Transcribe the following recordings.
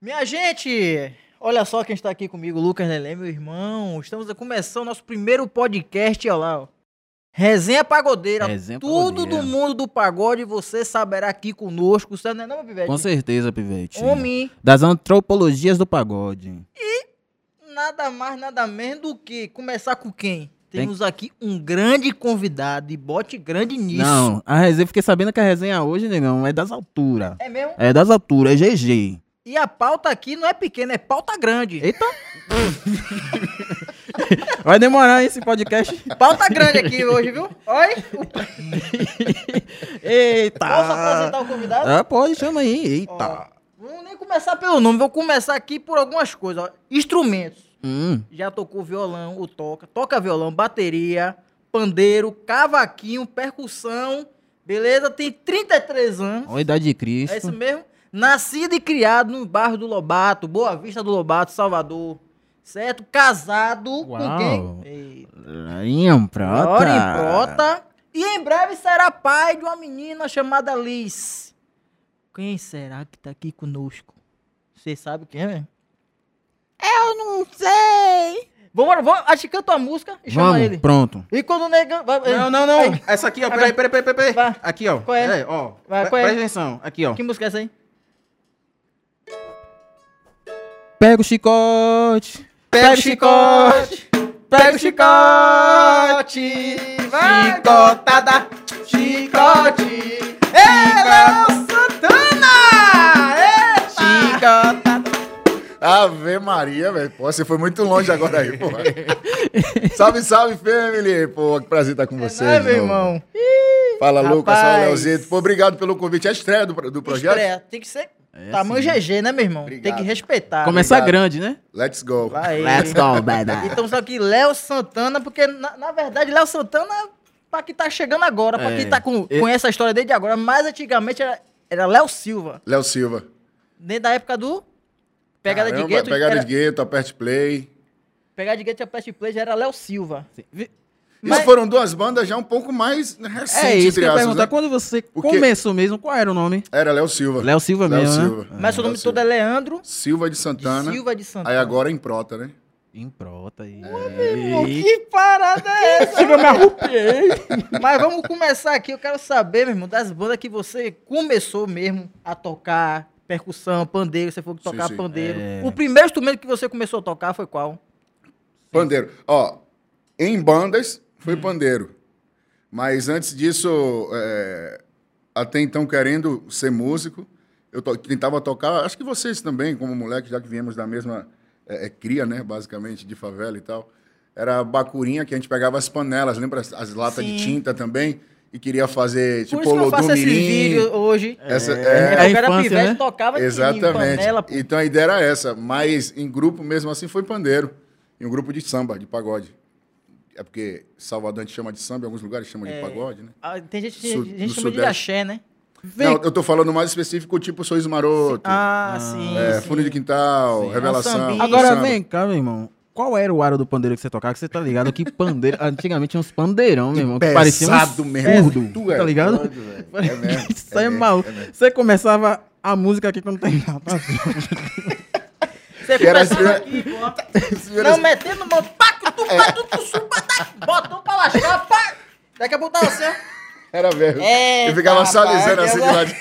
Minha gente, olha só quem está aqui comigo, Lucas Lelé, meu irmão. Estamos começando nosso primeiro podcast, olha lá, ó. Resenha Pagodeira. Resenha Tudo Pagodeira. do mundo do pagode você saberá aqui conosco. Você não é não, Pivete? Com certeza, Pivete. Homem, Das antropologias do pagode. nada mais, nada menos do que começar com quem? Temos aqui um grande convidado e bote grande nisso. Não, a resenha, fiquei sabendo que a resenha hoje, negão, é das alturas. É mesmo? É das alturas, é GG. E a pauta aqui não é pequena, é pauta grande. Eita! Vai demorar esse podcast. Pauta grande aqui hoje, viu? Oi. Eita! Posso apresentar o convidado? Ah, pode, chama aí. Eita. Ó, vou nem começar pelo nome, vou começar aqui por algumas coisas. ó. Instrumentos. Hum, Já tocou violão, ou toca. Toca violão, bateria, pandeiro, cavaquinho, percussão. Beleza? Tem 33 anos. olha a idade de É Cristo. isso mesmo? Nascido e criado no bairro do Lobato, Boa Vista do Lobato, Salvador. Certo? Casado com Uau. quem? Ei, Em prota. Glória em prota. E em breve será pai de uma menina chamada Liz. Quem será que tá aqui conosco? Você sabe quem é, mesmo? Eu não sei. Vamos, vamos, acho que canta uma música e chama Vamos, ele. pronto. E quando o negão. vai- Não, não, não. Aí, Essa aqui, ó. Peraí, peraí, peraí, peraí. Aqui, ó. Qual é? ó. Vai, qual é? Presta atenção. Aqui, ó. que música é essa aí? Pega o chicote. Pega o chicote, Pega o chicote. Vai. Chicotada. Chicote. Ei, Léo Santana! Eita! Chicotada. Ave Maria, velho. Pô, você foi muito longe agora aí, pô. salve, salve, family. Pô, que prazer estar com vocês. É, meu irmão. Fala, Lucas. Fala, Rapaz. Leozito. Pô, obrigado pelo convite. É a estreia do, do projeto? Estreia. Tem que ser tamanho GG, né, meu irmão? Tem Obrigado. que respeitar. Começar Obrigado. grande, né? Let's go. Vai. Let's go, baby. Então, só que Léo Santana, porque na, na verdade, Léo Santana, pra quem tá chegando agora, pra É. quem tá com, Eu- conhece a história desde agora, mas antigamente era, era Léo Silva. Léo Silva. Dentro da época do Pegada Caramba, de Gueto. Pegada era, de Gueto, aperte play. Pegada de Gueto e a Pest Play já era Léo Silva. Isso Mas- foram duas bandas já um pouco mais recentes, É isso que eu ia aspas, perguntar. né? Quando você O quê? começou mesmo, qual era o nome? Era Léo Silva. Léo Silva Léo mesmo, né? Silva. Mas seu nome Silva. todo é Leandro Silva de Santana. Silva de Santana. Aí agora em prota, né? Em prota aí. Pô, que parada é essa? Eu me arrupiei. Mas vamos começar aqui. Eu quero saber, meu irmão, das bandas que você começou mesmo a tocar percussão, pandeiro. Você falou que Sim, tocava sim. pandeiro. É. O primeiro instrumento que você começou a tocar foi qual? Pandeiro. Ó, em bandas Hum. foi pandeiro. Mas antes disso, é, até então querendo ser músico, eu to- tentava tocar, acho que vocês também, como moleque, já que viemos da mesma é, é, cria, né, basicamente, de favela e tal. Era bacurinha que a gente pegava as panelas, lembra as, as latas Sim. de tinta também? E queria fazer, Por tipo, isso que eu faço Olodum vídeos hoje. Essa, É, é, a era infância, pivete, né? tocava em Exatamente. panela. Então a ideia era essa, mas em grupo mesmo assim foi pandeiro. Em um grupo de samba, de pagode. É porque Salvador a gente chama de samba, em alguns lugares chama É. de pagode, né? Ah, Tem gente que Su- a gente do chama de Sudeste. axé, né? Não, eu tô falando mais específico, tipo Sorriso Maroto, Ah, sim. é, sim. Fundo de Quintal, Sim. Revelação. sambinha. Agora samba. vem cá, meu irmão. Qual era o aro do pandeiro que você tocava? Que você tá ligado que pandeiro. Antigamente tinha uns pandeirão, meu irmão. Que parecia Pesado um mesmo. surdo, Tu é tá ligado? doido, velho. É mesmo, Isso é é mesmo, mal. é mesmo. Você começava a música aqui quando tem nada. Você Que era começava assim, aqui, pô. Era Não, metendo mão, pá, tu, pá, tu, tu, su, pá, tá, botão pra lascar, pá. Daqui a pouco tava assim, ó. Era mesmo. É, eu ficava rapaz, salizando assim de lado.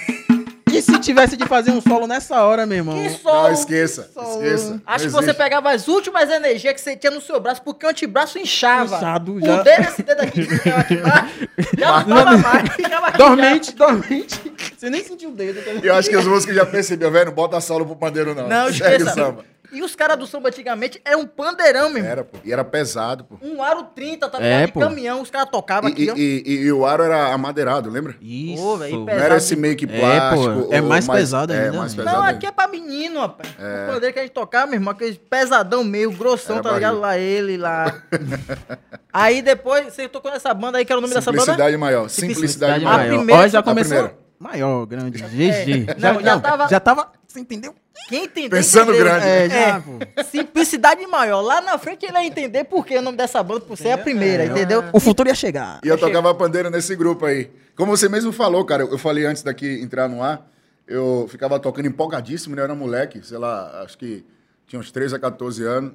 E se tivesse de fazer um solo nessa hora, meu irmão? Que sol. Não, esqueça, sol. esqueça. Acho Não que você pegava as últimas energias que você tinha no seu braço, porque o antebraço inchava. Inchado, o já. dedo, esse dedo aqui, aqui embaixo, já não tava mais. Dormente, dormente. Você nem sentiu o dedo. Tá? Eu acho que os músicos já perceberam, velho, não bota solo pro pandeiro não. Não, Segue o esqueça. samba. E os caras do samba antigamente eram um pandeirão, meu irmão. Era, pô. E era pesado, pô. Um aro 30, tá É, ligado? De pô. caminhão, os caras tocavam E, aqui, e- ó. e- e o aro era amadeirado, lembra? Isso. Ô, velho, Não era esse meio que É, plástico. pô, é ou mais pesado É, ainda, mais né? pesado Não, ainda. aqui é pra menino, rapaz. O pandeiro que a gente tocava, meu irmão, aquele pesadão meio, grossão, Era tá ligado? barriga. Lá ele, lá. aí depois, você tocou nessa banda aí, que era o nome dessa banda? Simplicidade maior. Simplicidade A maior. primeira- Ó, já A começou. Maior, grande. GG. É, não, já tava- Já tava. Você entendeu? Quem entendeu, Pensando entendeu. grande. É, É, já, pô. Simplicidade maior. Lá na frente ele ia entender por que o nome dessa banda, por ser a primeira, É, entendeu? O futuro ia chegar. E eu tocava pandeiro nesse grupo aí. Como você mesmo falou, cara, eu falei antes daqui entrar no ar, eu ficava tocando empolgadíssimo, né? Eu era moleque, sei lá, acho que tinha uns 13 a 14 anos.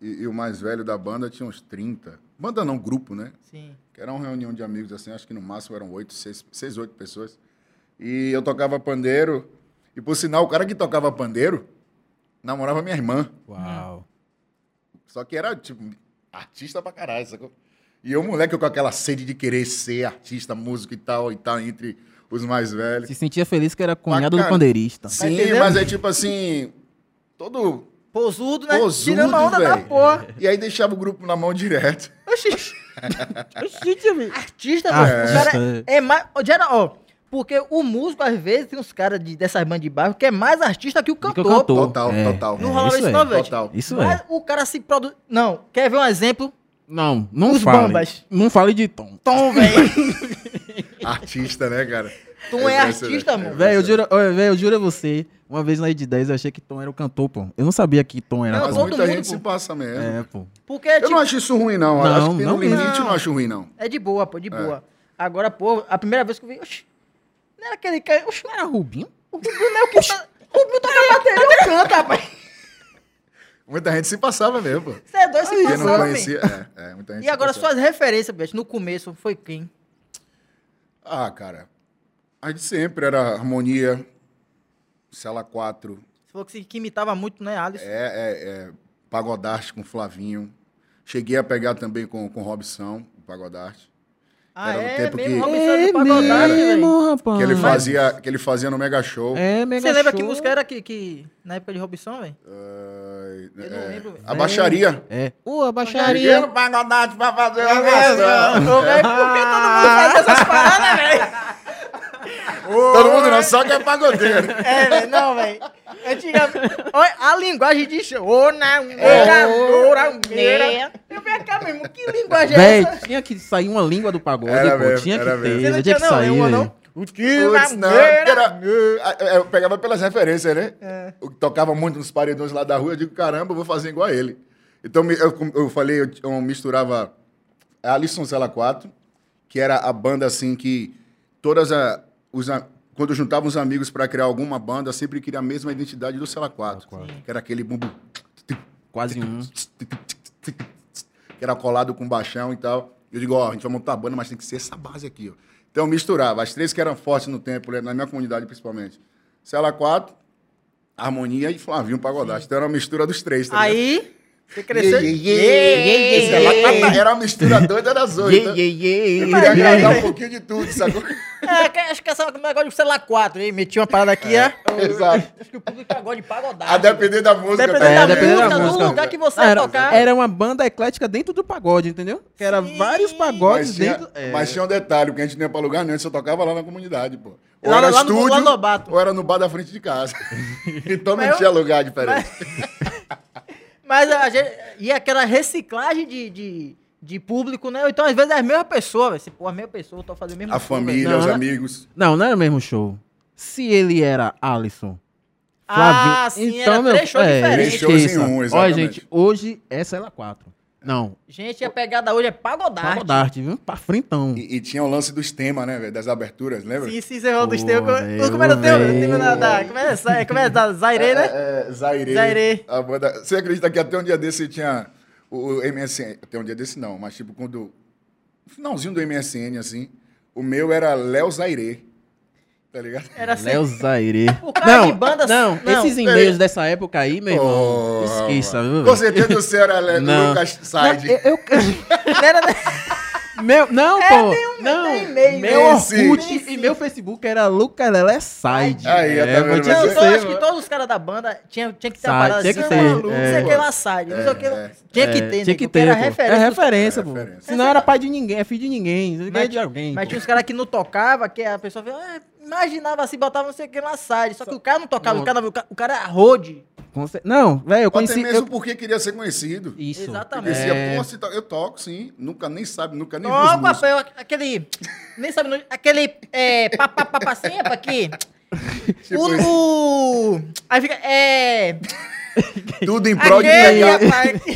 E, e o mais velho da banda tinha uns 30. Banda não, grupo, né? Sim. Que era uma reunião de amigos, assim, acho que no máximo eram oito, seis, seis, oito pessoas. E eu tocava pandeiro. E por sinal, o cara que tocava pandeiro namorava minha irmã. Uau. Só que era, tipo, artista pra caralho, sacou? E eu, moleque, com aquela sede de querer ser artista, músico e tal, e tal, entre os mais velhos. Se sentia feliz que era cunhado do pandeirista. Sim, entendendo? mas é tipo assim, todo Posudo, né? posudo, Tirando a onda da velho. porra. E aí deixava o grupo na mão direto. Oxi. Artista, velho. Artista, Ah, mano. O cara é. é mais. ó. Porque o músico, às vezes, tem uns caras de, dessas bandas de bairro que é mais artista que o Que o cantor. cantor. Total, É, total. Não é, rolava isso, é. não, velho. Total. Isso Mas é. o cara se produz. Não, quer ver um exemplo? Não, não Os fale. bambas. Não fale de tom. Tom, velho. Artista, né, cara? Tom é Esse- artista, é- mano. Velho, eu juro, eu juro a você. Uma vez na de 10 eu achei que Tom era o cantor, pô. Eu não sabia que Tom era Não, Mas Tom. muita mundo, gente pô. se passa mesmo. É, pô. Porque, Eu tipo, não acho isso ruim, não. Não, acho que não um limite, mesmo. eu não acho ruim, não. é de boa, pô, de É. boa. Agora, pô, a primeira vez que eu vi. Oxi, não era aquele cara. Oxi, Não era Rubinho? o Rubinho não é o que tá. O Rubinho toca bateria ou canta, rapaz. Muita gente se passava mesmo, pô. Você é doido, se não passava, man. conhecia. É, é, muita gente E agora, passava. suas referências, no começo, foi quem? Ah, cara. A de sempre era Harmonia, Cela 4, Você falou que, que imitava muito, né, Alisson? é, é, é, Pagodarte com Flavinho. Cheguei a pegar também com, com Robson, o Pagodarte. Ah, era é tempo mesmo, que- É velho. mesmo, rapaz. Que ele, fazia, que ele fazia no Mega Show. É, mega Você lembra que show. música era que, que na época de Robson, velho? Ah, Eu não é, lembro, a baixaria. É. Ô, a baixaria. no Pagodarte pra fazer uma Ô, versão. por que todo mundo faz essas paradas, velho? Todo mundo não, só que é pagodeiro. É, velho, não, velho. A linguagem de show. Ô, na. Eu venho cá mesmo. Que linguagem é Véi, essa? tinha que sair uma língua do pagode, Era pô. mesmo, tinha que ter. Você não tinha tinha que não, sair. velho. não? Putz, não, era- é, Eu pegava pelas referências, né? É. Eu tocava muito nos paredões lá da rua, eu digo, caramba, eu vou fazer igual a ele. Então eu, eu falei, eu, eu misturava a Alisson Cela 4, que era a banda assim que todas a, os, quando eu juntava os amigos para criar alguma banda, eu sempre queria a mesma identidade do Cela 4, que era aquele bumbo Quase um. que era colado com baixão e tal. Eu digo, ó, a gente vai montar a banda, mas tem que ser essa base aqui, ó. Então eu misturava as três que eram fortes no tempo, né, na minha comunidade principalmente. Cela 4, Harmonia e Flavinho Pagodarte. Então era uma mistura dos três, tá ligado? Aí, você cresceu. Yeah, yeah, yeah. Esse Cela 4 Era uma mistura doida das oito. Yeah, yeah, yeah, Eu yeah. queria agradar um pouquinho de tudo, sacou? É, que- acho que essa negócio de celular 4, aí, meti uma parada aqui, é. Exato. Acho que o público agora de pagodar. A depender da música. Dependendo tá? da É, dependendo da música, do música. lugar que você era, tocar. era uma banda eclética dentro do pagode, entendeu? Que era Sim. vários pagodes Mas tinha, dentro. é. mas tinha um detalhe, porque a gente não ia pra lugar nenhum, a gente só tocava lá na comunidade, pô. Ou era lá no- estúdio, ou era no bar da frente de casa. então não tinha lugar diferente. Mas a gente. E aquela reciclagem de, de, de público, né? Então, às vezes, é a mesma pessoa, velho. Se, pô, a mesma pessoa, tô fazendo o mesmo A show, família, Não, os né? amigos. Não, não era o mesmo show. Se ele era Alisson. Ah, Flavinho- sim, era três shows diferentes. Três shows em um, Olha, exatamente. gente, hoje essa é a 4. Não. Gente, a pegada hoje é pagodarte. pagodarte, viu? Pra frentão. E, e tinha o lance dos temas, né, velho? Das aberturas, lembra? Sim, sim, você falou dos Pô, teus. velho, Como era o tema da, da- Como é? Como é da Zaire, né? É, é, Zaire. Zaire. A banda... Você acredita que até um dia desse tinha o, o MSN? Até um dia desse não, mas tipo quando... No finalzinho do MSN, assim, o meu era Léo Zaire. Tá ligado? Era assim. Léo Zaire. O cara de banda- Não, não. esses e-mails dessa época aí, meu irmão. Oh, esqueça, viu? Com certeza o seu era Le- Não. Lucas Não, Side. eu, eu- Não era- meu, não, É, pô. um- não, meu né? Orkut e meu Facebook era Lucas Lelé Side. Aí, é, tá vendo? Não, Mas dizer, acho que todos os caras da banda tinha, tinha que ter Side, uma parada tinha que assim, ter, maluco, é. não sei o que lá side, não sei o que lá. Tinha que É, ter, tinha né? que ter, era pô. referência. É dos- referência, É pô. referência. Se não era pai de ninguém, é filho de ninguém. De alguém. Mas pô. tinha uns caras que não tocava, que a pessoa falava, ah, imaginava assim, botava não sei o que lá side. Só que o cara não tocava, Não. o cara, o cara, era cer- Não, velho, eu Até conheci. mesmo eu- porque queria ser conhecido. Isso. Exatamente. Dizia, É. to- eu toco sim. Nunca nem sabe, nunca nem vi Toca, músicos. papel, aquele. Nem sabe, aquele. É. Papapapacinha aqui. Tipo o, Aí fica. É. Tudo em prol de pegar.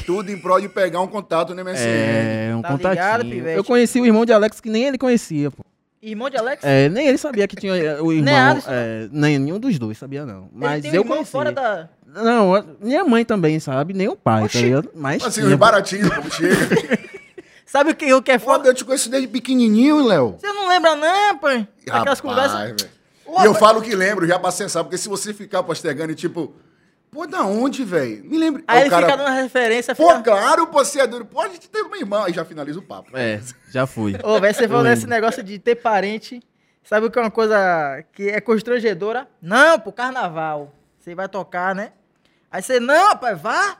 Tudo em prol de pegar um contato no MSN. É, um Tá ligado, contatinho. pivete? eu conheci o irmão de Alex que nem ele conhecia, pô. Irmão de Alex? É, nem ele sabia que tinha é, o irmão. Alisson, é, nem nenhum dos dois sabia, não. Ele Mas tem um eu irmão conheci. fora da... Não, a- minha mãe também sabe, nem o pai, Oxi. tá ligado? Mas Assim, tinha. os baratinhos, como chega. Sabe o que, o que é foda? Eu te conheço desde pequenininho, Léo. Você não lembra não, pô? Aquelas Rapaz, conversas... E eu falo que lembro, já pra cessar, porque se você ficar postergando e tipo, pô, da onde, velho? Me lembra. Aí o ele cara, fica dando referência, Pô, fica... claro, pô, você é duro. Pode ter uma irmã. Aí já finaliza o papo. É, já fui. Ô, velho, você falou lembro. desse negócio de ter parente. Sabe o que é uma coisa que é constrangedora? Não, pro carnaval. Você vai tocar, né? Aí você, não, rapaz, vá.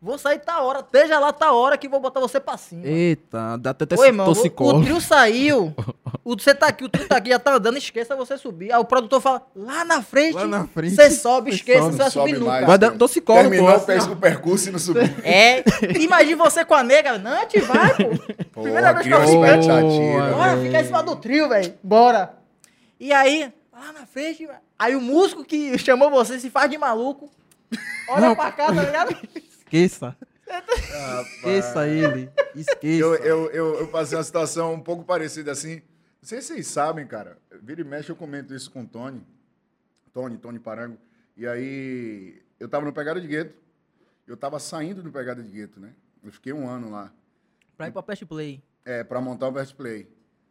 Vou sair tá hora. Esteja lá tá hora que vou botar você pra cima. Eita, dá até Ô, irmão, o, o trio saiu. O, você tá aqui, o trio tá aqui, já tá andando, esqueça você subir. Aí o produtor fala, lá na frente, Lá na frente, você sobe, esqueça, sobe, você vai Sobe subir nunca. Vai dar toxicólogo, Terminou pô. pers- o percurso e não subiu. É, imagina você com a nega. Não, te vai, pô. Primeira vez que eu expectativa. Bora, fica em cima do trio, velho. Bora. E aí, lá na frente, aí o músico que chamou você se faz de maluco. Olha pra cá, tá ligado? Esqueça. Esqueça ele. Esqueça. Eu, eu, eu, eu passei uma situação um pouco parecida assim. Não sei se vocês sabem, cara. Vira e mexe, eu comento isso com o Tony. Tony, Tony Parango. E aí, eu tava no Pegada de Gueto. Eu tava saindo do Pegada de Gueto, né? Eu fiquei um ano lá. Pra ir pra Pest Play. É, pra montar o Best Play.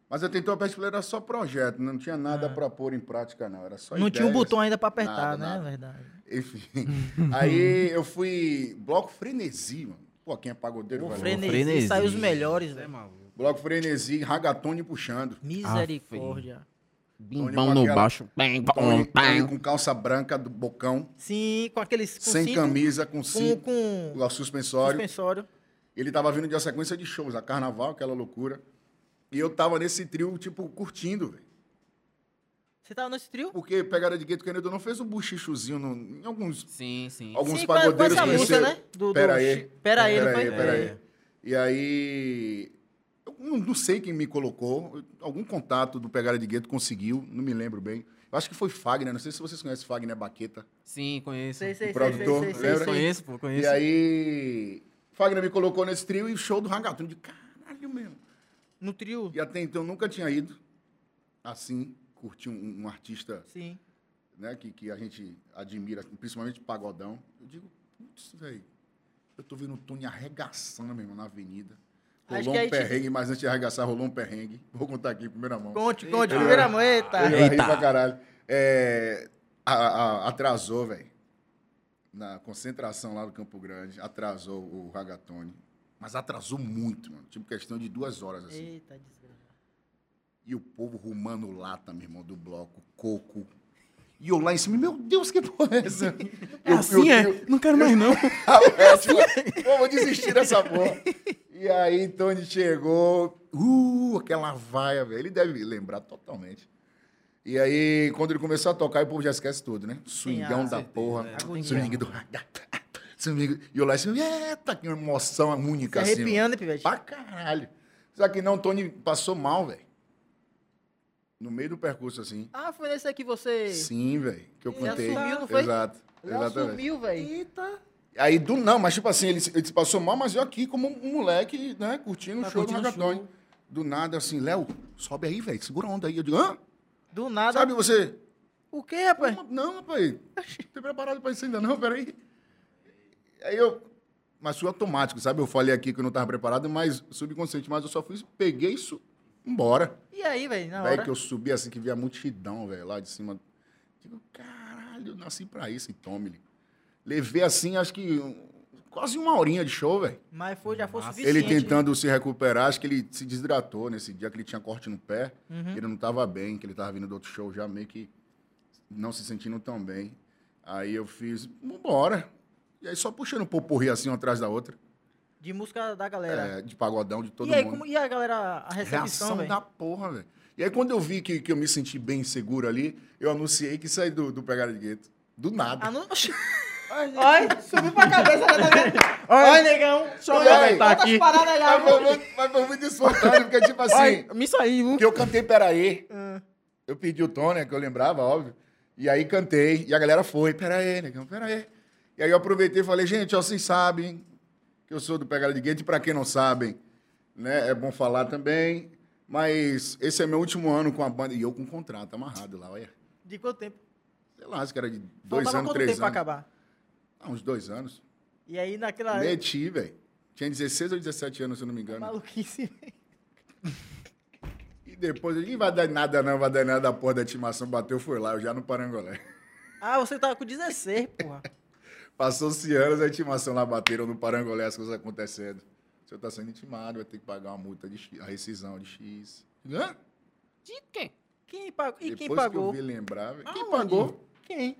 Mas eu tentei o Best Play, era só projeto, não tinha nada pra pôr em prática, não. Era só Ah. Não tinha um ideias. botão ainda pra apertar, Nada, né? nada. Verdade. Enfim. aí eu fui. Bloco Frenesi, mano. Pô, quem é pagodeiro O Frenesi, Frenesi. saiu os melhores, É velho. maluco. Bloco Frenesi, ragatone puxando. Misericórdia. Bimbão com no baixo. Bem, Tony, bom, bem. Com calça branca do bocão, Sim, com aqueles. Com sem cinto, camisa, com Com, cinto, com o suspensório. suspensório. Ele tava vindo de uma sequência de shows, a carnaval, aquela loucura. E eu tava nesse trio, tipo, curtindo, velho. Você tava nesse trio? Porque Pegada de Gueto Querido não fez um buchichozinho no, em alguns Sim, sim. Alguns Sim, a- com pagodeiros essa música, né? Do- do- Pera aí. Pera aí, não pera aí, pera aí. E aí, eu não, sei quem me colocou, algum contato do Pegada de Gueto conseguiu, não me lembro bem. Eu acho que foi Fagner, não sei se vocês conhecem Fagner Baqueta. Sim, conheço. Sei, sei, O produtor, sei, sei, sei, lembra? sei. Conheço, pô, conheço. E aí, Fagner me colocou nesse trio e show do Rangatão. De caralho mesmo. No trio? E até então eu nunca tinha ido assim, curtir um, um artista Sim. né, que, que a gente admira, principalmente pagodão. Eu digo, putz, velho, eu tô vendo o Tony arregaçando, meu irmão, na avenida. Rolou um perrengue, mas antes de arregaçar, rolou um perrengue. Vou contar aqui em primeira mão. Conte, conte, primeira mão, eita. Rir Eita. pra caralho. É, a- a- atrasou, velho. Na concentração lá do Campo Grande, atrasou o Ragatone. Mas atrasou muito, mano. Tipo, questão de duas horas, assim. Eita. E o povo rumando lata, meu irmão, do bloco, coco. E eu lá em cima, meu Deus, que porra é essa? É assim, é? Não quero mais, não. É, tipo, pô, vou desistir dessa porra. E aí, Tony chegou, uh, aquela vaia, velho. Ele deve lembrar totalmente. E aí, quando ele começou a tocar, o povo já esquece tudo, né? Swingão ah, da certeza, porra. é. Swing do... Swing... E eu lá em cima, eita, que emoção única, Se assim. arrepiando, Pivete? Pra caralho. Só que não, o Tony passou mal, velho. No meio do percurso, assim. Ah, foi nesse aqui que você... Sim, velho. Que eu Ele contei. assumiu, não foi? Exato. Ele Exatamente. assumiu, velho. Eita. Aí, do não, mas tipo assim, ele, se- ele se passou mal, mas eu aqui como um moleque, né, curtindo Tá o show curtindo do o Ragatone. show. Do nada, assim, Léo, sobe aí, velho, segura a onda aí. Eu digo, hã? Do nada. Sabe você? O quê, rapaz? Não, não, rapaz, não tô preparado pra isso ainda não, peraí. Aí eu, mas fui automático, sabe? Eu falei aqui que eu não tava preparado, mas subconsciente, mas eu só fui, peguei isso, embora. E aí, velho, na Velho, hora? que eu subi assim, que vi a multidão, velho, lá de cima. Digo, caralho, eu nasci pra isso, e tome-lhe. Levei assim, acho que um- quase uma horinha de show, velho. Mas foi, já foi Nossa. suficiente. Ele né? tentando se recuperar, acho que ele se desidratou nesse dia que ele tinha corte no pé. Uhum. Ele não tava bem, que ele tava vindo do outro show já meio que não se sentindo tão bem. Aí eu fiz, vambora. E aí só puxando um poporri assim, uma atrás da outra. De música da galera. é, de pagodão, de todo e aí, mundo. como... E a galera, a recepção, Reação velho? da porra, velho. E aí, quando eu vi que, que eu me senti bem seguro ali, eu anunciei que saí do, do Pegada de Gueto. Do nada. Ah, não... Oxi. Olha, subiu pra cabeça, né? tá? Olha, negão. Deixa eu quantas aqui. paradas aí, Mas foi muito, espontâneo, porque, tipo assim, Ai, me saí, viu? que eu cantei Peraí. Ah. Eu pedi o tom, né, que eu lembrava, óbvio. E aí cantei, e a galera foi, peraí, negão, peraí. E aí eu aproveitei e falei, gente, ó, vocês sabem que eu sou do Pegada de Gueto, e pra quem não sabem, né, é bom falar também, Mas esse é meu último ano com a banda e eu com um contrato amarrado lá, olha. De quanto tempo? Sei lá, acho que era de dois Faltava anos, quanto três tempo pra anos. acabar? Ah, uns dois anos. E aí naquela Meti, velho. Tinha 16 ou 17 anos, se eu não me engano. maluquice. E depois, ninguém vai dar nada não, vai dar nada, a porra da estimação bateu, foi lá, eu já no Parangolé. Ah, você tava com 16, porra. Passou-se anos, a intimação lá bateram no Parangolé, as coisas acontecendo. O senhor tá sendo intimado, vai ter que pagar uma multa de X, a rescisão de X. Hã? De quê? Quem pagou? E quem Depois pagou? que eu vi lembrar, quem pagou? Quem?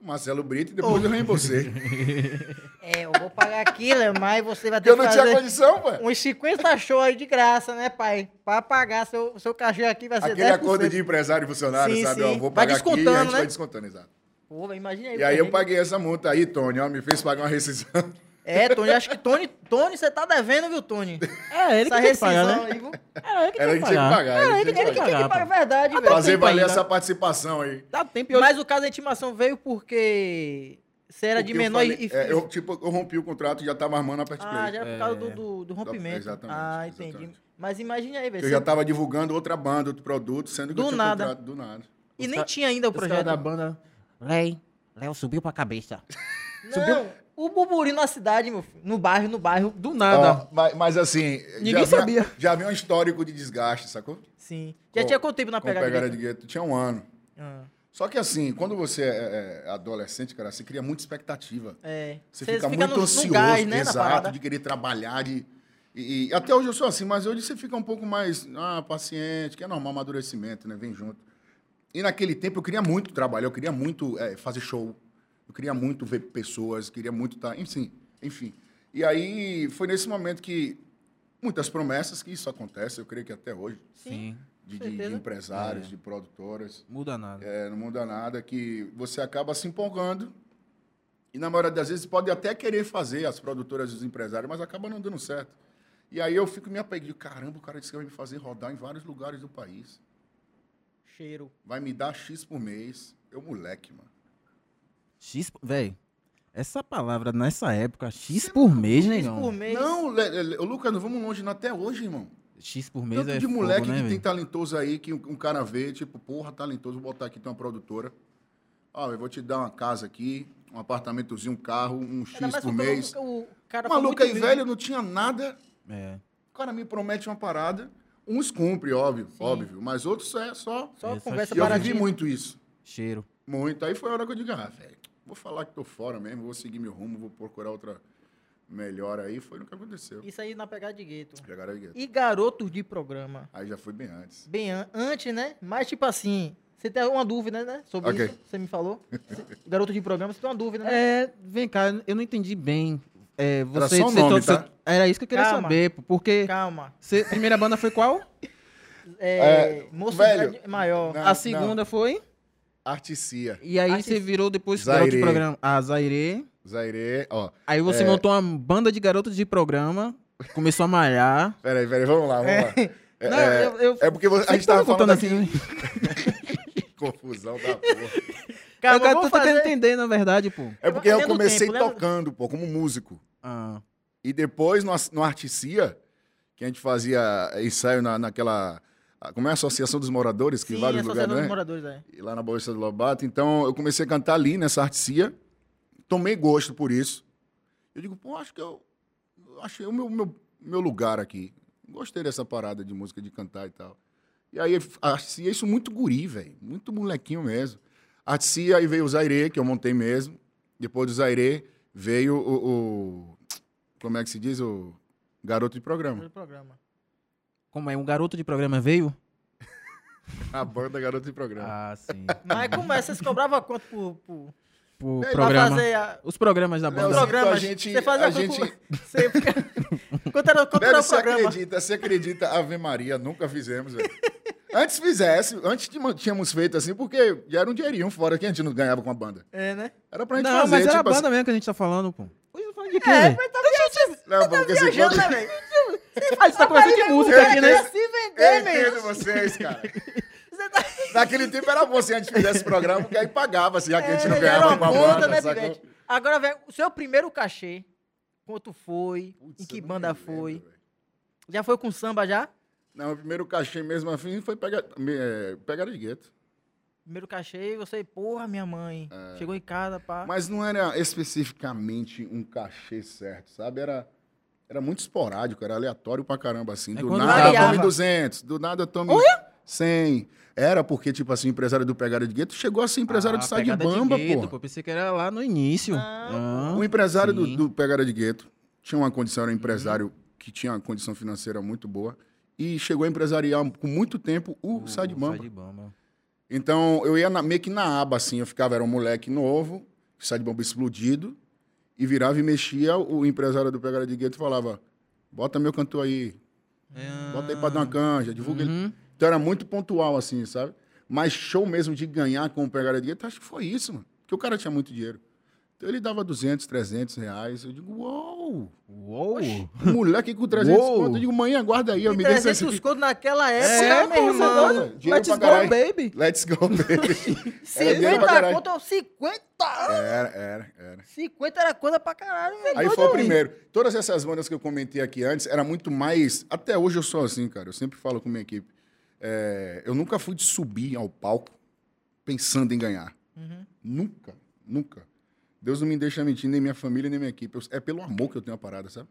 O Marcelo Brito e depois eu reembolsei. É, eu vou pagar aquilo, mas você vai ter eu que não tinha fazer condição, pai. uns 50 shows aí de graça, né, pai? Pra pagar seu, seu cachê aqui vai ser Aquele 10%. acordo de empresário e funcionário, Sim, sabe? sim. Ó, vou Vai pagar aqui e a descontando, gente né? vai descontando, exato. Pô, imagina aí. E aí eu paguei essa multa aí, Tony, ó, me fez pagar uma rescisão. É, Tony, acho que Tony, Tony, você tá devendo, viu, Tony? É, ele que Essa tem que pagar, né? aí, viu? Era ele que Era tem ele que que tinha que pagar. pagar. Era ele que tinha tem que que que pagar, pagar, verdade, velho. Fazer tempo valer ainda. essa participação aí. Dá tempo e eu... Mas o caso da intimação veio porque você era de Porque eu menor falei- e... é, eu, tipo, eu rompi o contrato e já tava armando a Pet Ah, Play. já era por causa do, do, do rompimento. Exatamente, Ah, entendi. exatamente. Mas imagine aí, velho. Eu já tava divulgando outra banda, outro produto, sendo que Do eu tinha nada. contrato do nada. E Os nem tinha ainda o projeto. da banda... Léo, Léo subiu pra cabeça. Não, o burburinho na cidade, meu filho. No bairro, no bairro. Do nada. Mas, mas assim, Ninguém já sabia. Já havia um histórico de desgaste, sacou? Sim. Já Com- tinha quanto tempo na pegada? pegada de... gueto. Tinha um ano. Ah, Só que assim, quando você é, é adolescente, cara, você cria muita expectativa. é. Você Cê fica, no- muito no ansioso, gás, né, exato, de querer trabalhar, de... E, e até hoje eu sou assim, mas hoje você fica um pouco mais ah, paciente, que é normal, amadurecimento, né? Vem junto. E naquele tempo eu queria muito trabalhar, eu queria muito é, fazer show, eu queria muito ver pessoas, queria muito estar, enfim, enfim. E aí foi nesse momento que muitas promessas, que isso acontece, eu creio que até hoje, Sim. de, de- de empresários, de produtoras, Muda nada. é, não muda nada, que você acaba se empolgando. E na maioria das vezes pode até querer fazer as produtoras e os empresários, mas acaba não dando certo. E aí eu fico me apegando, caramba, o cara disse que vai me fazer rodar em vários lugares do país. Cheiro. Vai me dar X por mês. Eu, moleque, mano. X... Véi, essa palavra nessa época, X por mês, X negão. por mês. Não, Le- Le- ô, Lucas, não vamos longe, não até hoje, irmão. X por mês Tanto é de fogo, moleque né, que véi? tem talentoso aí, que um, um cara vê, tipo, porra, talentoso, vou botar aqui, tem uma produtora. Ó, eu vou te dar uma casa aqui, um apartamentozinho, um carro, um X mais por mês. O, o cara foi Maluco aí, velho, não tinha nada. É. O cara me promete uma parada. Uns cumpre, óbvio, óbvio. Mas outros é só. Só Essa conversa E eu vivi baratinha. muito isso. Cheiro. Muito. Aí foi a hora que eu digo, ah, velho, vou falar que tô fora mesmo, vou seguir meu rumo, vou procurar outra melhor aí. Foi no que aconteceu. Isso aí na pegada de gueto. Pegaram aí, E garotos de programa. aí já foi bem antes. Bem an- antes, né? Mas tipo assim, você tem alguma dúvida, né? Sobre Ok. isso? Você me falou. Garoto de programa, você tem uma dúvida, né? É, vem cá, eu não entendi bem. É, Era você, só o nome, tá? você- Era isso que eu queria Calma. saber, pô, porque Calma. você, primeira banda foi qual? É, É, mocidade velho, maior. Não, a segunda foi? Articia. E aí você virou depois Zaire. garoto de programa. A Zaire. Zaire, ó. Aí você É. montou uma banda de garotos de programa, começou a malhar. Peraí, peraí, vamos lá, vamos lá. É, Não, é, eu- eu- é porque você- a gente tava falando aqui. assim. Confusão da porra. Calma, eu quero vamos tô tentando fazer- entender, na verdade, pô. É porque eu comecei tempo, lembra? tocando, pô, como músico. Ah, E depois no, no Articia, que a gente fazia ensaio na, naquela. Como é a Associação dos Moradores, que Sim, vários Associação lugares, dos né? Moradores, é. E lá na Bolsa do Lobato. Então eu comecei a cantar ali nessa Articia. Tomei gosto por isso. Eu digo, pô, acho que eu, achei o meu, meu, meu lugar aqui. Gostei dessa parada de música, de cantar e tal. E aí, Articia, isso muito guri, velho. Muito molequinho mesmo. Articia, aí veio o Zaire, que eu montei mesmo. Depois do Zaire, veio o, o- Como é que se diz? O garoto de programa. Do programa. como é? Um garoto de programa veio? A banda garoto de programa. Ah, sim. Mas como é? Vocês cobravam quanto por, por, programa. fazer a, Os programas da banda. programas? a gente- você fazia a quanto- gente- Você quanto era, quanto era Velho, o você programa? acredita, você acredita, Ave Maria, nunca fizemos, velho. Antes fizesse, antes de- tínhamos feito assim, porque já era um dinheirinho fora que a gente não ganhava com a banda. É, né? Era pra gente Não, fazer, mas era a tipo banda assim. mesmo que a gente tá falando, pô. Hoje eu falo de quê, É, mas tá viajando, Não, porque se viajando, for- né, velho? A gente tá conversando de música aqui, né? Se Eu vender, velho. entendo vocês, cara. Você tá... Naquele tempo era bom se a gente fizesse esse programa, porque aí pagava, assim, já que a gente não É, ganhava era com a banda, né, sacou? Agora, velho, o seu primeiro cachê, quanto foi, Putz, em que eu não banda foi? lembro. Já foi com samba já? Não, o primeiro cachê mesmo assim foi pegar, é, pegada de gueto. Primeiro cachê, você, porra, minha mãe. Chegou em casa, pá. Mas não era especificamente um cachê certo, sabe? Era, era muito esporádico, era aleatório pra caramba, assim. do quando nada tome 200, do nada tome 100. Era porque, tipo assim, o empresário do Pegada de Gueto chegou a ser empresário Ah, de Sai de Bamba, gueto, pô. pô. Pensei que era lá no início. Ah, O empresário do, do Pegada de Gueto tinha uma condição, era um empresário que tinha uma condição financeira muito boa e chegou a empresariar com muito tempo o Sai de Bamba. Sai de Bamba. Então, eu ia na- meio que na aba, assim. Eu ficava, era um moleque novo, sai de bomba explodido, e virava e mexia. O empresário do Pegada de Gueto falava: bota meu cantor aí, bota aí pra dar uma canja, divulga ele. Então, era muito pontual, assim, sabe? Mas show mesmo de ganhar com o Pegada de Gueto, acho que foi isso, mano. Porque o cara tinha muito dinheiro. Então, ele dava 200, 300 reais. Eu digo: uou! Uou! Moleque com 300 Uou. conto. Eu digo: manhã, guarda aí, eu me dei 300 esse aqui. conto naquela época, É, meu irmão. é Let's go, caralho. baby. Let's go, baby. Era dinheiro pra 50 caralho. conto, é 50. Era, era, era. 50 era coisa pra caralho, velho. Aí foi o primeiro. Todas essas bandas que eu comentei aqui antes era muito mais. Até hoje eu sou assim, cara. Eu sempre falo com minha equipe. É, eu nunca fui de subir ao palco pensando em ganhar. Nunca, nunca. Deus não me deixa mentir, nem minha família, nem minha equipe. Eu- é pelo amor que eu tenho a parada, sabe?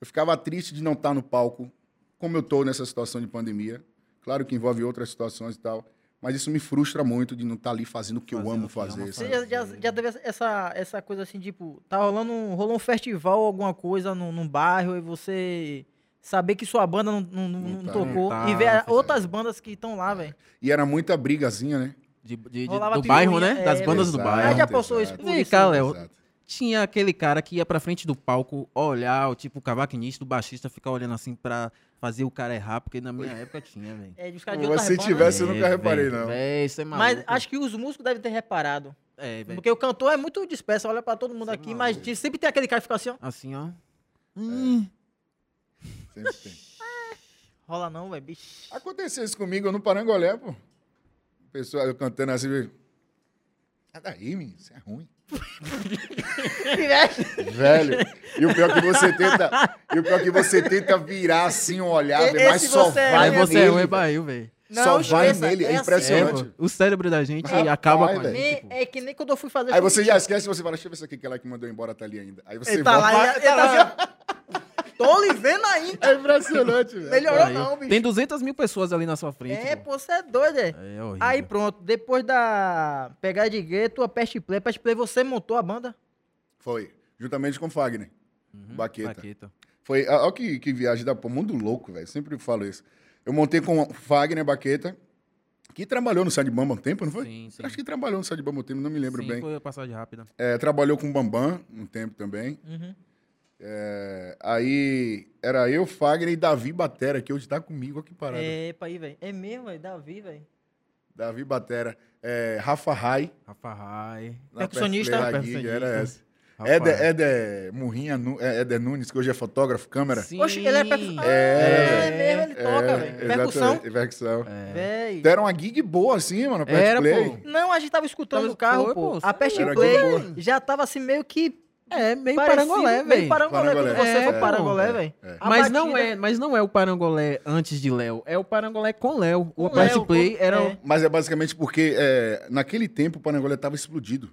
Eu ficava triste de não estar no palco, como eu estou nessa situação de pandemia. Claro que envolve outras situações e tal. Mas isso me frustra muito de não estar ali fazendo o que eu Fazendo amo o que ama fazer. Você já, já, já teve essa, essa coisa assim, tipo, tá rolando um, rolou um festival, alguma coisa num, num bairro, e você saber que sua banda não, não, não- não tá. tocou, Não tá, e ver a- outras bandas que estão lá, velho. E era muita brigazinha, né? De, de- de- do bairro, né? Das é, bandas do Exato, bairro. Ah, já passou exato. isso Vem cá, Léo. Exato. Tinha aquele cara que ia pra frente do palco olhar, o tipo, o cavaquinista, o baixista ficar olhando assim pra fazer o cara errar, porque na minha época tinha, velho. É, de os caras de Se bandas, tivesse, eu né? nunca reparei, não. Véi, isso é maluco. Mas acho que os músicos devem ter reparado. É, velho. Porque o cantor é muito disperso, olha pra todo mundo aqui, mas te- sempre tem aquele cara que fica assim, ó. Assim, ó. Sempre tem. Rola não, velho, bicho. Aconteceu isso comigo no Parangolé, pô. Pessoal, eu cantando assim, velho. Sai daí, menino, isso é ruim. Velho. E o pior que você tenta. E o pior que você tenta virar assim um olhar, E- mas só você é, vai você é nele. velho. barril, velho. Só vai esqueça, nele, é assim, É, impressionante. pô, o cérebro da gente Rapaz, acaba com a gente. Nem- é que nem quando eu fui fazer Aí você já esquece e você fala, deixa eu ver se aqui que ela que mandou embora tá ali ainda. Aí você Ele tá lá, volta. ele, ele tá assim, ó. Tô lhe vendo ainda. É impressionante, velho. Melhorou não, bicho. Tem 200 mil pessoas ali na sua frente. É, pô. você é doido, é. É horrível. Aí pronto, depois da pegada de gueto, a Pest Play. Pest Play, você montou a banda? Foi. Juntamente com o Fagner. Uhum. Baqueta. Baqueta. Foi, olha que, que viagem da pô, mundo louco, velho. Sempre falo isso. Eu montei com o Fagner Baqueta, que trabalhou no Sai de Bamba um tempo, não foi? Sim, sim. Acho que trabalhou no Sai de Bamba um tempo, não me lembro Sim, bem. foi a passagem rápida. É, trabalhou com o Bambam um tempo também. Uhum. É, aí era eu, Fagner e Davi Batera, que hoje tá comigo aqui parado. É, pra aí, velho. É mesmo, velho. Davi, velho. Davi Batera. É, Rafa Rai. Rafa Rai. Percussionista. Percussionista. Era essa. Éder. Éder Murrinha, é, Éder Nunes, que hoje é fotógrafo, câmera. Sim. Oxe, ele é percussão. Ah, É, é mesmo, ele toca, velho. Percussão. Percussão. Velho. Deram uma gig boa assim, mano, Pest Era, Play. pô. Não, a gente tava escutando Tava- no carro, pô. pô. A Pest Era Play boa. já tava assim meio que É, meio parecido, parangolé, Meio velho. parangolé, Parangolé. quando você É, for parangolé, É, velho. é. Mas não, batida- é, mas não é o parangolé antes de Léo. É o parangolé com Léo. O Léo, Play com- era... é. o- Mas é basicamente porque é, naquele tempo o Panangolé estava explodido.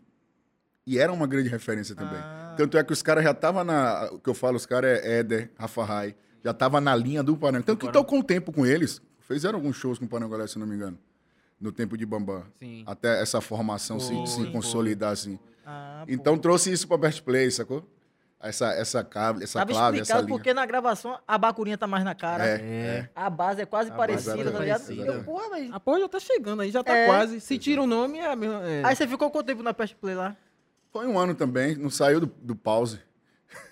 E era uma grande referência também. Ah. Tanto é que os caras já estavam na. O que eu falo, os caras é Éder, Rafa Rai, já estavam na linha do Panangolé. Tanto que estão com o tempo com eles. Fizeram alguns shows com o Panangolé, se não me engano. No tempo de Bambam. Sim. Até essa formação se, Foi, se foi. consolidar assim. Ah, pô. Então trouxe isso pra Best Play, sacou? Essa, essa, cable, essa Tava clave, essa explicado linha. porque na gravação a bacurinha tá mais na cara. É, É. A base é quase A parecida, é tá ligado? parecida. Eu, porra, velho. A porra já tá chegando aí, já tá É. quase. Se tira o nome, é a mesma... é. Aí você ficou quanto tempo na Pest Play lá? Foi um ano também, não saiu do, do pause.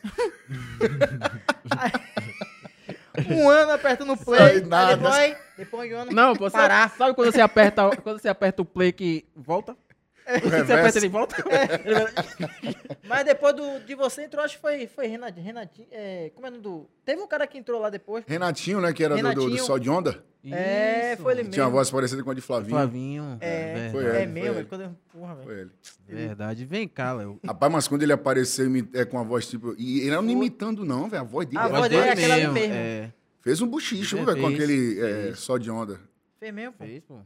Um ano apertando o play. Sai nada. Depois, depois de um ano. Não, você, parar. sabe quando você aperta, quando você aperta o play que volta? Você reverso. aperta ele volta? Mas depois do, de você entrou, acho que foi, foi Renatinho. Renatinho é, como é o nome do. Teve um cara que entrou lá depois. Renatinho, né, que era do- do, do. Sol de Onda. É, Isso. foi ele que Tinha uma mesmo. voz parecida com a de Flavinho. Flavinho. É, Foi é ele, foi mesmo, ele. velho. Quando eu, porra, velho. Foi ele. Verdade. Vem cá, Léo. Rapaz, mas quando ele apareceu é, com a voz tipo. E ele não imitando, não, velho. A voz dele A era voz dele é aquela ali mesmo, mesmo. É. Fez um buchicho, É, velho, com aquele é, só de onda. Fez mesmo, pô. Fez, pô.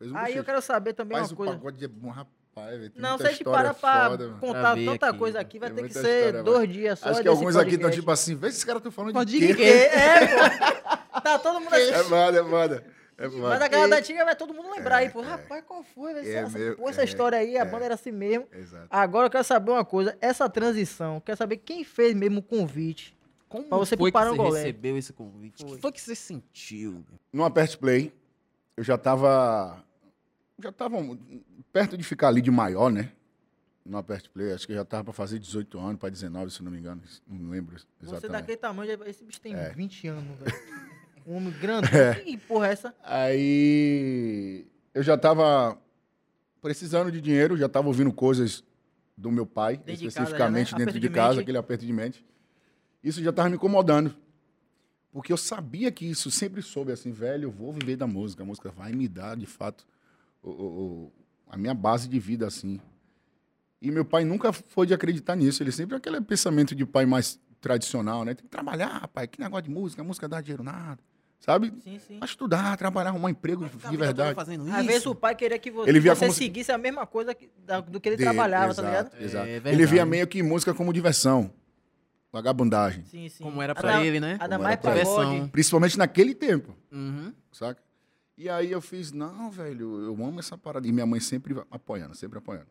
Fez um Aí eu buchicho. quero saber também Mas uma coisa. pagode é bom, rapaz, velho. Não, se a gente parar pra foda, contar tanta aqui. coisa aqui, vai Tem ter que ser história, dois mano. dias só Acho que desse alguns aqui estão tipo assim, vê esses caras estão falando Pode de quê? é, pô. Tá todo mundo assim. É foda, é foda. É. Mas a galera da antiga vai todo mundo lembrar É, aí, pô. Rapaz, qual foi? É essa, meu- pô, essa é, história aí, a é. banda era assim mesmo. Exato. Agora eu quero saber uma coisa. Essa transição, quero saber quem fez mesmo o convite. Como Pra você foi que você recebeu esse convite? O que foi que você sentiu? No Aperte Play, eu já tava. Já tava perto de ficar ali de maior, né? No Aperte Play, acho que já tava pra fazer 18 anos, pra 19, se não me engano. Não lembro Você exatamente. daquele tamanho, já- esse bicho tem É. 20 anos, velho. Um homem grande. Que porra é essa? Aí eu já tava precisando de dinheiro, já tava ouvindo coisas do meu pai, Dentro de casa, especificamente né? dentro de de casa, aquele aperto de mente. Isso já tava me incomodando. Porque eu sabia que isso sempre soube assim, velho, eu vou viver da música, a música vai me dar, de fato, o- o- a minha base de vida assim. E meu pai nunca foi de acreditar nisso, ele sempre aquele pensamento de pai mais tradicional, né? Tem que trabalhar, pai, que negócio de música, música dá dinheiro nada. Sabe? Sim, sim. Vai estudar, trabalhar, arrumar emprego de, de verdade. fazendo Às vezes o pai queria que você, Ele via você como se- seguisse a mesma coisa que- do que ele Dele, trabalhava, exato, tá ligado? Exato. É ele via meio que música como diversão, vagabundagem. Sim, sim. Como era A pra ele, né? A da Como mais pra ele. pagode. Principalmente naquele tempo, Uhum. saca? E aí eu fiz, não, velho, eu amo essa parada. E minha mãe sempre apoiando, sempre apoiando.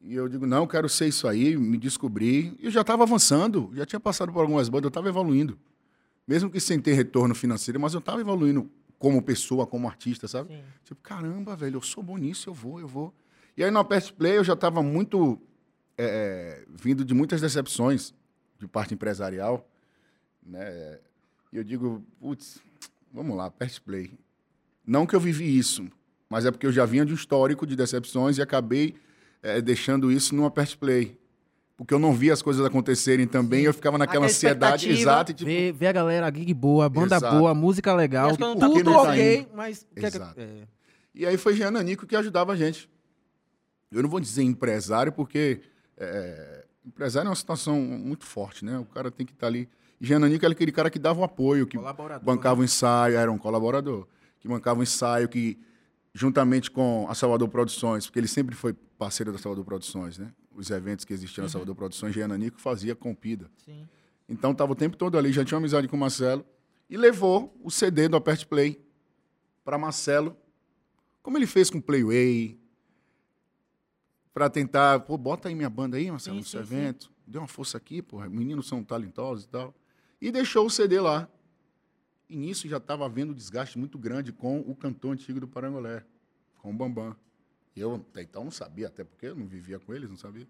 E eu digo, não, eu quero ser isso aí, me descobrir. E eu já estava avançando, já tinha passado por algumas bandas, eu estava evoluindo. Mesmo que sem ter retorno financeiro, mas eu estava evoluindo como pessoa, como artista, sabe? Sim. Tipo, caramba, velho, eu sou bom nisso, eu vou, eu vou. E aí no Apert Play eu já estava muito é, vindo de muitas decepções de parte empresarial, né? E eu digo, putz, vamos lá, Apert Play. Não que eu vivi isso, mas é porque eu já vinha de um histórico de decepções e acabei é, deixando isso no Apert Play. Porque eu não via as coisas acontecerem também, eu ficava naquela Aquela ansiedade expectativa. exata e tipo, Vê, vê a galera, a gig boa, a banda Exato. boa, a música legal, E não tá tudo ok, mas... o que é Exato. é. E aí foi Jean Nanico que ajudava a gente. Eu não vou dizer empresário, porque é, empresário é uma situação muito forte, né? O cara tem que estar ali. E Jean Nanico era aquele cara que dava o apoio, que bancava o ensaio, era um colaborador, que bancava o ensaio, que juntamente com a Salvador Produções, porque ele sempre foi parceiro da Salvador Produções, né? Os eventos que existiam na Salvador Produções, Jean Nanico fazia compida. Sim. Então tava o tempo todo ali, já tinha uma amizade com o Marcelo e levou o CD do Apert Play para Marcelo, como ele fez com o Playway, para tentar, pô, bota aí minha banda aí, Marcelo, Sim, nesse sim, evento, dê uma força aqui, pô, meninos são talentosos e tal. E deixou o CD lá. E nisso já estava havendo um desgaste muito grande com o cantor antigo do Parangolé, com o Bambam. Eu até então não sabia, até porque eu não vivia com eles, não sabia.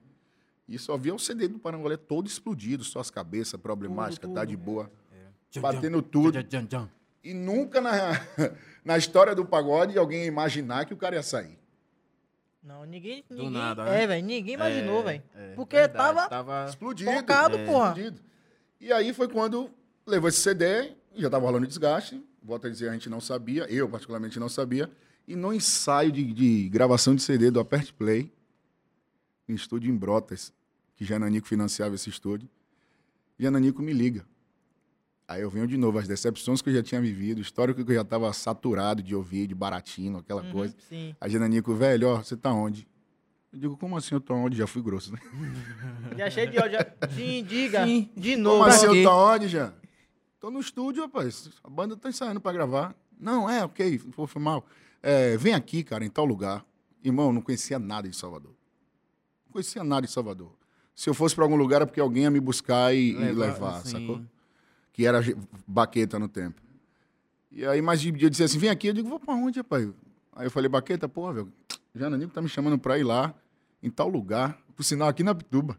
E só via o CD do Parangolé todo explodido, só as cabeças problemáticas, tá de boa. Tcham, Batendo tcham, tudo. E nunca na, na história do pagode alguém ia imaginar que o cara ia sair. Não, ninguém. Do ninguém nada, né? É, velho, ninguém imaginou, É, velho. é, Porque verdade, tava. tava... Explodido. Focado, porra. Explodido. E aí foi quando levou esse CD, já estava rolando desgaste. Volto a dizer, a gente não sabia, eu particularmente não sabia. E no ensaio de, de gravação de CD do Apert Play, no estúdio em Brotas, que Jananico financiava esse estúdio, Jananico me liga. Aí eu venho de novo, as decepções que eu já tinha vivido, o histórico que eu já estava saturado de ouvir, de baratino, aquela Uhum, coisa. Sim. Aí Jananico, velho, ó, você tá onde? Eu digo, como assim eu tô onde? Já fui grosso, né? Já cheio de ódio. já- Sim, diga. Sim. De novo. Como assim eu tô onde, já? Tô no estúdio, rapaz. A banda tá ensaiando pra gravar. Não, é, ok, foi, mal. É, vem aqui, cara, em tal lugar. Irmão, eu não conhecia nada de Salvador. Não conhecia nada de Salvador. Se eu fosse pra algum lugar, era porque alguém ia me buscar e e Levar, sim. sacou? Que era baqueta no tempo. E aí, mais de dia, eu disse assim, vem aqui. Eu digo, vou pra onde, rapaz? Aí eu falei, baqueta, pô, velho, Jananico tá me chamando pra ir lá, em tal lugar. Por sinal, aqui na Pituba,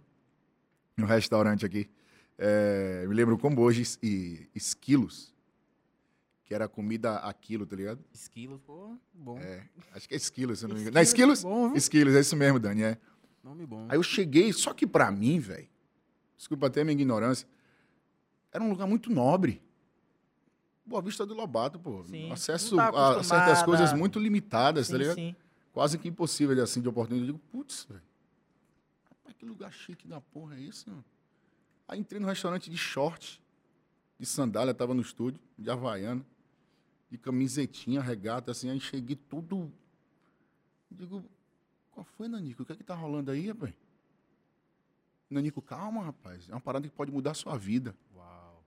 no restaurante aqui. É, me lembro como hoje, e esquilos, que era comida a quilo, tá ligado? Esquilos, pô, bom. É, acho que é esquilos, se eu não me engano. Não é esquilos? Bom, viu? Esquilos, é isso mesmo, Dani, é. Nome bom. Aí eu cheguei, só que pra mim, velho, desculpa até a minha ignorância, era um lugar muito nobre. Boa Vista do Lobato, pô. Sim, Acesso tá a certas coisas muito limitadas, tá Sim, ligado? sim. Quase que impossível de, assim, de oportunidade. Eu digo, putz, velho. Que lugar chique da porra é esse, mano? Aí entrei no restaurante de short. de sandália, tava no estúdio, de havaiana, de camisetinha, regata, assim, aí cheguei tudo. Digo, qual foi, Nanico? O que é que tá rolando aí, rapaz? Nanico, calma, rapaz. É uma parada que pode mudar a sua vida. Uau.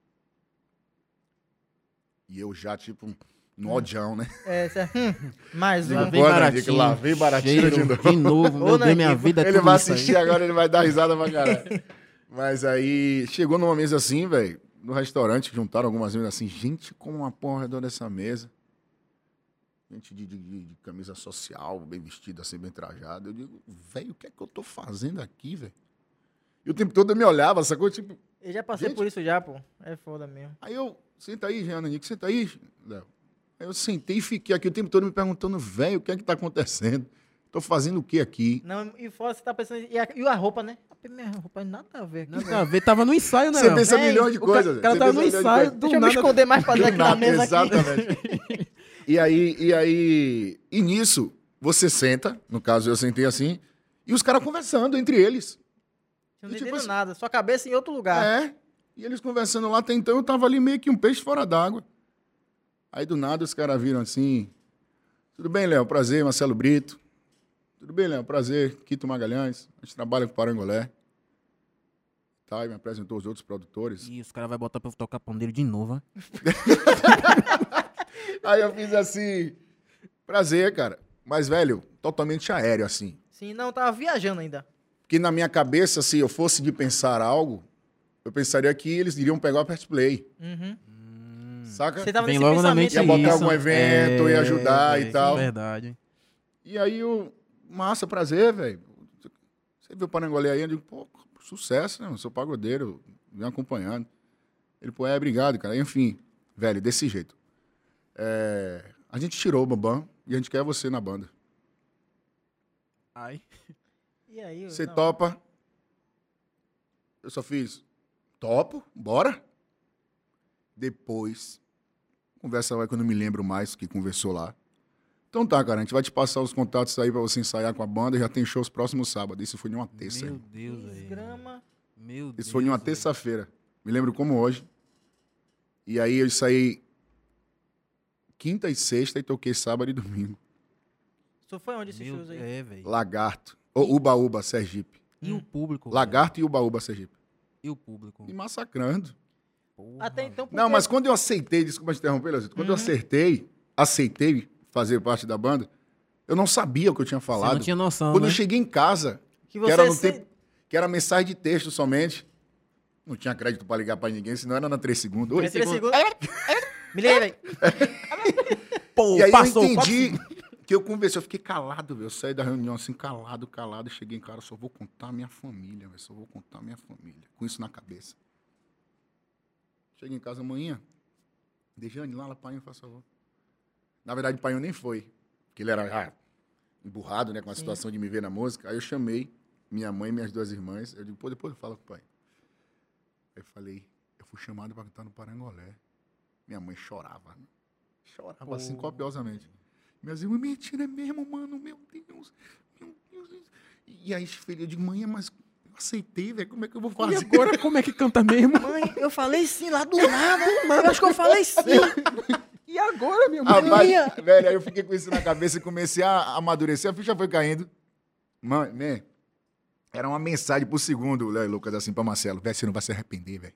E eu já, tipo, no odião, né? É, cê- hum, mais um. Baratinho, lá vem baratinho cheiro, de novo. de novo. Ô, Meu Deus, minha vida é Ele vai assistir agora, ele vai dar risada pra caralho. Mas aí, chegou numa mesa assim, velho, no restaurante, juntaram algumas mesas assim, gente, como uma porra ao redor dessa mesa. Gente de, de- de- de camisa social, bem vestido, assim, bem trajado. Eu digo, velho, o que é que eu tô fazendo aqui, velho? E o tempo todo eu me olhava, sacou? Tipo, Eu já passei Gente. por isso já, pô. É foda mesmo. aí eu, senta aí, Jean Nico, senta aí, Léo. Aí eu sentei e fiquei aqui o tempo todo me perguntando, velho, o que é que tá acontecendo? Tô fazendo o que aqui? Não, e fora você tá pensando. E a, e a roupa, né? Minha roupa nada a ver aqui. Nada a ver, tava no ensaio, né? Você pensa Véi, milhões de coisas. o cara tava no de ensaio, do Deixa eu me nada. esconder mais pra dentro da nada, mesa aqui. Exatamente. e aí, e aí, e nisso, você senta, no caso eu sentei assim, e os caras conversando entre eles. Não E tipo assim- nada. Sua cabeça em outro lugar. É. E eles conversando lá, até então eu tava ali meio que um peixe fora d'água. Aí do nada os caras viram assim: Tudo bem, Léo? Prazer, Marcelo Brito. Tudo bem, Léo? Prazer, Quito Magalhães. A gente trabalha com Parangolé. Tá, e me apresentou os outros produtores. Ih, os caras vão botar pra eu tocar pandeiro de novo, ó. Aí eu fiz assim: Prazer, cara. Mas, velho, totalmente aéreo, assim. Sim, não, tava viajando ainda. Porque na minha cabeça, se eu fosse de pensar algo, eu pensaria que eles iriam pegar o Pet Play. Uhum. Saca? Você tava Vem nesse logo na mente Ia botar isso. algum evento, ia ajudar e véi, tal. Verdade. E aí o massa, prazer, velho. Você viu o Parangolé aí? Eu digo, pô, sucesso, né? Eu sou pagodeiro, vem acompanhando. Ele, pô, é, obrigado, cara. Enfim, velho, desse jeito. É, a gente tirou o Bambam e a gente quer você na banda. Ai. E aí? Você não. topa? Eu só fiz, topo, bora. Depois, conversa vai que eu não me lembro mais que conversou lá. Então tá, cara, a gente vai te passar os contatos aí pra você ensaiar com a banda. Já tem shows próximo sábado. Isso foi em uma terça. Meu? Deus, velho. Desgrama. Meu Deus. Isso foi em uma terça-feira. Me lembro como hoje. E aí eu saí quinta e sexta e toquei sábado e domingo. Isso foi onde esses Meu, shows aí? é, velho. Lagarto. Ou Ubaúba, Sergipe. E o público? Lagarto e Ubaúba, Sergipe. E o público? E massacrando. Porra, Até então, Não, porque- mas quando eu aceitei, desculpa te interromper, Leozito, quando eu acertei, aceitei fazer parte da banda, eu não sabia o que eu tinha Você falado. não tinha noção, Quando né? eu cheguei em casa, que que era no se- tempo, que era mensagem de texto somente, não tinha crédito pra ligar pra ninguém, senão era na 3 segundos. Oi. Três segundos. Me liga, velho. Pô, E aí passou eu entendi que eu conversei, eu fiquei calado, velho. Eu saí da reunião assim, calado, calado. e Cheguei em casa, só vou contar a minha família, velho. Só vou contar a minha família. Com isso na cabeça. Cheguei em casa amanhã. Dejane, lá, lá, pai, faz favor. Na verdade, o pai nem foi. Porque ele era ah, emburrado, né, com a situação de me ver na música. Aí eu chamei minha mãe e minhas duas irmãs. Eu digo, pô, depois eu falo com o pai. Aí eu falei, eu fui chamado para cantar no Parangolé. Minha mãe chorava. né? Chorava assim, copiosamente. Minhas irmãs, mentira, é mesmo, mano, meu Deus. Meu Deus. E aí, filho, eu digo, mãe, mas eu aceitei, velho, como é que eu vou E fazer? agora como é que canta mesmo? Mãe, eu falei sim lá do nada. Eu acho que eu falei sim. E agora, meu irmão? Rapaz, velho, aí eu fiquei com isso na cabeça e comecei a amadurecer, a ficha foi caindo. Mãe, né? Era uma mensagem por segundo, Léo e Lucas, assim, pra Marcelo. Velho, você não vai se arrepender, velho.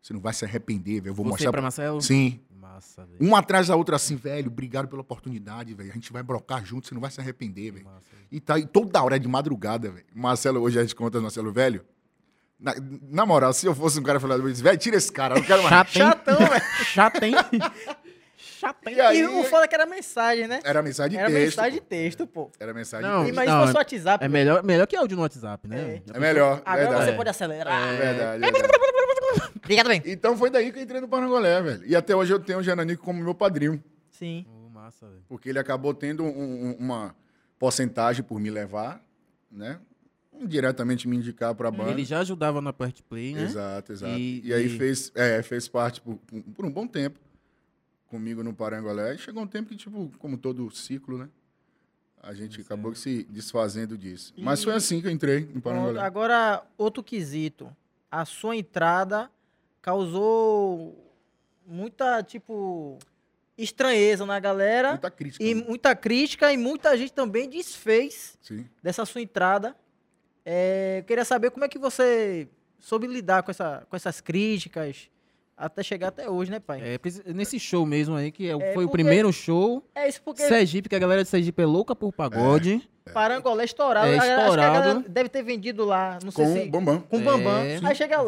Você não vai se arrepender, velho. Eu vou Você mostrar pra Marcelo? Sim. Massa, velho. Um atrás da outra, assim, velho, obrigado pela oportunidade, velho. A gente vai brocar junto, você não vai se arrepender, velho. Massa, velho. E tá aí toda hora, é de madrugada, velho. Marcelo, hoje a gente conta, Marcelo, velho. Na, na moral, se eu fosse um cara falando, eu disse, velho, tira esse cara, eu não quero mais. Chato, hein? Chatão, velho. Chato, hein? Hein? E aí, E o foda é que era mensagem, né? era mensagem de Era texto. mensagem de texto, pô. Era mensagem Não, de texto. Imagina se fosse WhatsApp. É velho. melhor, melhor que áudio no WhatsApp, né? É melhor, Agora verdade. você pode acelerar. Verdade, verdade. Obrigado, bem. Então foi daí que eu entrei no Parangolé, velho. E até hoje eu tenho o Jananico como meu padrinho. Sim. Ô, massa, velho. Porque ele acabou tendo um- um- uma porcentagem por me levar, né? Indiretamente me indicar pra banda. Ele já ajudava na Part Play, né? Exato, exato. E- E, aí e- fez, é, fez parte por, por um bom tempo comigo no Parangolé. E chegou um tempo que, tipo, como todo ciclo, né? A gente acabou se desfazendo disso. Mas E- foi assim que eu entrei no Parangolé. agora, outro quesito. A sua entrada causou muita, tipo, estranheza na galera Muita crítica. e né? muita crítica e muita gente também desfez Sim. dessa sua entrada. É, eu queria saber como é que você soube lidar com, essa, com essas críticas até chegar até hoje, né, pai? É, nesse show mesmo aí, que é o- É, foi o porque- primeiro show. É, isso porque Sergipe, que a galera de Sergipe é louca por pagode. Parangolé estourado. É galera- acho que a galera estourado. deve ter vendido lá, não sei Com se... o Bambam. Com o Bambam. É. Aí chega o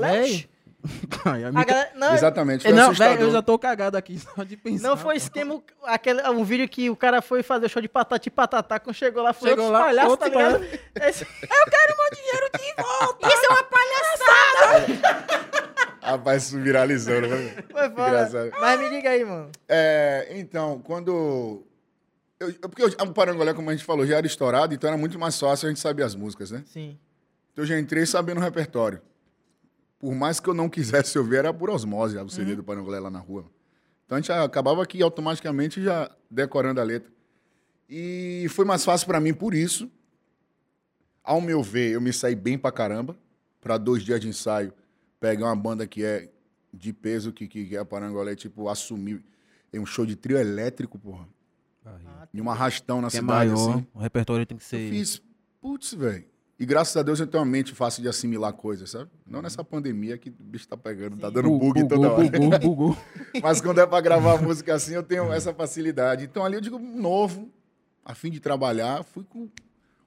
mica- galera, não, Exatamente. É, Foi não, assustador. eu já tô cagado aqui só de pensar. não foi esquema, aquele, um vídeo que o cara foi fazer show de patati e patatá, quando chegou lá, foi Chegou outros lá, palhaços, outro tá ligado? Esse- Eu quero meu dinheiro de volta! Isso é uma palhaçada! Rapaz, viralizou, né? Foi foda. Mas me diga aí, mano. É, então, quando. Eu, porque eu- o Parangolé, como a gente falou, já era estourado, então era muito mais fácil a gente saber as músicas, né? Sim. Então eu já entrei sabendo o repertório. Por mais que eu não quisesse ouvir, era por osmose o CD do Parangolé lá na rua. Então a gente acabava aqui automaticamente já decorando a letra. E foi mais fácil pra mim por isso. Ao meu ver, eu me saí bem pra caramba. Pra dois dias de ensaio, pegar uma banda que é de peso, que, que, que é a Parangolé, tipo, assumir. Em um show de trio elétrico, porra. Ah, Em um arrastão na Que é cidade, maior, assim. o repertório tem que Eu ser... fiz, putz, velho. E graças a Deus eu tenho uma mente fácil de assimilar coisas, sabe? Não nessa pandemia que o bicho tá pegando, tá dando bug bugou, toda hora. Bugou, bugou. Mas quando é pra gravar música assim, eu tenho essa facilidade. Então ali eu digo, novo, a fim de trabalhar, fui com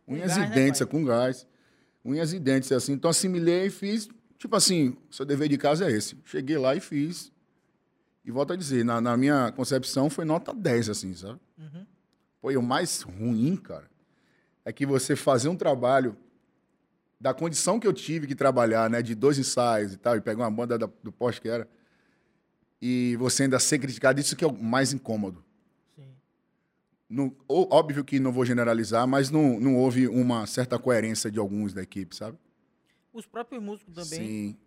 unhas gás, e né, dentes, pai? com gás. Unhas e dentes, assim. Então assimilei e fiz, tipo assim, seu dever de casa é esse. Cheguei lá e fiz. E volto a dizer, na, na minha concepção foi nota 10, assim, sabe? Uhum. Pô, e o mais ruim, cara, é que você fazer um trabalho da condição que eu tive que trabalhar, né, de dois ensaios e tal, e pegar uma banda da- do poste que era, e você ainda ser criticado, isso que é o mais incômodo. Sim. Não, óbvio que não vou generalizar, mas não, não houve uma certa coerência de alguns da equipe, sabe? Os próprios músicos também. Sim.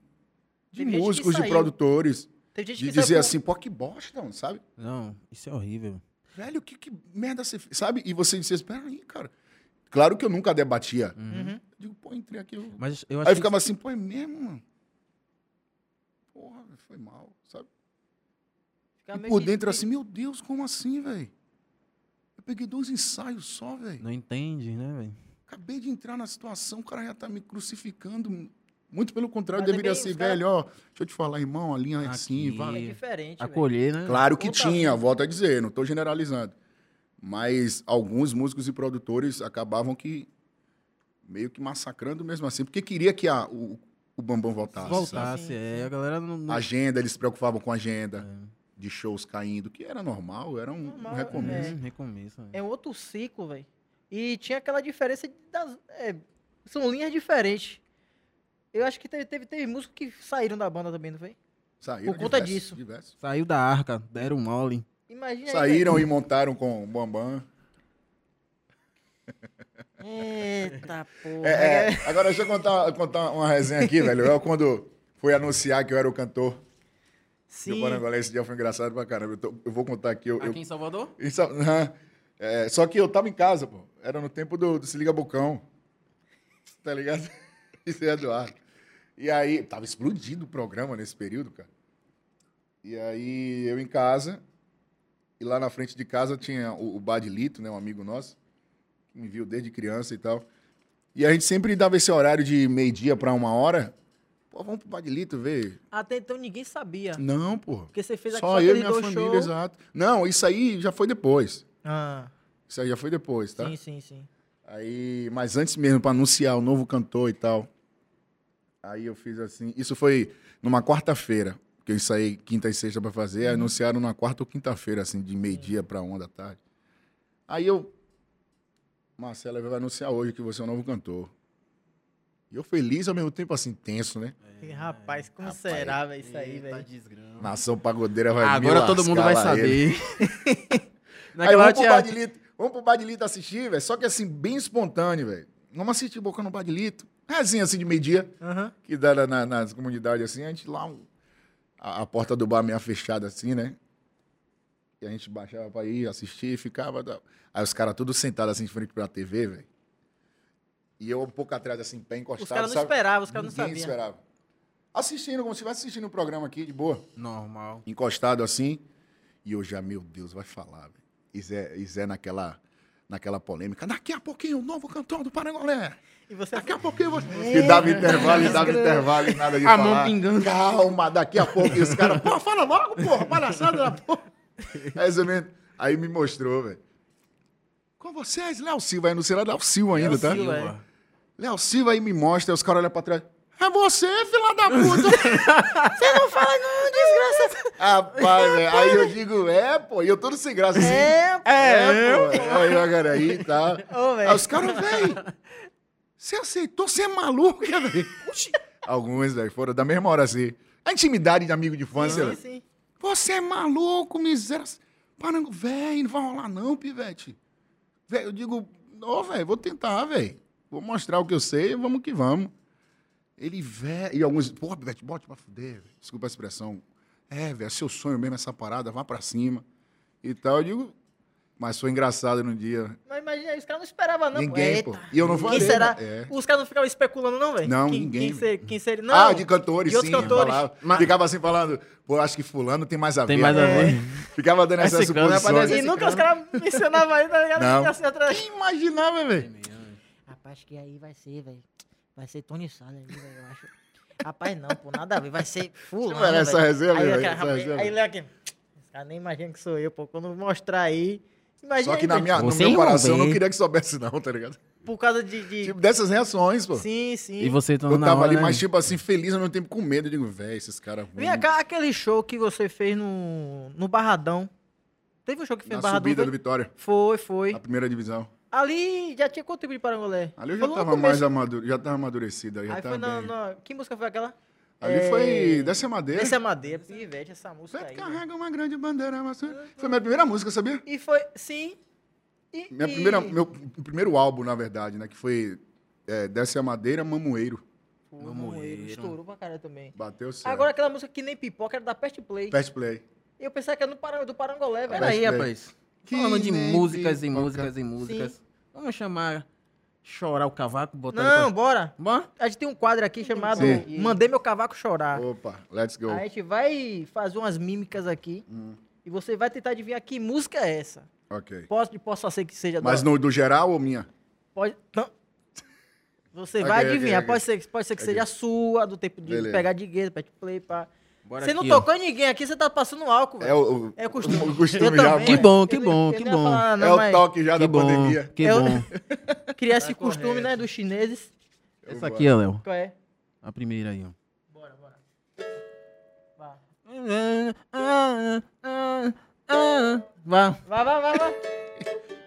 De que músicos, de produtores, Teve gente de que saiu dizer assim, pô, que bosta, não, sabe? Não, isso é horrível. Velho, que, que merda você fez, sabe? E você disse, espera aí, cara. Claro que eu nunca debatia. Uhum. Eu digo, pô, entrei aqui. eu- Mas eu Aí eu que ficava assim, pô, é mesmo, mano? Porra, foi mal, sabe? E por que- dentro assim, meu Deus, como assim, velho? Eu peguei dois ensaios só, velho. não entende, né, velho? Acabei de entrar na situação, o cara já tá me crucificando. Muito pelo contrário, Mas deveria também ser, cara- velho, ó, deixa eu te falar, irmão, a linha é assim, Aqui. vai. É diferente. Acolher, né? Claro que Outra tinha, vez. volto a dizer, não estou generalizando. Mas alguns músicos e produtores acabavam que meio que massacrando mesmo assim, porque queria que a, o, o Bambam voltasse. Voltasse, é. A galera não. não- Agenda, eles se preocupavam com a agenda É. de shows caindo, que era normal, era um, Normal, um recomeço. Hum, recomeço. é. É outro ciclo, velho. E tinha aquela diferença das. é, são linhas diferentes. Eu acho que teve, teve, teve músicos que saíram da banda também, não foi? Saíram Por conta diversos, disso. diversos. Saiu da arca, deram mole. Imagina Saíram e montaram com o Bambam. aí. Eita porra. É, é, agora deixa eu contar, contar uma resenha aqui, velho. Eu quando fui anunciar que eu era o cantor do Sim. Parangolé, esse dia foi engraçado pra caramba. Eu, tô- eu vou contar aqui. Eu, eu- Aqui em Salvador? Aham. É, só que eu tava em casa, pô. Era no tempo do, do Se Liga Bocão. Tá ligado? Isso é Eduardo. E aí, tava explodindo o programa nesse período, cara. E aí, eu em casa, e lá na frente de casa tinha o, o Badilito, né, um amigo nosso, que me viu desde criança e tal. E a gente sempre dava esse horário de meio-dia pra uma hora. Pô, vamos pro Badilito ver. Até então ninguém sabia. Não, pô. Porque você fez Só aquele eu e minha família, show. exato. Não, isso aí já foi depois. Ah, Isso aí já foi depois, tá? sim, sim, sim. Aí, mas antes mesmo, para anunciar o novo cantor e tal. Aí eu fiz assim. Isso foi numa quarta-feira, que eu saí quinta e sexta para fazer. Aí anunciaram na quarta ou quinta-feira, assim, de meio-dia para uma da tarde. Aí eu. Marcela vai anunciar hoje que você é o novo cantor. E eu feliz ao mesmo tempo, assim, tenso, né? E, Rapaz, como Rapaz, será, velho, isso aí, velho? Nação Pagodeira vai me Agora todo mundo vai saber. Aí Naquela vamos pro, tinha... Vamos pro Badilito assistir, velho. Só que assim, bem espontâneo, velho. Vamos assistir Boca no Badilito. Rezinha assim de meio-dia, Aham. que dá na- na- nas comunidades assim, a gente lá, a, a porta do bar meio fechada assim, né? E a gente baixava pra ir assistir e ficava. Aí os caras todos sentados assim de frente pra TV, velho. E eu um pouco atrás, assim, pé encostado. Os caras não esperavam, os caras não sabiam. esperava. assistindo, como se estivesse assistindo um programa aqui, de boa. Normal. Encostado assim. E eu já, meu Deus, vai falar, velho. E Zé, e Zé naquela, naquela polêmica. Daqui a pouquinho, o novo cantor do Parangolé. E você Daqui a pouquinho você. E dava intervalo, e dava intervalo, e nada de A falar. mão pingando. Calma, daqui a pouco. E os caras, pô, fala logo, porra, palhaçada da porra. Mais ou menos. Aí me mostrou, velho. Com vocês, Léo Silva. Aí não sei lá, Léo Silva ainda, tá? Silva, é. Léo Silva aí me mostra, aí os caras olham pra trás. É você, filha da puta! Você não fala, não. Rapaz, velho. Aí eu digo, é, pô. E eu todo sem graça assim. É, É, pô. Aí, ó, cara, aí tá. Ô, velho. Aí os caras, velho. Você aceitou? Você é maluco, velho? Oxi. Alguns, velho, foram da mesma hora assim. A intimidade de amigo de infância, Sim, velho. sim. Você é maluco, miséria. Parango, velho, não vai rolar não, pivete. Velho, eu digo, ô, velho, vou tentar, velho. Vou mostrar o que eu sei, vamos que vamos. Ele, velho, e alguns, pô, pivete, bote pra fuder, velho. Desculpa a expressão. É, velho, é seu sonho mesmo essa parada, vá pra cima. E tal, eu digo, mas foi engraçado no dia. Mas imagina os caras não esperavam, não. Ninguém, Eita. pô. E eu não Quem falei, será? né? É. Os caras não ficavam especulando, não, velho? Não, quem, ninguém. Quem, ser, quem seria? Não. ah, de cantores, de outros sim. cantores. falava. Mas- Ficava assim falando, pô, acho que fulano tem mais a ver. Tem mais a agora. ver. Ficava dando cano é pra suposições. E nunca os caras mencionavam aí, tá ligado? Não. Assim atrás. Quem imaginava, velho? Rapaz, que aí vai ser, velho. Vai ser Tony Sala aí, velho, eu acho. Rapaz, não, pô, nada a ver. Vai ser fulano, Mano, essa resenha, aí, velho, aquela- essa resenha. aí, Léo aqui, esse cara nem imagina que sou eu, pô. Quando mostrar aí... Imagina Só que aí, na minha, no meu não coração eu não queria que soubesse, não, tá ligado? Por causa de... de- Tipo, dessas reações, pô. Sim, sim. E você tá Eu na tava hora, ali, né? mas tipo assim, feliz ao mesmo tempo com medo. Eu digo, velho, esses caras Vem cá, aquele show que você fez no, no Barradão. Teve um show que fez Na no Barradão? subida do foi? Vitória, Foi, foi. a primeira divisão. Ali já tinha quanto tempo de Parangolé? Ali eu já Foi no tava mais amadurecido, já tava amadurecido. Aí, já Aí tava foi na, bem. na- Que música foi aquela? Ali É, foi Desce a Madeira. Desce a Madeira, Pivete, essa música Você aí. né? carrega uma grande bandeira. Mas... Foi a minha primeira música, sabia? E foi, sim. E, Minha e- primeira, meu primeiro álbum, na verdade, né? Que foi é, Desce a Madeira, Mamoeiro. Pô, Mamoeiro. Estourou pra caralho também. Bateu certo. Agora aquela música que nem pipoca era da Pest Play. Fast Play. Eu pensava que era do, Parang- do Parangolé, velho. Peraí, Best rapaz. Que Falando de músicas e pipoca. músicas e músicas. Vamos chamar Chorar o Cavaco, botar ele Não, pra- bora. Bom? A gente tem um quadro aqui chamado Sim. Mandei Meu Cavaco Chorar. Opa, let's go. A gente vai fazer umas mímicas aqui Hum. e você vai tentar adivinhar que música é essa. Ok. Posso, posso ser que seja Mas da... no do geral ou minha? Pode... Não. Você Ok, vai adivinhar. ok. Pode, ser, pode ser que seja a sua, do tempo de Beleza. pegar de gueto, pet play, pá. Bora Você não aqui, ó. tocou em ninguém aqui, você tá passando álcool, É velho. o, o, É, costume. o costume Eu já. Que bom, que Eu bom, não- que eu não bom. falar, não, é o toque já Que da bom, pandemia. que Eu- bom. Criar esse costume, né, dos chineses. Essa aqui, ó, Léo. Qual é? A primeira aí, ó. Bora, bora. Vá. Vá. Vai, vai, vai,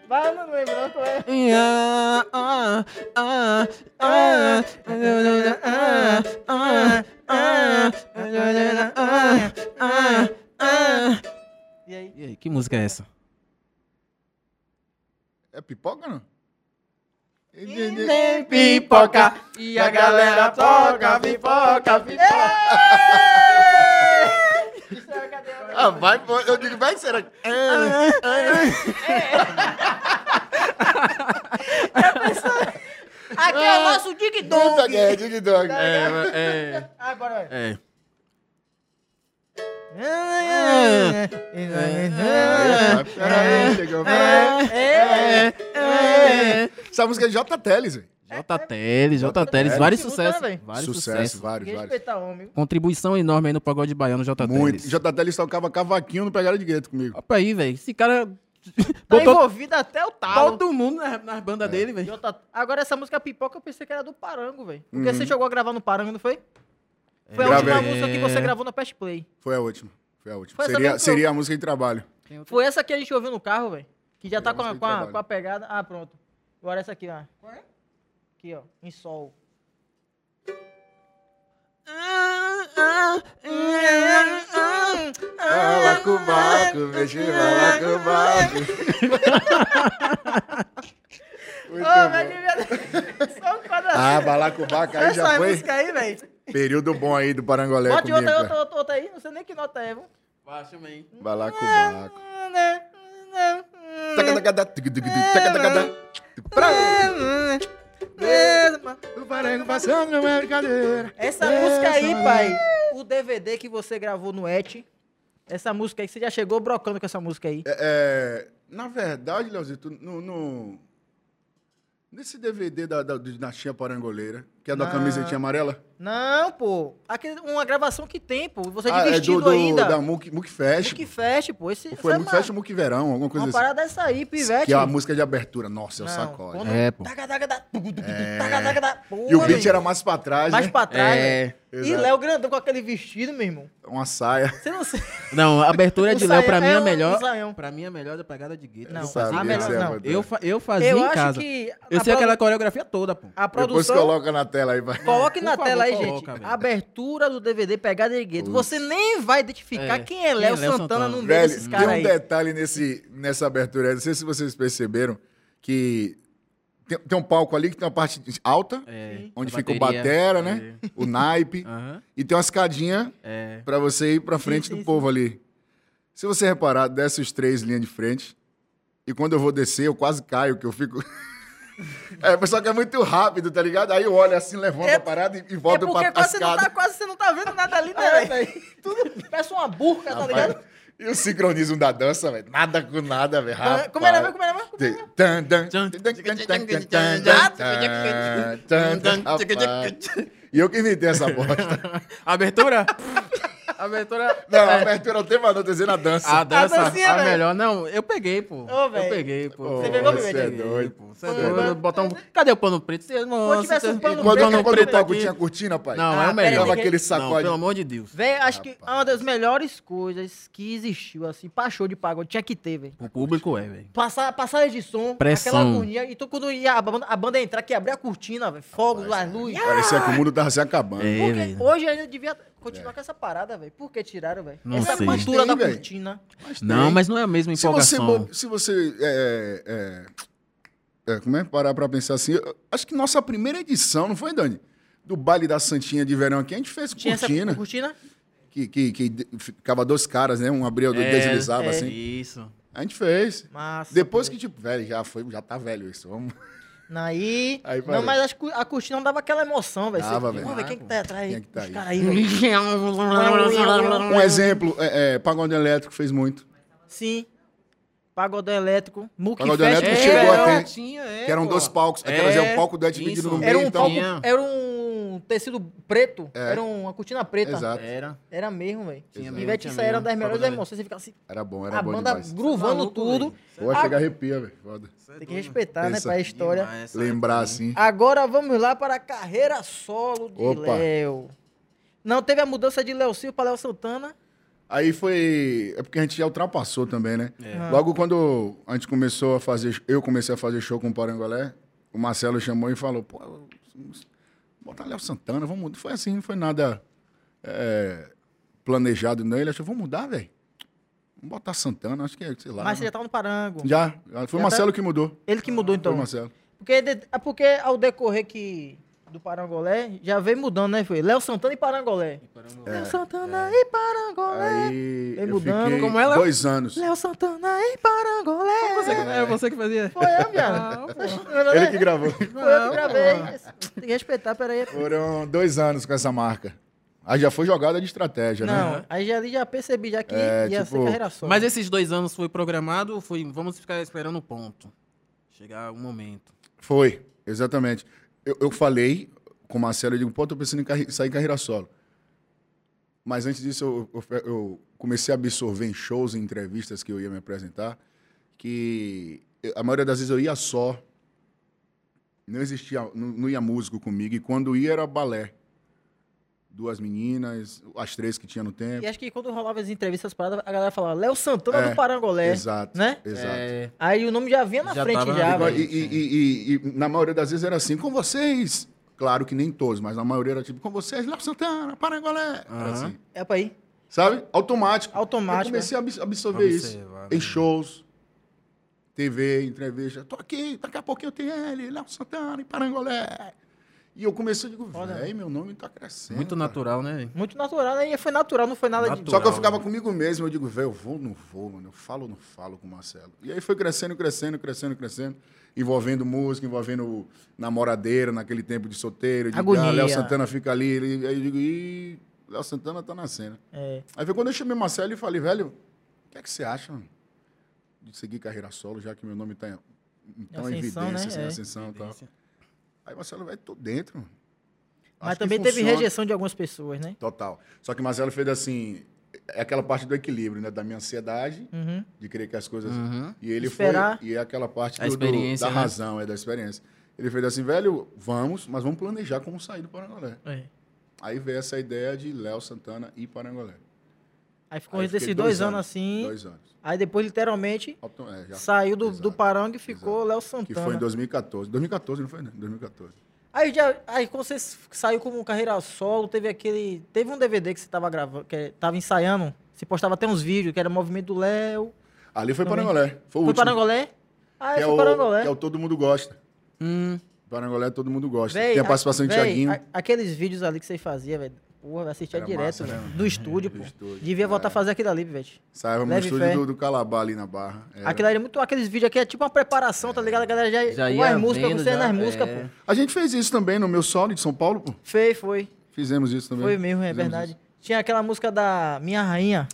vai. Não lembro não qual é. E aí? E aí, que música é essa? É pipoca não? Tem pipoca e a galera toca pipoca, pipoca. Isso é cadê a- Ah, vai. Eu digo, vai, será? que- Aqui é o nosso Dig que é, dig dog. É, Ah, bora, vai. é. Ah, peraí, chegou. É, é. Essa música é J. Teles, velho. J. Teles, J. Teles, vários sucessos. né? Vários Sucesso, sucessos. vários, vários. Contribuição enorme aí no pagode baiano, J. Muito. Teles. J. Teles tocava cavaquinho no Pegada de Gueto comigo. Opa aí, velho. Esse cara Tá botou envolvido até o talo. todo mundo nas, nas bandas É. dele, velho. Jota- Agora, essa música pipoca eu pensei que era do Parango, velho. Porque Uhum. você chegou a gravar no Parango, não foi? Foi a Gravei. última música que você gravou na Pest Play. Foi a última. Foi a última. Foi seria, eu- seria a música em trabalho. Foi essa que a gente ouviu no carro, velho. Que já tá a com a, de com, a, com a pegada. Ah, pronto. Agora essa aqui, ó. Aqui, ó. Em sol. Balacubaco, mexe balacubaco. Muito Ô, devia... Só um quadrado. Ah, balacubaco aí já foi música aí, velho. período bom aí do Parangolé Bote comigo. outra, outra, outra, outra aí. Não sei nem que nota é, viu? Baixa aí. Balacubaco. Tacadacadá, tugudugudu, tacadacadá. Pra- nego passando não é brincadeira. Essa música aí, pai, o DVD que você gravou no Et, essa música aí, você já chegou brocando com essa música aí. É, é, na verdade, Leozito, no, no- nesse DVD da, da Dinastia Parangoleira, que é da camisetinha amarela, Não, pô. Aquele, uma gravação que tem, pô. Você de ah, é vestido do, do, ainda. da Muc, Muc Fest. que feche, pô. Esse, Foi é uma- Fest ou Muc Verão, alguma coisa Uma assim. parada dessa aí, pivete. Que é a música de abertura. Nossa, é o sacode. quando- É, pô. Taca, taca, É. taca, taca, taca. E o beat era mais pra trás, mais né? pra trás, É. né? E Exato. Léo grandão com aquele vestido, meu irmão. Uma saia. Você não sei. Não, a abertura Um de Léo, pra mim, é é um melhor. saião. Pra mim, é a melhor da pegada de guitarra. Não, fazia, a melhor que você ia não. eu, fa- eu fazia Eu em acho casa. que. Eu a sei produ- aquela coreografia toda, pô. A Depois produção. coloca na tela aí, vai. Coloque Por na favor, tela aí, coloca, gente. velho. Abertura do DVD Pegada de Gueto. Putz. Você nem vai identificar É. quem é Léo é Santana, Santana? no meio Velho, desses tem caras um aí. detalhe nesse, nessa abertura aí, não sei se vocês perceberam, que tem, tem um palco ali que tem uma parte alta, É, onde fica o bateria. batera, né? O naipe, Aham. e tem uma escadinha É. pra você ir pra frente sim, do sim. povo ali. Se você reparar, desce os três linhas de frente, e quando eu vou descer, eu quase caio, que eu fico... É, o pessoal que é muito rápido, tá ligado? Aí eu olho assim, levanto É- a parada e, e É volto porque pra, pra quase você, não escada. tá, quase você não tá vendo nada ali, né, velho? Tudo parece uma burca, tá ligado? E o sincronismo da dança, velho. Nada com nada, velho. Como era, velho? Como era, velho? E eu que inventei essa bosta. Abertura? Abertura. Não, a abertura é o tema, não, dizendo a dança. A dança, a, dancinha, velho. melhor. Não, eu peguei, pô. Ô, eu peguei, pô. Você pegou, você é doido. pô. Você é doido. Botar um... Cadê o pano preto? Você, nossa, tivesse um você- pano botou preto, no Quando, quando o palco tinha cortina, pai. Não, Ah, é o melhor. Dava pera, aquele Não, sacode. pelo amor de Deus. Velho, acho que uma das melhores coisas que existiu, assim, pra show de pagode, tinha que ter, velho. O público é, velho. Passar, passagem de som, Pressão. aquela agonia. Então, quando ia a banda, a banda entrar, que abria a cortina, velho, fogo, as luzes. Parecia que o mundo tava se acabando. É, Porque hoje ainda devia continuar com essa parada, velho. Por que tiraram, velho? Não Essa sei. cultura Mas da tem, velho. cortina. Mas Não, tem. mas não é a mesma se você, empolgação. se você é, é, é, como é parar pra pensar assim, acho que nossa primeira edição, não foi, Dani? Do baile da Santinha de verão aqui, a gente fez Tinha cortina, essa cortina? que, que, que ficava dois caras, né? Um abria, outro É, deslizava é. assim. Isso. A gente fez. Massa. Depois pô. que, tipo, velho, já foi, já tá velho isso. Vamos. Aí. Aí não, mas acho que a cortina não dava aquela emoção, velho. Dava, velho. Vamos ver quem que tá atrás aí. Quem é que tá Os aí? caras aí, velho. Um exemplo, é, é, Pagode Elétrico fez muito. Sim. Pagodão elétrico. Muque Pagodão Fest. elétrico que chegou era- a ter. Tinha, é, que eram pô. dois palcos. É, Aquelas é um palco do dividido isso. no meio. Era um, então, palco, era um tecido preto. É. Era uma cortina preta. Exato. Era. Era mesmo, velho. E tinha isso era uma das melhores emoções. Você fica assim, Era bom, era a bom banda demais. gruvando Maluco, tudo. Pô, Ah, chega arrepia, velho. Foda. Tem que respeitar, né, Pensa. pra história. Demais, Lembrar assim. Agora vamos lá para a carreira solo de Opa. Léo. Não teve a mudança de Léo Silva para Léo Santana. Aí foi. É porque a gente já ultrapassou também, né? É. Logo quando a gente começou a fazer. Eu comecei a fazer show com o Parangolé, o Marcelo chamou e falou: pô, botar Léo Santana, vamos mudar. Foi assim, não foi nada é, planejado nele. Achou, vamos mudar, velho. Vamos botar Santana, acho que é, sei lá. Mas você já tá no Parango. Já. Foi o Marcelo tá- que mudou. Ele que mudou, Foi então. o Marcelo. Porque, é porque ao decorrer que do Parangolé, já veio mudando, né? Foi Léo Santana e Parangolé. Léo Santana e Parangolé. Aí Vem eu mudando. Como ela? dois anos. Léo Santana e Parangolé. Você que, é você que fazia? Foi eu, viado. Ele que gravou. Foi eu que gravei. Tem que respeitar, peraí. Foram dois anos com essa marca. Aí já foi jogada de estratégia, né? Não, aí já, ali já percebi já que É, ia ser tipo, carreira solo. Mas esses dois anos foi programado ou foi. Vamos ficar esperando o ponto. Chegar um momento. Foi, exatamente. Eu, eu falei com o Marcelo, eu digo, pô, tô pensando em carre- sair em carreira solo. Mas antes disso, eu, eu eu comecei a absorver em shows, em entrevistas que eu ia me apresentar, que a maioria das vezes eu ia só. Não existia, não, não ia músico comigo, e quando ia era balé. Duas meninas, as três que tinha no tempo. E acho que quando rolava as entrevistas, as paradas, a galera falava Léo Santana É, do Parangolé. Exato, né? exato. É, Aí o nome já vinha na Já frente tava já, E, velho. e- e- e- e na maioria das vezes era assim, com vocês. Claro que nem todos, mas na maioria era tipo, com vocês, Léo Santana, Parangolé. Era Aham. assim. É pra ir. Sabe? Automático. Automático, Eu comecei a abs- absorver isso. Em né? shows, TV, entrevista. Tô aqui, daqui a pouquinho tem ele, Léo Santana, em Parangolé. E eu comecei, eu digo, Olha. velho, meu nome tá crescendo. Muito cara." natural, né? Muito natural, né? E foi natural, não foi nada de. Natural. Só que eu ficava comigo mesmo, eu digo, velho, eu vou ou não vou, mano? Eu falo ou não falo com o Marcelo? E aí foi crescendo, crescendo, crescendo, crescendo, envolvendo música, envolvendo namoradeira naquele tempo de solteiro. Eu digo, Agonia. ah, Léo Santana fica ali. Ele- Aí eu digo, ih, Léo Santana tá na cena. É. Aí foi quando eu chamei o Marcelo e falei, velho, o que é que você acha mano, de seguir carreira solo, já que meu nome tá em, em tão Ascensão, evidência, né? assim, É. ascensão e tal. Aí Marcelo, vai, tô dentro, mano. Mas Acho também teve rejeição de algumas pessoas, né? Total. Só que Marcelo fez assim, é aquela parte do equilíbrio, né? Da minha ansiedade, Uhum. de querer que as coisas. Uhum. E ele Esperar. foi. E é aquela parte do- do- experiência, da né? razão, é da experiência. Ele fez assim, velho, vamos, mas vamos planejar como sair do Parangolé. É. Aí veio essa ideia de Léo Santana e Parangolé. Aí ficou Aí desses fiquei dois, anos assim. Dois anos. Aí depois, literalmente, é, já- saiu do, Exato. do e ficou Léo Que Santana. foi em 2014. 2014, não foi, né? 2014. Aí, já, aí quando você saiu como carreira solo, teve aquele. Teve um DVD que você tava gravando, que tava ensaiando. Você postava até uns vídeos, que era Movimento do Léo. Ali foi. Parangolé. Foi o Foi último. Parangolé? Ah, Que é, foi o, Parangolé. que é o Todo Mundo Gosta. Hum, Parangolé todo mundo gosta. Véi, Tem a participação de véi, Thiaguinho. a- aqueles vídeos ali que você fazia, velho. Porra, assistia Era direto, massa, né? Do estúdio, pô. estúdio, Devia é. voltar a fazer aquilo ali, velho. Saímos no estúdio do, do Calabá ali na Barra. Era. Aquilo ali é muito. Aqueles vídeos aqui é tipo uma preparação, tá ligado? A galera já, Já com ia as músicas, vendo, você nas já, músicas, é. pô. A gente fez isso também no meu solo de São Paulo, pô. Foi, foi. Fizemos isso também. Foi mesmo, é Fizemos verdade. isso. Tinha aquela música da Minha Rainha.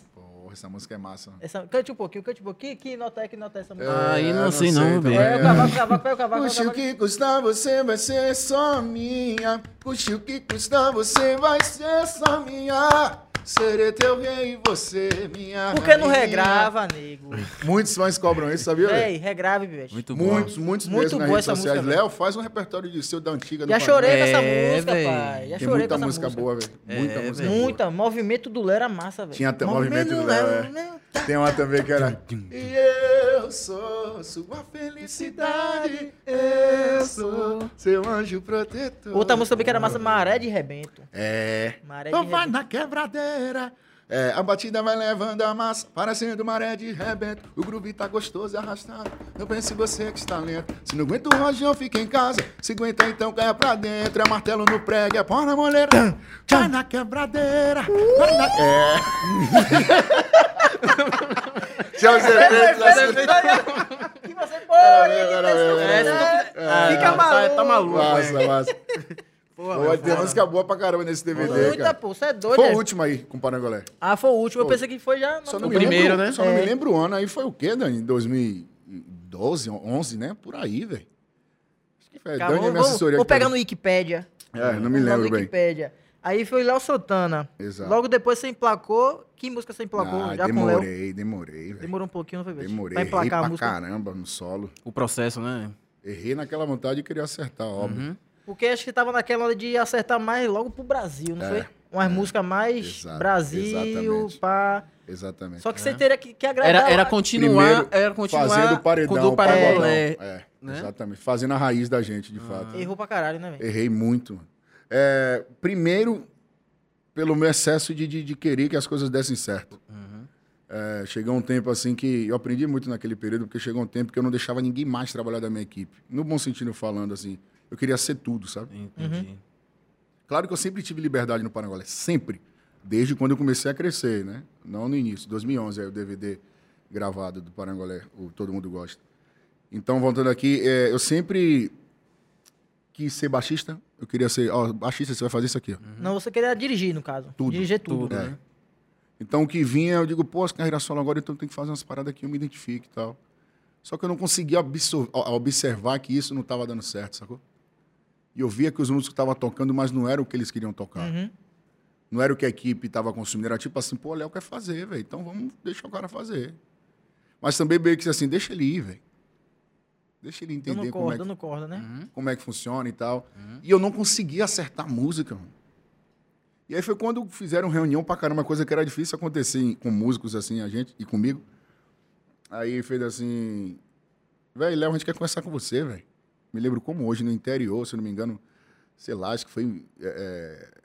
Essa música é massa. Essa, cante um pouquinho, cante um pouquinho. Que nota é que nota é essa música? Ah, aí É, não sei não, também. velho. É, o cavaco, o cavaco, pega o cavaco. Custe o o cavaco. que custar, você vai ser só minha. Custe o que custar, você vai ser só minha. Serei teu rei e você, minha Por que não rainha. regrava, nego? Muitos fãs cobram isso, sabia, velho? Véi, regrave, bicho. muito bom. Muitos, muitos Muito mesmo nas boa redes essa sociais. música, Léo, faz um repertório de seu da antiga. do Já chorei com essa É, música, véi. pai. Já Tem chorei muita com essa música, música. boa, velho. Muita É, música boa. Muita. Movimento do Léo era massa, velho. Tinha até movimento do Léo, é. Tem uma também que era. E eu sou sua felicidade. Eu sou seu anjo protetor. Outra música também que era massa, Maré de Rebento. É. Maré de Então vai Rebento. na quebradeira. É, a batida vai levando a massa, parecendo maré de rebento. O groove tá gostoso e arrastado. Eu penso em você que está lento. Se não aguenta o rojão, fica em casa. Se aguenta, então caia pra dentro. É martelo no prego, é pó na moleira. Vai na quebradeira. Vai na... É. Tinha os efeitos assim. Que você pode. Ah, Fica tá- maluco. Tá maluco. Massa, massa. Pô, Pô, tem música boa pra caramba nesse DVD, Muita, cara. pô. Você é doido, Foi né? o último aí, com o Parangolé. Ah, foi o último. Eu Foi. pensei que foi já. Só não O me primeiro, lembro, né? Só não É. me lembro o ano. Aí foi o quê, Dani? 2012, 11, né? Por aí, velho. Acho que foi. Dani é minha vamos, assessoria. vou aqui pegar no também. Wikipédia. É, não me no lembro bem. Wikipédia. Aí foi Léo Santana. Exato. Logo depois você emplacou. Que música você emplacou? Ah, já com o Léo? demorei, demorei, velho. Demorou um pouquinho, não foi, Beth? Demorei. Pra Errei emplacar a pra música. caramba no solo. O processo, né? Errei naquela vontade de querer acertar, óbvio. Uhum. Porque acho que tava naquela hora de acertar mais logo pro Brasil, não É, foi? Umas músicas mais Exato, Brasil, exatamente. pá. Exatamente. Só que você teria que, que agradar. Era, era continuar, Primeiro, era continuar Fazendo o paredão. com o paredão. Parangolé. É, né? exatamente. Fazendo a raiz da gente, de fato. Errou pra caralho, né, velho? Errei muito. É, primeiro, pelo meu excesso de, de, de querer que as coisas dessem certo. É, chegou um tempo assim que eu aprendi muito naquele período, porque chegou um tempo que eu não deixava ninguém mais trabalhar da minha equipe. No bom sentido falando, assim, eu queria ser tudo, sabe? Entendi. Claro que eu sempre tive liberdade no Parangolé, sempre. Desde quando eu comecei a crescer, né? Não no início, 2011, aí o DVD gravado do Parangolé, o Todo Mundo Gosta. Então, voltando aqui, é, eu sempre quis ser baixista. Eu queria ser, ó, baixista, você vai fazer isso aqui, ó. Não, você queria dirigir, no caso. Tudo, Dirigir tudo. tudo, né? né? Então, o que vinha, eu digo, pô, as carreiras solo agora, então tem que fazer umas paradas que eu me identifique e tal. Só que eu não conseguia observar que isso não estava dando certo, sacou? E eu via que os músicos estavam tocando, mas não era o que eles queriam tocar. Uhum. Não era o que a equipe estava consumindo. Era tipo assim, pô, o Léo quer fazer, velho. Então vamos deixar o cara fazer. Mas também meio que assim, deixa ele ir, velho. Deixa ele entender Dando como corda, é, que, dando corda, né? Uhum. como é que funciona e tal. E eu não conseguia acertar a música, mano. E aí foi quando fizeram reunião pra caramba, coisa que era difícil acontecer com músicos assim, a gente, e comigo. Aí fez assim, velho, Léo, a gente quer conversar com você, velho. Me lembro como hoje, no interior, se eu não me engano, sei lá, acho que foi é, é,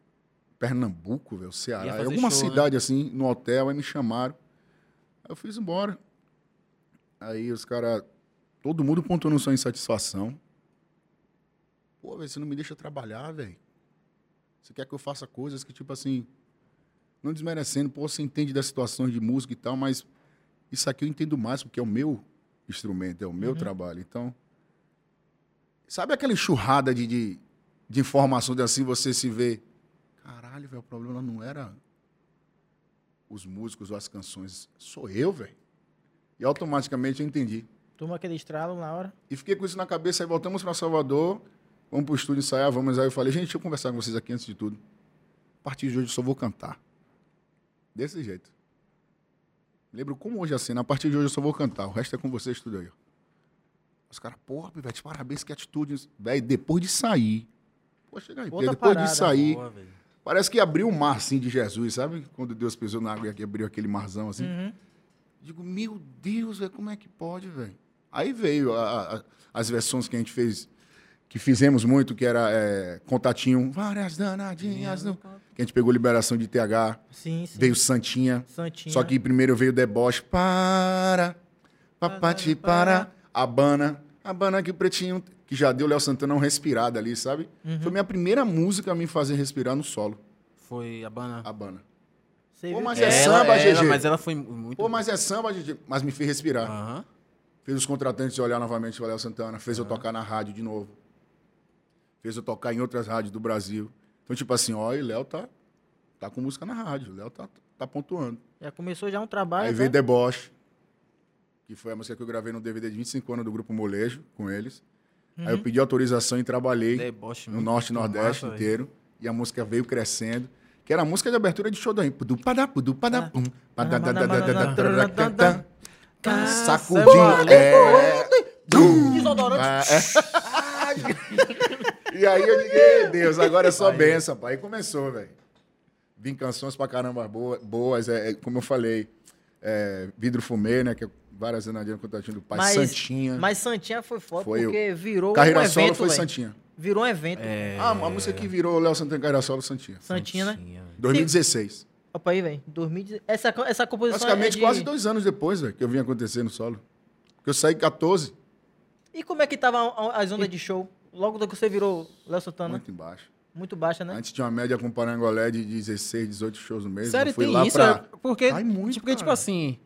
Pernambuco, velho, Ceará, alguma show, né? cidade assim, no hotel, aí me chamaram. Aí eu fiz embora. Aí os caras, todo mundo pontuando sua insatisfação. Pô, velho, você não me deixa trabalhar, velho. Você quer que eu faça coisas que, tipo assim, não desmerecendo, pô, você entende das situações de música e tal, mas isso aqui eu entendo mais, porque é o meu instrumento, é o meu trabalho. Então, sabe aquela enxurrada de, de, de informação de assim você se vê, caralho, velho, o problema não era os músicos ou as canções, sou eu, velho. E automaticamente eu entendi. Toma aquele estralo na hora. E fiquei com isso na cabeça, aí voltamos para Salvador, vamos pro estúdio ensaiar, vamos. Aí eu falei, gente, deixa eu conversar com vocês aqui antes de tudo. A partir de hoje eu só vou cantar. Desse jeito. Lembro como hoje é a cena, a partir de hoje eu só vou cantar, o resto é com vocês tudo aí. Os caras, porra, Pivete, parabéns, que atitude. Velho, depois de sair. Pô, chega aí, Outra depois parada. de sair. Boa. Parece que abriu o mar, assim, de Jesus, sabe? Quando Deus pisou na água e abriu aquele marzão, assim. Uhum. Digo, meu Deus, velho, como é que pode, velho? Aí veio a- a- as versões que a gente fez, que fizemos muito, que era é, Contatinho, várias danadinhas, no... que a gente pegou Liberação de TH, Sim, sim. veio Santinha, Santinha. só que primeiro veio Deboche, para, papati para, Habana, Habana que o Pretinho, que já deu Léo Santana uma respirada ali, sabe? Uhum. Foi minha primeira música a me fazer respirar no solo, Foi a Bana. Habana. Você Pô, mas É, é samba, ela, GG. Mas ela foi muito. Pô, mas é samba, GG, mas me fez respirar. Aham. Fez os contratantes olhar novamente o Léo Santana, fez eu tocar na rádio de novo. Fez eu tocar em outras rádios do Brasil. Então, tipo assim, ó, e Léo tá, tá com música na rádio, o Léo tá, tá pontuando. Já começou já um trabalho. Aí veio Deboche, que foi a música que eu gravei no DVD de 25 anos do Grupo Molejo, com eles. Uhum. Aí eu pedi autorização e trabalhei Deboche, no Norte e Nordeste massa, inteiro. Aí. E a música veio crescendo. Que era a música de abertura de show do Pudu padá, pudu padá, pum. Sacudim. É... Desodorante. Ah, é. E aí eu digo, Deus, agora é só benção, pai. E começou, velho. Vim canções pra caramba boas, boas é, como eu falei. É, vidro Fumê, né? Que várias zanadinhas com o Tatinho do Pai, Mas, Santinha. Mas Santinha foi foda Foi porque virou Carreira um Solo evento, foi velho. Santinha. Virou um evento. É. Ah, a música que virou Léo Santana Carreira Solo, Santinha. Santinha, né? Santinha, velho. 2016. Opa aí, velho. 2010. Essa, essa composição Praticamente é de... quase dois anos depois, velho, que eu vim acontecer no solo. Porque eu saí 14, E como é que tava a- as ondas de show? Logo do que você virou Léo Santana? Muito, muito embaixo. baixa, né? Antes tinha uma média com Parangolé de 16, 18 shows no mês. Sério, eu fui tem lá isso? pra... é Porque, Ai, muito, tipo, porque, tipo assim,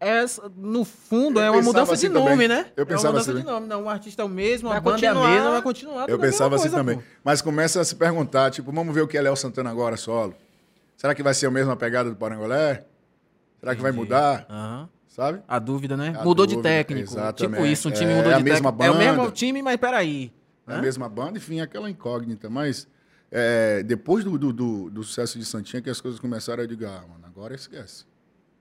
essa, no fundo Eu é uma mudança assim de nome, também. né? Eu é pensava uma mudança assim de nome. Não, o artista é o mesmo, Vai a banda é a continuar. mesma, vai continuar. Eu a pensava assim coisa, também. pô. Mas começa a se perguntar, tipo, vamos ver o que é Léo Santana agora, solo. Será que vai ser a mesma pegada do Parangolé? Será que vai Entendi. mudar? Aham. Sabe? A dúvida, né? A mudou de dúvida, técnico. exatamente. Tipo isso, um time É mudou a de mesma técnico. É o mesmo banda. time, mas peraí. É a Hã? mesma banda, enfim, aquela incógnita. Mas é, depois do, do, do- do sucesso de Santinha, que as coisas começaram a dizer, ah, mano, agora esquece.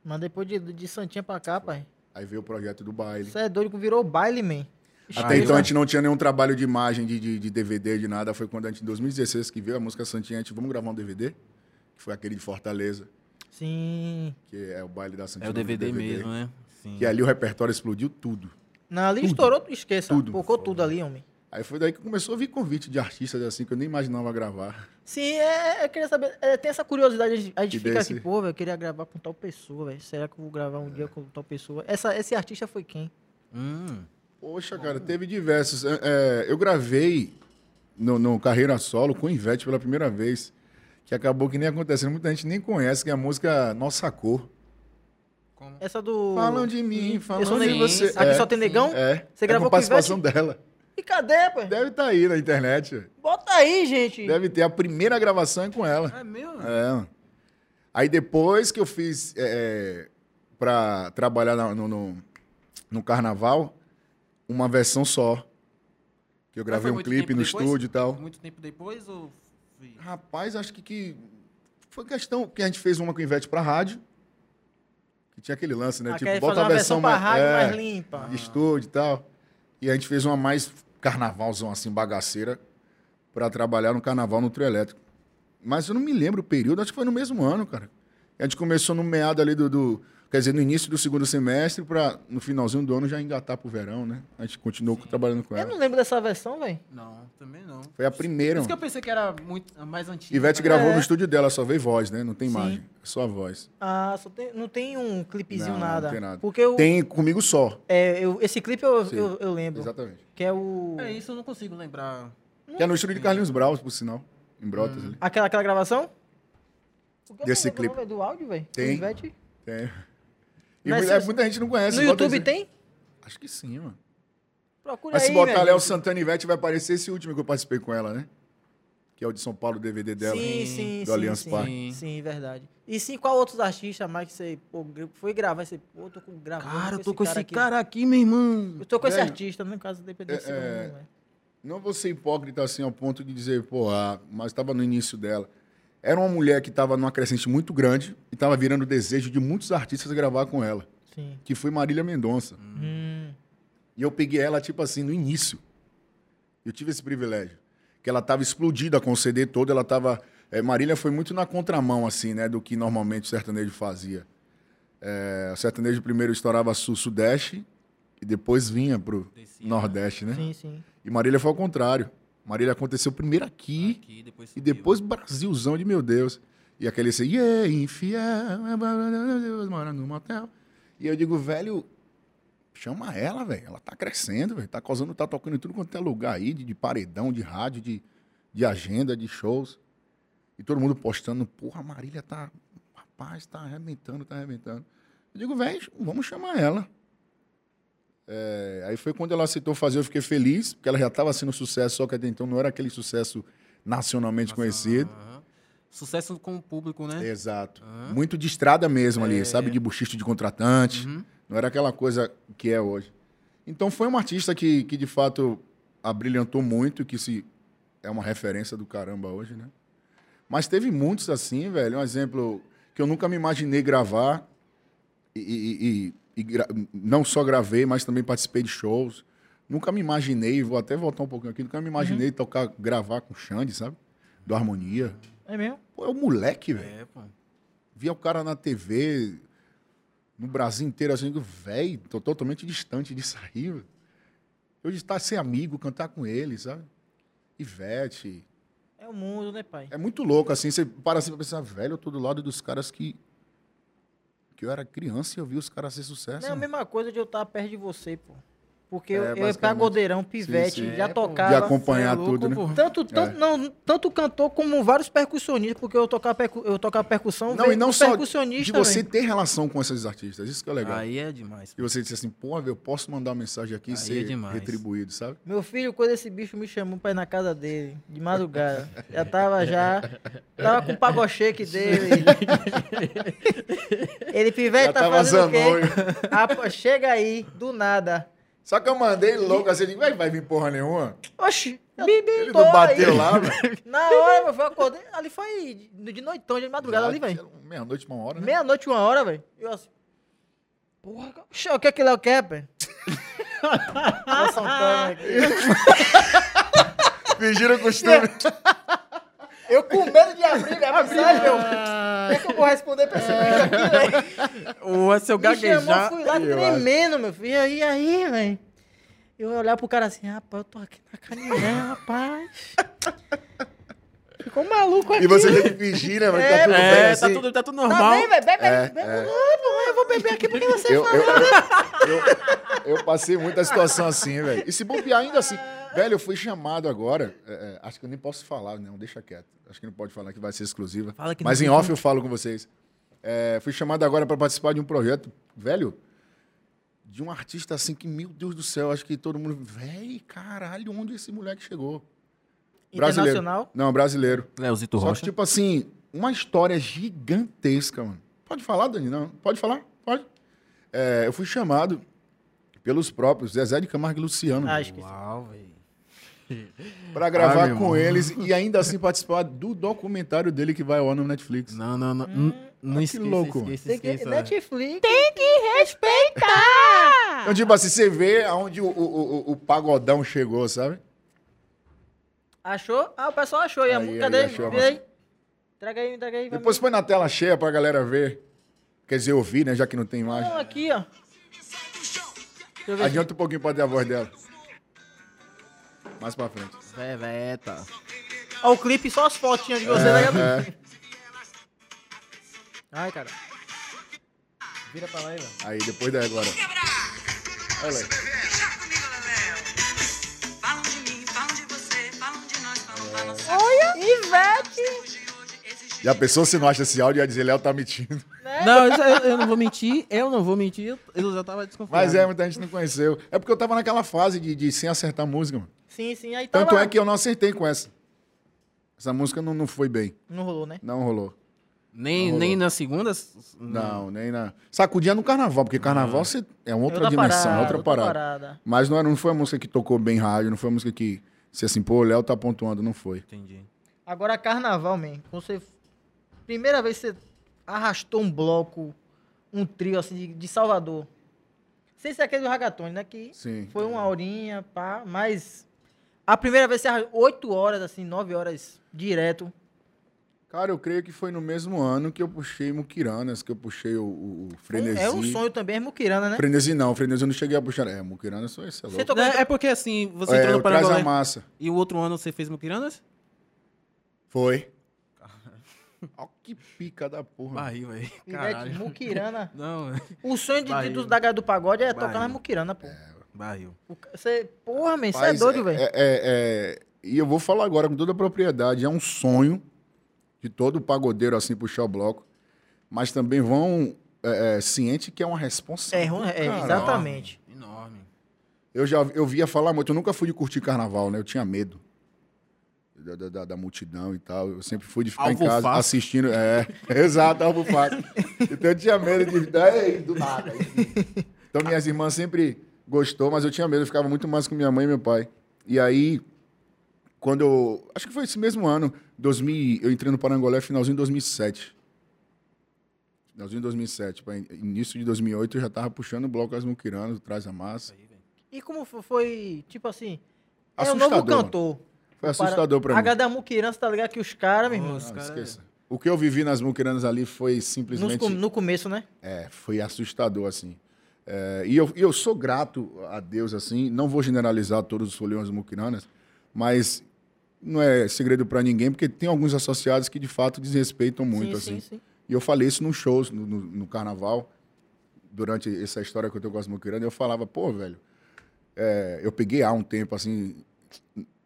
Mas depois de, de Santinha pra cá, pai. Aí veio o projeto do baile. Você é doido que virou baile, man. Até Aí então a gente não tinha nenhum trabalho de imagem, de, de, de DVD, de nada. Foi quando a gente, em 2016, que veio a música Santinha, a gente, vamos gravar um DVD? Que foi aquele de Fortaleza, Sim. que é o baile da Santinha. É o no DVD, mesmo, né? Sim. Que ali o repertório explodiu tudo. Não, ali estourou, esqueça. Tudo. Focou tudo ali, homem. Aí foi daí que começou a vir convite de artistas assim que eu nem imaginava gravar. Sim, é, eu queria saber. é, tem essa curiosidade, a gente- a gente fica desse- aqui, pô, velho, eu queria gravar com tal pessoa, velho. Será que eu vou gravar um dia com tal pessoa? Essa, esse artista foi quem? Hum. Poxa, cara, teve diversos. É, é, eu gravei no, no Carreira Solo com o Ivete pela primeira vez, que acabou que nem acontecendo. Muita gente nem conhece, que é a música Nossa Cor. Essa do. Falam de mim, falam de você. Aqui É, só tem negão? É, Você é gravou com com o participação dela. E cadê, pai? Deve estar aí na internet. Bota aí, gente. Deve ter a primeira gravação é com ela. É meu? É. Aí depois que eu fiz é, para trabalhar no, no, no carnaval, uma versão só. Que eu gravei um clipe no depois? estúdio e tal. Muito tempo depois ou... foi- Rapaz, acho que, que foi questão que a gente fez uma com o Ivete pra rádio. Que tinha aquele lance, né? Ah, tipo, bota fazer a uma versão versão pra rádio é, mais limpa. de estúdio e tal. E a gente fez uma mais carnavalzão assim, bagaceira, pra trabalhar no carnaval no trio elétrico. Mas eu não me lembro o período, acho que foi no mesmo ano, cara. A gente começou no meado ali do, do- Quer dizer, no início do segundo semestre, pra no finalzinho do ano já engatar pro verão, né? A gente continuou trabalhando com Eu ela. não lembro dessa versão, velho. Não, também não. Por Foi a primeira. isso que eu pensei que era muito a mais antiga. Ivete tá? gravou É. no estúdio dela, só veio voz, né? Não tem Sim. imagem, é só a voz. Ah, só tem, não tem um clipezinho, Não, não nada. tem nada. Porque eu, Tem comigo só. é, eu- esse clipe eu, Sim. eu, eu lembro. Exatamente. Que é o. É isso, eu não consigo lembrar. Que é no estúdio de Carlinhos Brau, por sinal. Em Brotas ali. Aquela, aquela gravação? Por que eu Desse o clipe. nome do áudio, velho? Tem. Tem. E Mas muita, se- muita gente não conhece. No bota YouTube esse- tem? Acho que sim, mano. Procura Mas aí, se botar velho. Léo Santana e Ivete, vai aparecer esse último que eu participei com ela, né? Que é o de São Paulo, o DVD dela. Sim, sim, do sim. Allianz sim, Parque. Sim, verdade. E sim, qual outros artistas mais que você pô, foi gravar? Você, pô, tô com gravando Cara, eu tô com esse aqui. cara aqui, meu irmão. Eu tô com esse artista, no caso, dependendo é, do é, nome, velho. Não vou ser hipócrita assim ao ponto de dizer, ah, mas estava no início dela. Era uma mulher que estava numa crescente muito grande e estava virando desejo de muitos artistas gravar com ela, Sim. que foi Marília Mendonça. Hum. E eu peguei ela, tipo assim, no início. Eu tive esse privilégio. Que ela estava explodida com o CD todo, ela estava. Marília foi muito na contramão, assim, né, do que normalmente o sertanejo fazia. É, o sertanejo primeiro estourava sul-sudeste e depois vinha pro Descia. nordeste, né? Sim, sim. E Marília foi ao contrário. Marília aconteceu primeiro aqui, Aqui, depois e depois Brasilzão de meu Deus. E aquele assim, yeah, infiel, é Deus, mora no motel. E eu digo, velho, chama ela, velho. Ela tá crescendo, velho. Tá causando, tá tocando em tudo quanto é lugar aí, de, de paredão, de rádio, de, de agenda, de shows. E todo mundo postando, porra, a Marília tá, rapaz, tá arrebentando, tá arrebentando. Eu digo, velho, vamos chamar ela. É, aí foi quando ela aceitou fazer, eu fiquei feliz, porque ela já estava sendo sucesso, só que até então não era aquele sucesso nacionalmente conhecido. Aham. Sucesso com o público, né? Exato. Aham. Muito de estrada mesmo ali, sabe? De buchicho de contratante. Uhum. Não era aquela coisa que é hoje. Então foi uma artista que, que de fato abrilhantou muito, que se é uma referência do caramba hoje, né? Mas teve muitos assim, velho. Um exemplo que eu nunca me imaginei gravar. E, e- e- e gra- não só gravei, mas também participei de shows. Nunca me imaginei, vou até voltar um pouquinho aqui, nunca me imaginei tocar, gravar com o Xande, sabe? Do Harmonia. É mesmo? Pô, é o moleque, velho É, pô. via o cara na TV, no Brasil inteiro, assim, velho, tô totalmente distante disso aí. velho. Eu de estar ser amigo, cantar com ele, sabe? Ivete. É o mundo, né, pai? É muito louco, assim, você para assim pra pensar, velho, eu tô do lado dos caras que. que eu era criança e eu vi os caras ser sucesso. Não é a mesma coisa de eu estar perto de você, pô. Porque É, eu, eu ia pagodeirão, pivete, Sim, sim. já É, tocava. De acompanhar é louco, tudo, né? Tanto, tanto, não, tanto cantor como vários percussionistas, porque eu tocava, percu, eu tocava percussão, Não, e não só de você ter relação com esses artistas, isso que é legal. Aí é demais. E você disse assim, pô, eu posso mandar uma mensagem aqui e é ser demais. retribuído, sabe? Meu filho, quando esse bicho me chamou pra ir na casa dele, de madrugada, já tava já, tava com o pagocheque dele. Ele, pivete, Já tá fazendo o quê? Ah, pô, chega aí, do nada. Só que eu mandei louco assim, vai, vai vir porra nenhuma. Oxi, eu Ele tô não bateu aí. lá, velho. Na hora, meu, foi acordei, ali foi de, noitão, de madrugada ali, velho. Meia-noite, uma hora, né? Meia-noite, uma hora, velho. Eu assim. Porra, oxe, o que é que Léo quer, velho? Tá soltando aqui. Fingiram o costume. Eu com medo de abrir a mensagem, meu. Como é que eu vou responder pra esse bicho aqui, velho? O Me chamou, gaguejar. fui lá eu tremendo, meu filho. E aí, aí, velho? Eu olhar pro cara assim, rapaz, eu tô aqui na caminhão, rapaz. Ficou maluco aqui. E você tem que fingir, né? Mas É, tá tudo bem É, assim. tá tudo, tá tudo Tá normal. bem, velho? Bebe, É, bebe. é. Eu vou beber aqui porque você Eu, falou. eu, eu, eu passei muita situação assim, velho. E se bobear ainda assim. Velho, eu fui chamado agora. é, é, acho que eu nem posso falar, não, deixa quieto. Acho que não pode falar que vai ser exclusiva. Fala que Mas em off eu falo com vocês. É, fui chamado agora para participar de um projeto, velho, de um artista assim que, meu Deus do céu, acho que todo mundo. Velho, caralho, onde esse moleque chegou? Internacional. Não, brasileiro. Leozito Só que, Rocha. tipo assim, uma história gigantesca, mano. Pode falar, Dani? Não? Pode falar? Pode. É, eu fui chamado pelos próprios Zezé de Camargo e Luciano Ah, esqueci. Uau, velho. pra gravar Ah, com irmão. eles e ainda assim participar do documentário dele que vai ao ar no Netflix. Não, não, não. N- Não que esqueça, louco. esqueça, Tem que, esqueça. Netflix. Tem que respeitar. Então, tipo assim, você vê aonde o, o, o, o pagodão chegou, sabe? Achou? Ah, o pessoal achou. E a Aí, música aí, dele? achou, aí. Traga aí, traga aí. Depois põe na tela cheia pra galera ver. Quer dizer, ouvir, né? Já que não tem imagem. Não, aqui, ó. Adianta um pouquinho pra ter a voz dela. Mais pra frente. Veveta. Ó, o clipe, só as fotinhas de você, tá ligado? É, Ai, cara. Vira pra lá aí, velho. aí, depois da agora. Olha aí. De Ivete! E a pessoa, se não acha esse áudio, ia dizer, Léo tá mentindo. Não, isso eu, eu não vou mentir, eu não vou mentir, eu- eu já tava desconfiado. Mas é, muita gente não conheceu. É porque eu tava naquela fase de, de sem acertar música, mano. Sim, sim, aí tava... Tanto é que eu não acertei com essa. Essa música não, não foi bem. Não rolou, né? Não rolou. Nem, Não nem rolou. na segunda? Não, nem na. Sacudia no carnaval, porque carnaval você... é uma outra, Outra dimensão, parada, outra outra parada. parada. Mas não, era, não foi a música que tocou bem rádio, não foi a música que. Se assim, pô, o Léo tá pontuando, não foi. Entendi. Agora, carnaval, man. Você. Primeira vez que você arrastou um bloco, um trio assim de, de Salvador. Sem ser aquele do Ragatone, né? Que Sim. foi uma horinha, pá. Mas. A primeira vez você arrastou 8 horas, assim, 9 horas direto. Cara, eu creio que foi no mesmo ano que eu puxei Muquiranas, que eu puxei o, o, o Frenesi. É um sonho também, é Muquirana, né? Frenesi não, Frenesi eu não cheguei a puxar. É, Muquiranas foi esse, é Você louco. tocou. É, é porque assim, você É, entrou no o Traz a Massa. e o outro ano você fez Muquiranas? Foi. Olha que pica da porra. Barril, velho. Caralho. Muquirana. Não, O sonho de, do, da galera do pagode é tocar Barril. nas Muquirana, pô. Barril. Você, porra, man, você é doido, velho. é- é- é- E eu vou falar agora com toda a propriedade. É um sonho de todo pagodeiro assim puxar o bloco. Mas também vão é, é, ciente que é uma É, responsabilidade. é, Caralho. exatamente. Enorme. Eu já eu via falar muito. Eu nunca fui de curtir carnaval, né? Eu tinha medo da, da- da- da multidão e tal. Eu sempre fui de ficar Alvo em casa fácil. assistindo. É, exato, alvo fácil. Então eu tinha medo de. Ei, do nada. Então minhas irmãs sempre gostou, mas eu tinha medo. Eu ficava muito mais com minha mãe e meu pai. E aí, quando eu. Acho que foi esse mesmo ano, 2000, eu entrei no Parangolé finalzinho de 2007. Finalzinho de 2007. pra in- Início de 2008 eu já tava puxando o bloco As Muquiranas, Traz a Massa. E como fo- foi, tipo assim, é o novo Assustador, cantor. Foi assustador pra A mim. galera da Muquirança, tá ligado? Que os caras, meu irmão, Não, cara- esqueça. O que eu vivi nas Muquiranas ali foi simplesmente. com- no começo, né? É, foi assustador, assim. É, e eu, e eu sou grato a Deus, assim. Não vou generalizar todos os foliões muquiranas, mas não é segredo pra ninguém, porque tem alguns associados que de fato desrespeitam muito, sim, assim. sim, sim. E eu falei isso nos shows, no, no- no carnaval, durante essa história que eu tenho com as muquiranas, eu falava, pô, velho, é, eu peguei há um tempo, assim,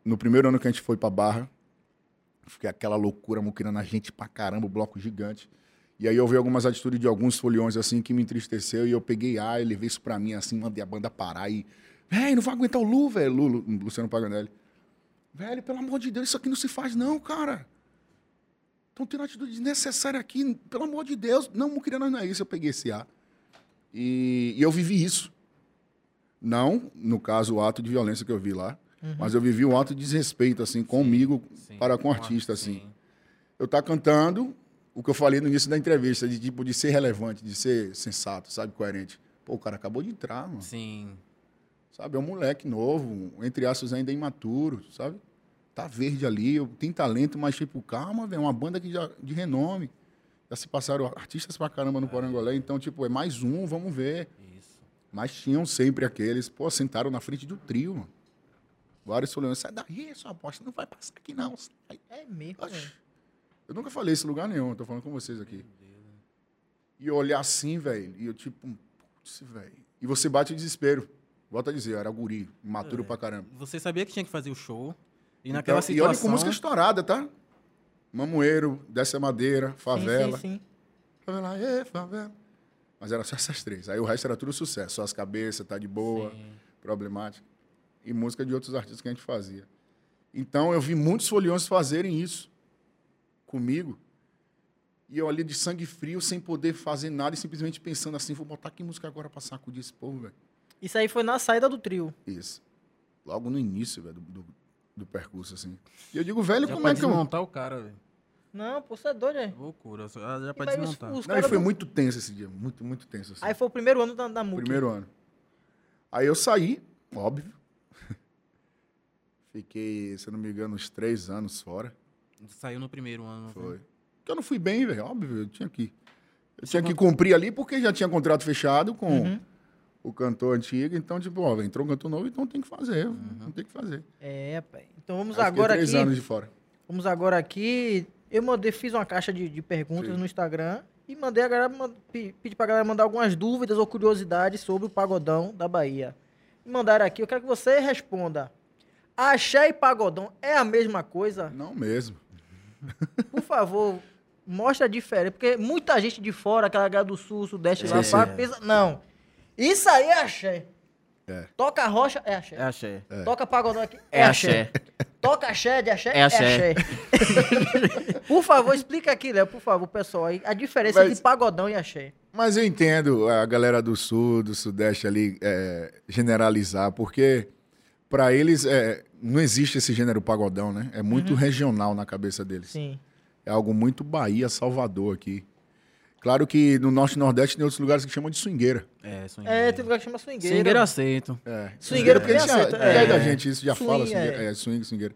no primeiro ano que a gente foi pra Barra, fiquei aquela loucura, muquirana, gente pra caramba, o bloco gigante. E aí eu vi algumas atitudes de alguns foliões, assim, que me entristeceu, e eu peguei ar, e levei isso pra mim, assim, mandei a banda parar e... Véi, não vai aguentar o Lu, velho, Lu, Lu- Luciano Paganelli. Velho, pelo amor de Deus, isso aqui não se faz não, cara. Estão tendo atitude desnecessária aqui, pelo amor de Deus. Não, Muquirana não é isso, eu peguei esse ar. E, e eu vivi isso. Não, no caso, o ato de violência que eu vi lá, mas eu vivi um ato de desrespeito, assim, comigo, Sim. para com o artista, assim. Eu tá cantando o que eu falei no início da entrevista, de tipo, de ser relevante, de ser sensato, sabe, coerente. Pô, o cara acabou de entrar, mano. Sim. Sabe, é um moleque novo, entre aspas ainda imaturo, sabe? Tá verde ali, tem talento, mas tipo, calma, velho, é uma banda que já, de renome. Já se passaram artistas pra caramba no Porangolé, então, tipo, é mais um, vamos ver. Isso. Mas tinham sempre aqueles, pô, sentaram na frente do trio, mano. Vários falando, sai daí, sua aposta, não vai passar aqui não. É mesmo, Oxi. Eu nunca falei isso em lugar nenhum, tô falando com vocês aqui. E eu olhar assim, velho, e eu tipo, putz, velho. E você bate o desespero. Volta a dizer, eu era guri, imaturo pra caramba. Você sabia que tinha que fazer o show. E Então, naquela E olha com situação. música estourada, tá? Mamoeiro, Desce a Madeira, Favela. Sim, sim, sim. Favela, ê, favela. Mas era só essas três. Aí o resto era tudo sucesso. Só as cabeças, tá de boa, Sim. problemática. E música de outros artistas que a gente fazia. Então eu vi muitos foliões fazerem isso comigo. E eu ali de sangue frio, sem poder fazer nada e simplesmente pensando assim, vou botar que música agora pra sacudir esse povo, velho. Isso aí foi na saída do trio. Isso. Logo no início, velho, do, do, do percurso, assim. E eu digo, velho, Já como é que eu... desmontar o cara, velho. Não, pô, você é doido, é. Loucura. só- Já pra daí os- desmontar. os Não, e foi do- muito tenso esse dia, muito, muito tenso. Assim. Aí foi o primeiro ano da, da MUC. Primeiro ano. Aí eu saí, óbvio. Fiquei, se eu não me engano, uns três anos fora. Saiu no primeiro ano. não Foi. Porque eu não fui bem, velho, óbvio, eu tinha que. Eu tinha que cumprir ali porque já tinha contrato fechado com Uhum. o cantor antigo. Então, tipo, ó, entrou um cantor novo, então tem que fazer. Não tem que fazer. É, pai. Então vamos Aí agora três aqui. anos de fora. Vamos agora aqui. Eu mandei, fiz uma caixa de, de perguntas Sim. no Instagram e mandei a galera man- pe- pedir pra galera mandar algumas dúvidas ou curiosidades sobre o pagodão da Bahia. Me mandaram aqui, eu quero que você responda. Axé e pagodão é a mesma coisa? Não mesmo. Por favor, mostra a diferença. Porque muita gente de fora, aquela galera do sul, sudeste lá, É. fala, pensa, não. Isso aí é axé. É. Toca rocha, é axé. É axé. Toca pagodão aqui, é, É axé. axé. Toca axé de axé, É é axé. axé. por favor, explica aqui, Léo, por favor, pessoal, aí, a diferença Mas- de pagodão e axé. Mas eu entendo a galera do sul, do sudeste ali é, generalizar, porque para eles é, não existe esse gênero pagodão, né? É muito regional na cabeça deles. Sim. É algo muito Bahia, Salvador aqui. Claro que no norte e nordeste tem outros lugares que chamam de swingueira. É, swingueira. É, tem lugar que chama swingueira. Swingueira aceito. É. Swingueira porque a gente também já, aceita, é. é. da gente, isso já Swing, fala swingueira. é. É, swing, swingueira.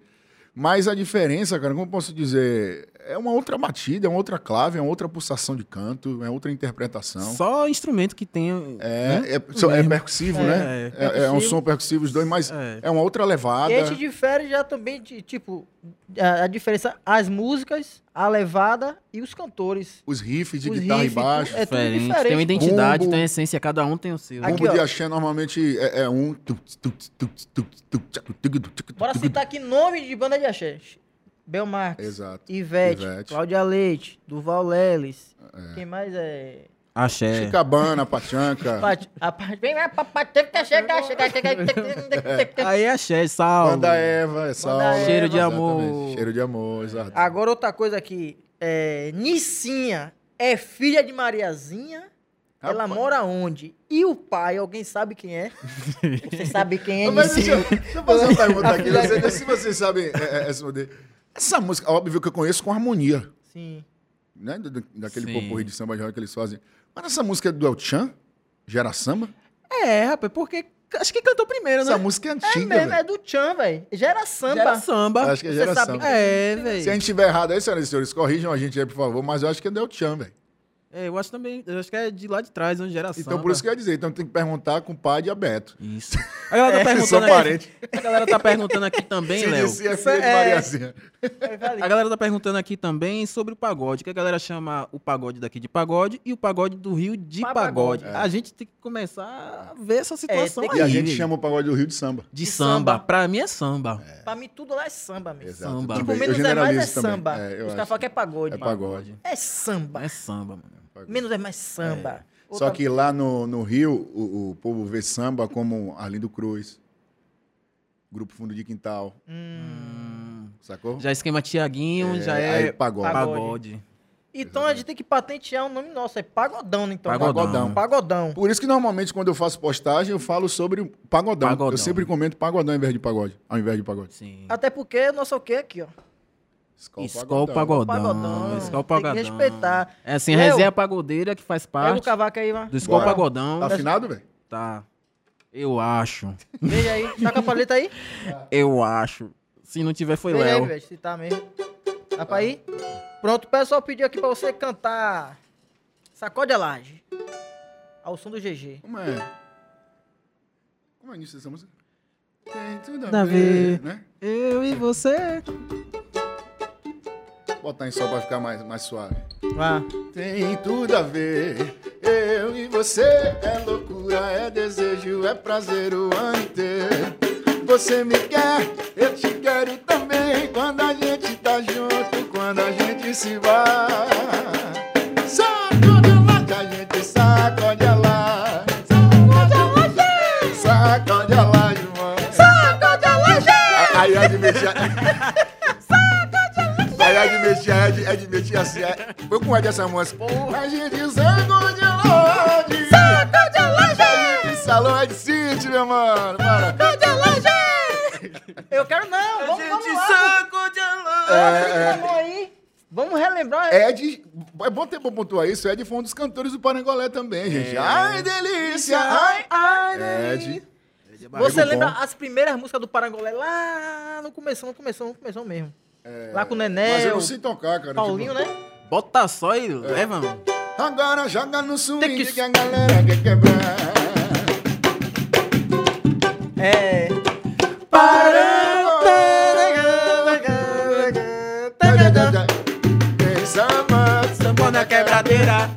Mas a diferença, cara, como eu posso dizer, é uma outra batida, é uma outra clave, é uma outra pulsação de canto, é outra interpretação. Só instrumento que tem. É, né? é, é mesmo. percussivo, É, né? é. É, é um som percussivo, os dois, mas É. é, uma outra levada. E a gente difere já também de, tipo, a, a diferença, as músicas, a levada e os cantores. Os riffs de Os guitarra riffs, e baixo. é tudo Diferente. diferente. Tem uma identidade, Bumbo. tem uma essência, cada um tem o seu. Aqui, Bumbo de axé normalmente é, é um. Bora citar aqui nome de banda de axé. Belmarx, Exato. Ivete, Ivete. Cláudia Leite, Durval Leles. Quem mais é... Axé. Chicabana, Pachanca, A. Aí é axé, sal. Banda Eva, é Salva. Eva. Cheiro de Exatamente. amor. Cheiro de amor, exato. Agora outra coisa aqui. É, Nicinha é filha de Mariazinha. Ela Rapaz. mora onde? E o pai, alguém sabe quem é? Você sabe quem é Mas deixa, eu- deixa eu fazer uma pergunta aqui. se vocês sabem é, é, responder. Essa música, óbvio que eu conheço com harmonia, Sim. né? Do- Daquele poporri de samba de roda que eles fazem. Mas essa música é do El Chan? Gera samba? É, rapaz, porque acho que cantou primeiro, né? Essa música é É antiga, mesmo, velho. é do Tchan, velho. Gera samba. Gera samba. Acho que é gera samba. É, Se a velho. gente tiver errado aí, senhoras e senhores, corrijam a gente aí, por favor. Mas eu acho que é do El Chan, velho. É, eu acho também, eu acho que é de lá de trás, onde gera samba. Então, por isso que eu ia dizer. Então, tem que perguntar com o pai de Abeto. Isso. A galera tá São perguntando aqui, a galera tá perguntando aqui também, Se Léo. disse é Isso filha de é- Mariazinha. A galera tá perguntando aqui também sobre o pagode, que a galera chama o pagode daqui de pagode e o pagode do Rio de Pagode. pagode. A gente tem que começar a ver essa situação tem aí. E a gente chama o pagode do Rio de samba. de de samba. samba. Pra mim é samba. Pra mim, tudo lá é samba mesmo. Exato. Samba. Tipo, menos é mais é samba. É, Os caras falam que é pagode. É pagode. É samba. É samba, mano. Menos é mais samba. Só Outra- que lá no, no Rio, o, o povo vê samba como Arlindo Cruz, Grupo Fundo de Quintal, Hum, sacou? já esquema Tiaguinho, É, já aí é pagode. pagode. Então a gente tem que patentear um nome nosso. É pagodão, então. Pagodão. Pagodão. Por isso que normalmente quando eu faço postagem, eu falo sobre pagodão. Pagodão. Eu sempre comento pagodão ao invés de pagode. Ao invés de pagode. Sim. Até porque o nosso é o quê aqui, ó? Skol pagodão. Pagodão. Skol Tem que pagodão. respeitar. É assim, a Léo, resenha pagodeira que faz Pega o parte cavaco aí, mano. do Bora. pagodão. Tá afinado, velho? Tá. Eu acho. Veja aí. Tá com a paleta aí? Eu acho. Se não tiver, foi Veja aí, Léo. velho, se tá mesmo. Dá pra ir? Pronto, o pessoal pediu aqui pra você cantar Sacode a Laje. Ao som do GG. Como é? Como é o início dessa música? Tem tudo a ver. né? Eu e você. Vou botar em sol pra ficar mais, mais suave. Vá. Tem tudo a ver, eu e você é loucura, é desejo, é prazer o ano inteiro. Você me quer, eu te quero também. Quando a gente tá junto, quando a gente se vai. Sacode lá, que a gente sacode lá. Sacode lá, João. Sacode lá, Aí a de mexer. Aí a de é de, é de mexer assim. É. Foi com Ed essa música. A gente sacode lá, de. Sacode lá, gente. Salão é de City, meu mano. Para. Eu quero não. Vamos, vamos lá. sacode a É, Vamos aí. Vamos relembrar. Ed, é bom ter bom pontuar isso. Ed foi um dos cantores do Parangolé também, gente. É. Ai, delícia! Ai, Ai, Ed. Você Amigo lembra bom. as primeiras músicas do Parangolé lá no começo, no começo, no começo mesmo. Lá com o Nené, Mas eu não o sei tocar, cara. Paulinho, tipo, né? Bota só e leva, mano. Agora joga no swing Tem que- que... a galera quer quebrar. É. Vem samba, Sambou na quebradeira,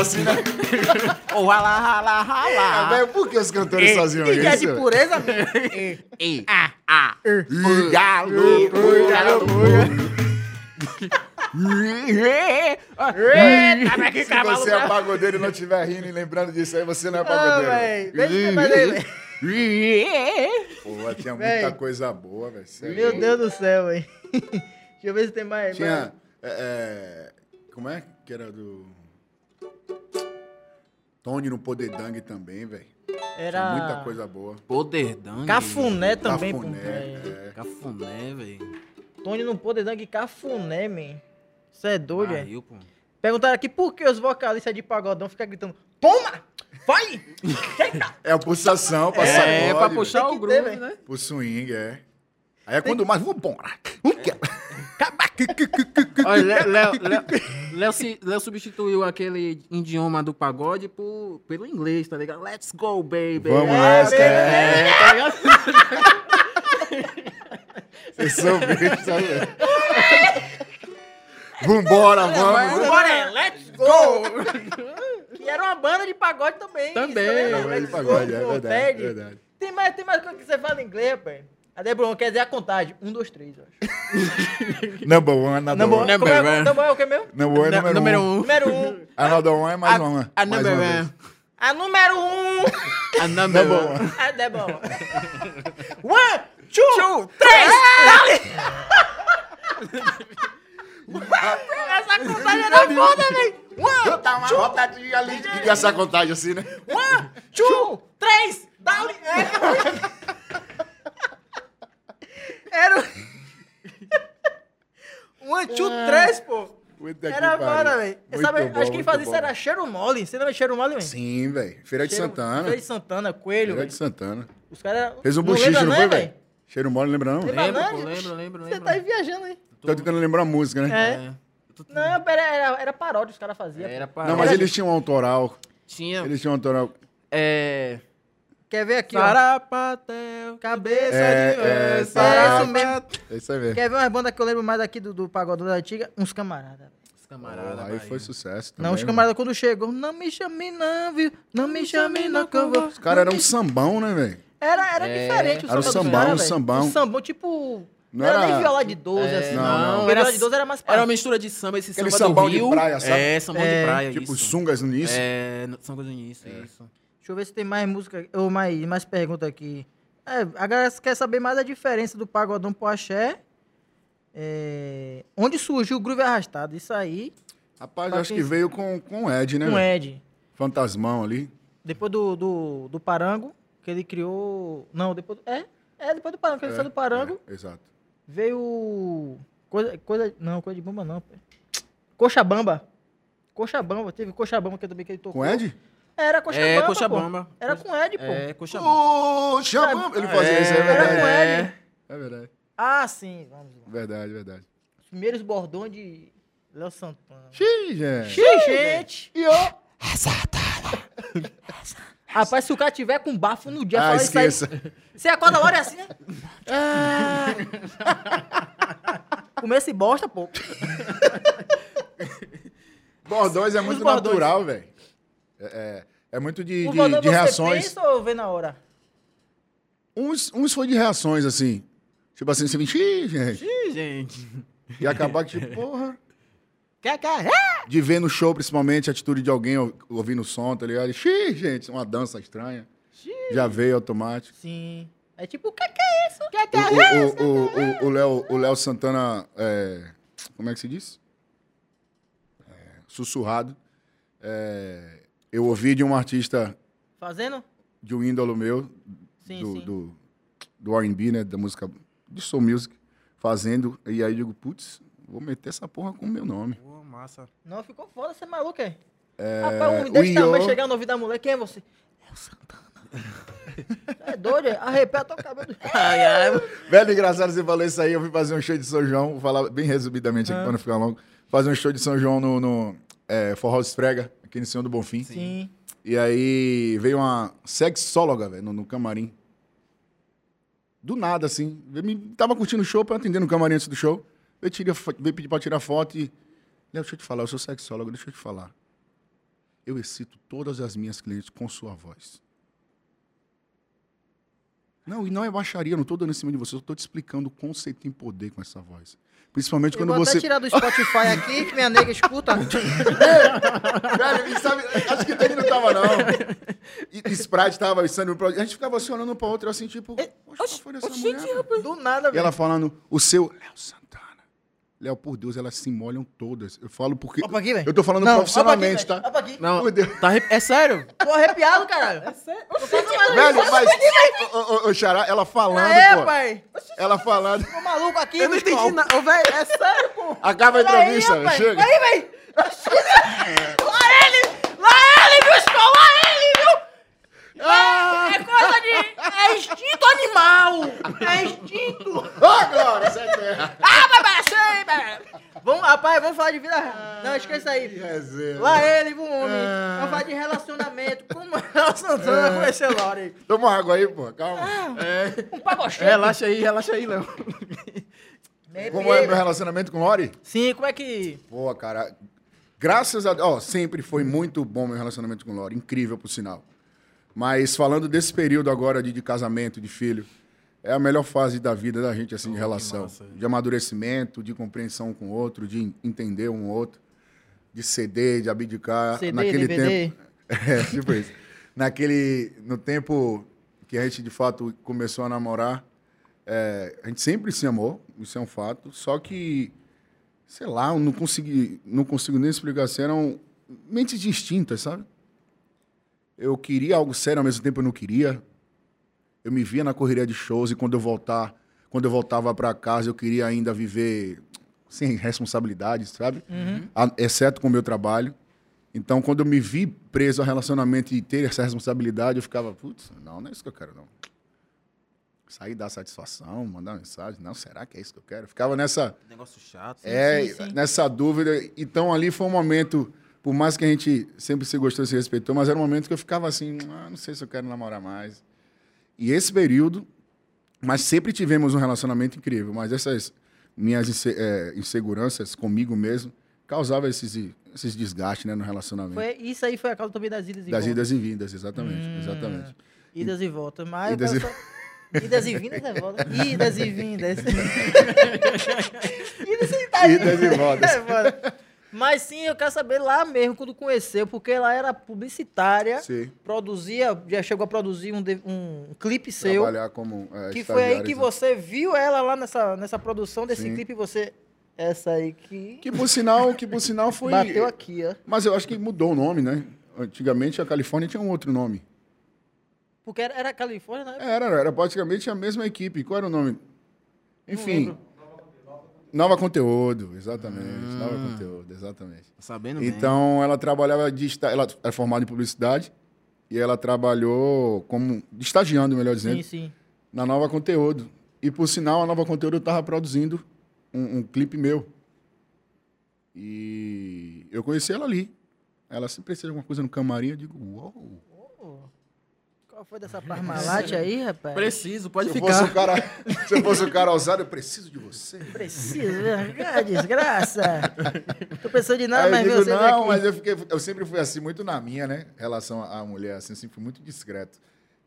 assim, né? Oh, rala, rala, rala. Ah, velho, por que os cantores faziam Que é isso? de pureza. Ei, Ih, galo, pô, galo, Eita, Se você é pagodeiro e não estiver rindo e lembrando disso aí, você não é Ah, pagodeiro. Deixa eu fazer. Pô, tinha muita Véi. coisa boa, velho. Meu. Deus do céu, velho. Deixa eu ver se tem mais. Tinha. é, é, como é que era do. Tony no Poder Dang também, velho. mais. Tinha Era. muita coisa boa. Poder Dang. Cafuné também, pô. Cafuné, velho. é. Cafuné, velho. Tony pôde dar cafuné, man. Isso é doido, é? Perguntaram aqui por que os vocalistas de pagodão ficam gritando: Toma! Vai! É a pulsação pra É, sacode, pra velho. puxar Tem o que groove, velho. né? Pro swing, é. Aí é quando mais. Vambora! Olha, Léo- Léo- substituiu aquele idioma do pagode por, pelo inglês, tá ligado? Let's go, baby. Vamos nessa, é. Tá ligado? Vocês? Vambora, vamos! Bora, é, let's go! que era uma banda de pagode também. Também? Banda de pagode, go, é verdade, verdade. Tem mais, tem mais coisa que você fala em inglês, rapaz. A Debron quer dizer a contagem. Um, dois, três, eu acho. Number one, another Number, one. como é, one. number é o que mesmo? Number one, número, Número um. um. Número um. Another one é mais A- uma. A mais number uma one. vez. A número um. A number Number one. one. A Debron. One, two, três, Essa contagem era foda, velho. One, Dá uma rotadinha ali de essa contagem assim, né? One, two, três, dali. Era. One, two, três, pô. Puta que Era foda, velho. Muito Sabe, bom, Acho que quem fazia isso era Cheiro Mole. Você lembra de Cheiro Mole, velho? Sim, velho. Feira de Cheiro- Santana. Feira de Santana, Coelho. Feira de Santana. Os caras. Fez um bochiche, lembra não não, foi, é, velho? Cheiro mole, lembra não? Lembra Lembro, não? pô, lembro, lembro, Você tá aí viajando aí. Tô tentando lembrar a música, né? É. É. Não, pera, era, era paródia, os caras faziam. Era pô. pra... Não, mas Era- eles tinham um autoral. Tinha... Eles tinham um autoral. É... Quer ver aqui, ó? Sarapatel, Cabeça É, de é, tá. É isso mesmo. É isso aí mesmo. Quer ver umas bandas que eu lembro mais aqui do, do Pagodão da Antiga? Uns camaradas. Camarada, aí foi sucesso também. Não, os mano. camaradas quando chegou, não me chame não, viu? Não me chame não que eu vou. Os caras eram um sambão, né, velho? Era, era É. diferente o Era o samba dos sambão, caras, um sambão. Um sambão, tipo... Não Não era, era- nem viola de 12, É, assim. não, Não, não. Porque viola de 12 era mais Era uma mistura de samba, esse samba sambão do de Rio. praia, sabe? É, sambão É. de praia, Tipo, isso. sungas no início. É, no- samba do início, isso. Deixa eu ver se tem mais música, ou mais, mais pergunta aqui. É, a galera quer saber mais a diferença do pagodão pro axé. É, onde surgiu o groove arrastado? Isso aí, Rapaz, acho que veio com, com o Ed, né? com velho? Ed. Fantasmão ali. Depois do, do, do Parango, que ele criou... Não, depois... do- É, é depois do Parango, que ele É, saiu do Parango. é, exato. Veio. Coisa, coisa. Não, coisa de bomba não. Coxa Bamba. Coxa Bamba, teve Coxa Bamba que também que ele tocou. Com o Ed? Era Coxa É, Bamba. Coxa pô. Bamba. Era com Ed, pô. É, coxa bamba. Ô, chama! Ele fazia isso, é Era verdade. com Ed. É verdade. Ah, sim. Vamos lá. Verdade, verdade. Os primeiros bordões de Léo Santana. Xiii, gente. Xiii, gente. E ó. Rapaz, se o cara tiver com bafo no dia, Ah, fala isso aí. esqueça. Você acorda agora é assim, né? Ah. Comer esse bosta, pô. Bordões é muito bordões. natural, velho. É, é, é muito de, Os de, de você reações. pensa ou vê na hora? Uns, uns foi de reações, assim. Tipo assim, você vem, xiii, gente. Gente. E acabar que, tipo, porra. Quer? De ver no show, principalmente, a atitude de alguém ou- ouvindo o som, tá ligado? Xiii, gente, uma dança estranha. Já veio automático. Sim. É tipo, o que, que é isso? Que que O- é o- o- o- O Léo o Léo Santana, é, como é que se diz? É, sussurrado. É, eu ouvi de um artista, Fazendo? de um ídolo meu, Sim, do, sim. do, do R&B, né, da música, de soul music, fazendo, e aí eu digo, putz, vou meter essa porra com o meu nome. Pô, massa. Não, ficou foda, você é maluco, é? Rapaz, um o desse Iô- tamanho chegar no ouvido da mulher, quem é você? É o Santana. é doido, é? Arrepia o cabelo. Ai, ai. Velho, engraçado, você falou isso aí, eu fui fazer um show de São João, vou falar bem resumidamente aqui, pra não ficar longo, fazer um show de São João no, no é, Forró Esfrega, aqui no Senhor do Bonfim. Sim. E aí veio uma sexóloga, velho, no, no camarim. Do nada, assim. Eu me, tava curtindo o show pra atender no camarim antes do show. Veio, tira, veio pedir pra tirar foto e Léo, deixa eu te falar, eu sou sexólogo, deixa eu te falar. Eu excito todas as minhas clientes com sua voz. Não, e não é baixaria, não estou dando em cima de você, eu estou te explicando o você tem poder com essa voz. Principalmente Eu quando vou você. até tirar do Spotify aqui, que minha nega escuta. Velho, e sabe, acho que ele não tava, não. E, e Sprite tava, e Sunny, a gente ficava assim olhando um pra outra, assim, tipo, poxa, qual foi dessa mulher? velho?" Do nada, E velho. ela falando, o seu. Léo Santana. Léo, por Deus, elas se molham todas. Eu falo porque. Pra aqui, velho. Eu tô falando Não, profissionalmente, pra aqui, tá? pra aqui. Não, Por Deus. tá é sério? Tô arrepiado, caralho. É sério? Velho, mas. Ô, ô, ô, Xará, ela falando, É, pô. pai. Ela falando. Tô maluco aqui, Eu não entendi nada. Ô, velho, é sério, pô. Acaba a aí, entrevista, chega. Aí, velho. Lá ele! Lá ele, bicho! Lá ele? Ah! É coisa de... É instinto animal! É instinto! Ô, Glória, sai terra. Ah, velho! Vamos, rapaz, vamos falar de vida real. Não, esqueça aí. Lá ele, viu, homem? Ah. Vamos falar de relacionamento. Como a Santana conheceu Laura aí? Toma água aí, pô, calma. Um pagochete. Relaxa aí, relaxa aí, Léo. Como é meu relacionamento com Lori? Sim, como é que... Pô, cara, graças a Ó, sempre foi muito bom meu relacionamento com Lori, incrível, por sinal. Mas falando desse período agora de, de casamento, de filho, é a melhor fase da vida da gente, assim, de relação. massa. De amadurecimento, de compreensão com o outro, de entender um outro, de ceder, de abdicar. CD, naquele DVD? tempo. É, tipo isso. Naquele. No tempo que a gente de fato começou a namorar, é, a gente sempre se amou, isso é um fato. Só que, sei lá, eu não consegui, não consigo nem explicar assim, eram mentes distintas, sabe? Eu queria algo sério, ao mesmo tempo eu não queria. Eu me via na correria de shows e quando eu voltar, quando eu voltava para casa, eu queria ainda viver sem responsabilidades, sabe? A- Exceto com o meu trabalho. Então, quando eu me vi preso ao relacionamento e ter essa responsabilidade, eu ficava, putz, não, não é isso que eu quero, não. Sair dar satisfação, mandar mensagem, não, será que é isso que eu quero? Eu ficava nessa, Negócio chato. é, sim, sim. nessa dúvida. Então, ali foi um momento, por mais que a gente sempre se gostou, se respeitou, mas era um momento que eu ficava assim, ah, não sei se eu quero namorar mais. E esse período, mas sempre tivemos um relacionamento incrível, mas essas minhas inse- eh, inseguranças comigo mesmo causavam esses, esses desgastes né, no relacionamento. Foi, isso aí foi a causa também das idas e Das voltas. idas e vindas, exatamente. exatamente. Idas e voltas. Mas Idas e- só- Idas e vindas é volta. Idas e vindas. Idas e tá Idas e voltas. É. Mas sim, eu quero saber lá mesmo, quando conheceu, porque ela era publicitária, Sim. produzia, já chegou a produzir um, um clipe seu, Trabalhar como eh, que foi aí que você viu ela lá nessa, nessa produção desse Sim. clipe e você... Essa aí que, Que por sinal, que por sinal foi. bateu aqui, ó. Mas eu acho que mudou o nome, né? Antigamente a Califórnia tinha um outro nome. Porque era, era Califórnia, né? Era, era praticamente a mesma equipe. Qual era o nome? Enfim. Nova Conteúdo, exatamente. Nova Conteúdo, exatamente. Sabendo bem. Então, ela trabalhava de... Ela é formada em publicidade e ela trabalhou como... estagiando, melhor dizendo, Sim, sim. na Nova Conteúdo. E, por sinal, a Nova Conteúdo estava produzindo um, um clipe meu. E eu conheci ela ali. Ela se precisa de alguma coisa no camarim, eu digo, uou. Qual foi dessa Parmalat aí, rapaz? Preciso, pode Se fosse ficar. um cara, se eu fosse um cara ousado, eu preciso de você. Preciso, ah, desgraça. Tô pensando de nada, Aí mas digo, você não, aqui. mas eu, fiquei, eu sempre fui assim, muito na minha, né? Em relação à mulher, assim, sempre fui muito discreto.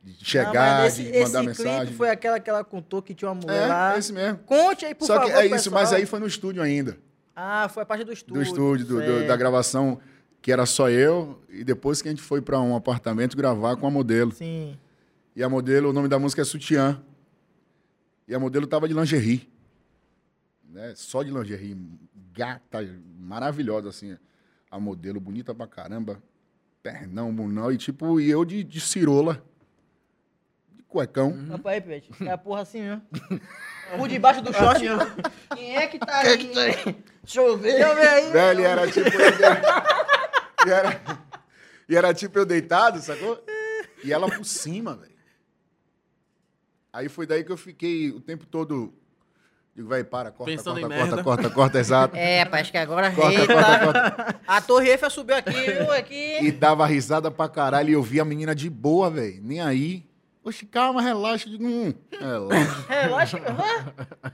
De Não, chegar, mas esse, de mandar esse mensagem. clipe foi aquela que ela contou que tinha uma mulher É, lá. é esse mesmo. Conte aí, por Só favor, que é isso, pessoal. mas aí foi no estúdio ainda. Ah, foi a parte do estúdio. do estúdio, do- do- da gravação, que era só eu, e depois que a gente foi para um apartamento gravar com a modelo. Sim. E a modelo, o nome da música é Sutiã. E a modelo tava de lingerie. Né? Só de lingerie. Gata, maravilhosa, assim. A modelo, bonita pra caramba. Pernão, bunão. E tipo, e eu de, de cirola. De cuecão. Rapaz, aí, Pet. É a porra assim mesmo. Por debaixo do short. Quem é que tá aí? Deixa eu ver. Deixa eu ver aí. Velho, era tipo. E, era, e era tipo eu deitado, sacou? E ela por cima, velho. Aí foi daí que eu fiquei o tempo todo. Digo, vai, para, corta, Pensando corta, corta, merda. corta, corta, exato. É, rapaz, acho que agora Corta, eita, corta, corta. A Torre Eiffel subiu aqui, viu? Aqui. E dava risada pra caralho. E eu vi a menina de boa, velho. Nem aí. Oxe, calma, relaxa. Digo, hum, relaxa. Relaxa.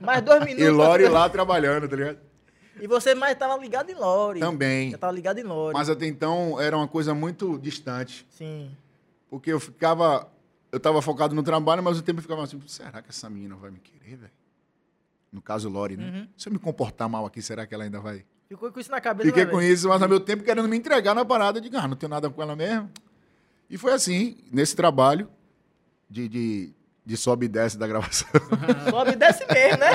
Mais dois minutos. E Lori lá trabalhando, tá ligado? E você mais tava ligado em Lore. Também. Já tava ligado em Lore. Mas até então era uma coisa muito distante. Sim. Porque eu ficava. Eu tava focado no trabalho, mas ao tempo eu ficava assim, será que essa menina vai me querer, velho? No caso, Lore, né? Uhum. Se eu me comportar mal aqui, será que ela ainda vai? Ficou com isso na cabeça. Fiquei com isso, mas ao meu tempo querendo me entregar na parada de ah, não tenho nada com ela mesmo. E foi assim, nesse trabalho de, de, de sobe e desce da gravação. Sobe e desce mesmo, né?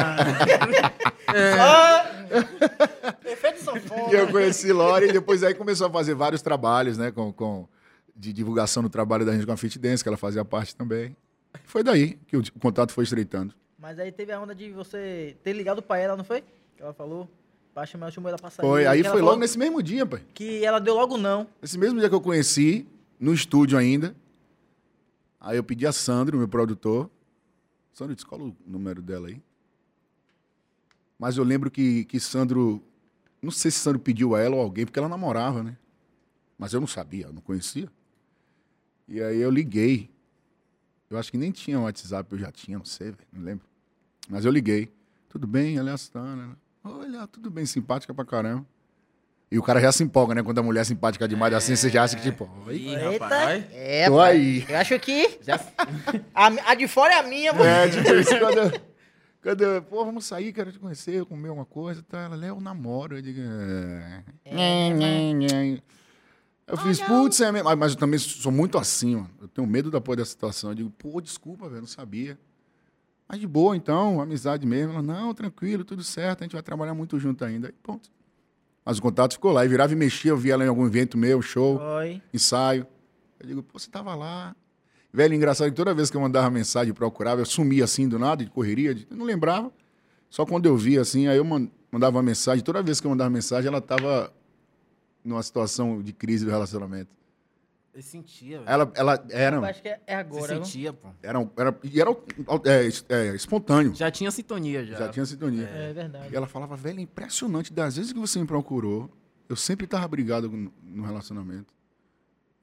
Só... Efeito sanfona. eu conheci Lore e depois aí começou a fazer vários trabalhos, né? Com, com, de divulgação do trabalho da gente com a Fit Dance, que ela fazia parte também. Foi daí que o, contato foi estreitando. Mas aí teve a onda de você ter ligado pra ela, não foi? Que ela falou. Pra chamar, chamou ela pra sair. Foi, aí foi logo nesse mesmo dia, pai. Que ela deu logo não. Esse mesmo dia que eu conheci, no estúdio ainda. Aí eu pedi a Sandro, meu produtor. Sandro, descola o número dela aí. Mas eu lembro que, que Sandro. Não sei se Sandro pediu a ela ou alguém, porque ela namorava, né? Mas eu não sabia, eu não conhecia. E aí eu liguei. Eu acho que nem tinha WhatsApp, eu já tinha, não sei, velho, não lembro. Mas eu liguei. Tudo bem, ela é a Sandra. Olha, tudo bem, simpática pra caramba. E o cara já se empolga, né? Quando a mulher é simpática demais assim, você já acha que tipo, oi, Ih, Eita. rapaz. É, tô aí. Eu acho que Já... a, a de fora é a minha, mano. É, tipo isso, quando, eu- quando eu, pô, vamos sair, quero te conhecer, comer uma coisa, tá? Ela, Léo, namoro. Eu digo, é. Nhe, nhe, nhe. Eu fiz, putz, é mesmo. Mas- eu também sou muito assim, mano. Eu tenho medo da porra dessa situação. Eu digo, pô, desculpa, velho, não sabia. Mas de boa, então, amizade mesmo. Ela, não, tranquilo, tudo certo, a gente vai trabalhar muito junto ainda. Aí, ponto. Mas o contato ficou lá. E virava e mexia, eu via ela em algum evento meu, show Foi. ensaio. Eu digo, pô, você tava lá. Velho, engraçado que toda vez que eu mandava mensagem, procurava, eu sumia assim do nada, de correria, de- eu não lembrava. Só quando eu via assim, aí eu man- mandava uma mensagem. Toda vez que eu mandava mensagem, ela tava numa situação de crise do relacionamento. Eu sentia, velho. Ela, ela era, Eu acho que é, é Você agora. viu? sentia, pô. era, era, e era é, é, espontâneo. Já tinha sintonia, já. Já tinha sintonia. É verdade. E ela falava, velho, é impressionante. Das vezes que você me procurou, eu sempre tava brigado no, relacionamento.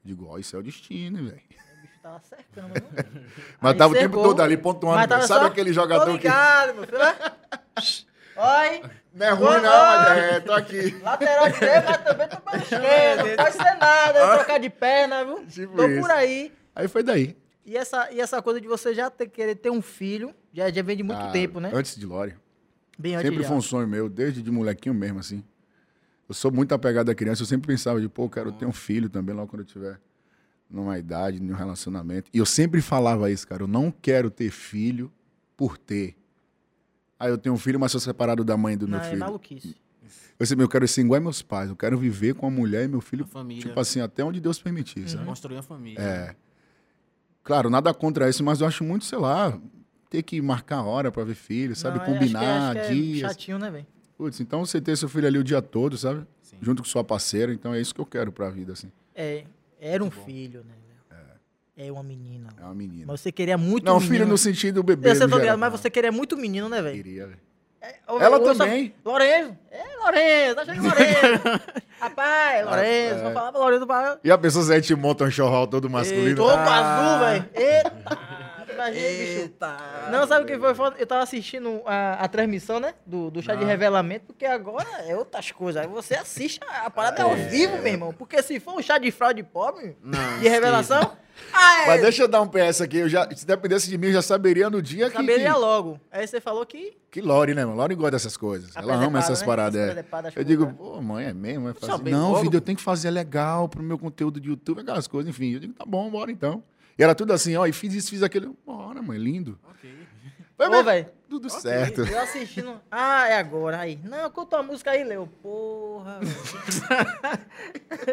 Digo, ó, isso é o destino, velho. O bicho tava cercando, viu? Mas Aí tava o tempo todo ali pontuando. Sabe só, aquele Tô jogador que. ligado, meu filho. Oi, Não é ruim, não, mas é, tô aqui. lateral direito, mas também tô pelo esquerdo. Não pode ser nada, eu trocar de perna, viu? Tipo tô isso. por aí. Aí foi daí. E essa, e essa coisa de você já ter, querer ter um filho, já, já vem de muito Ah, tempo, né? Antes de Lore. Bem antes Sempre já. foi um sonho meu, desde de molequinho mesmo, assim. Eu sou muito apegado à criança, eu sempre pensava de, pô, eu quero ter um filho também logo quando eu tiver numa idade, num relacionamento. E eu sempre falava isso, cara, eu não quero ter filho por ter. Aí eu tenho um filho, mas sou separado da mãe do Não, meu é filho. maluquice. Eu, sempre, eu quero ser igual meus pais, eu quero viver com a mulher e meu filho, A família. tipo assim, até onde Deus permitir, Uhum. sabe? Construir uma família. É. Claro, nada contra isso, mas eu acho muito, sei lá, ter que marcar hora pra ver filho, sabe? Não, é, acho que é- Combinar acho que é dias. chatinho, né, velho? Putz, então você ter seu filho ali o dia todo, sabe? Sim. Junto com sua parceira, então é isso que eu quero pra vida, assim. É, era um filho, né? É uma menina. É uma menina. Mas você queria muito Não, menino. filho no sentido bebê. Eu sei, no tô ligado, geral. mas você queria muito menino, né, velho? Queria, velho. Ô, Ela só- também. Lourenço. É, Lourenço. Tá achando Lourenço. Rapaz, Lourenço. é. Só falava Lourenço. pra- E a pessoa se a gente monta um chorral todo masculino. Todo Ah. azul, velho. Eita. Imagina, bicho. Eita. Não, sabe o que foi? Eu tava assistindo a, a transmissão, né? Do, do chá de revelamento, porque agora é outras coisas. Aí você assiste a, a parada ao vivo, meu irmão. Porque se for um chá de fraude pobre, Não, de revelação, ah, é, Mas deixa eu dar um PS aqui. Eu já, se dependesse de mim, eu já saberia no dia que. saberia que, logo. Aí você falou que. que Lore, né, mano? Lore gosta dessas coisas. A Ela ama presepada, essas né? paradas. As é. presepadas, Eu digo, pô, mãe, é mesmo? É Não, logo. filho, eu tenho que fazer legal pro meu conteúdo de YouTube, aquelas coisas, enfim. Eu digo, tá bom, bora então. E era tudo assim, ó, e fiz isso, fiz aquilo. Bora, mãe, lindo. Ok. Foi Ô, velho. Tudo certo. Eu assistindo. Ah, é agora. Aí. Não, conta a música aí, Leo. Porra.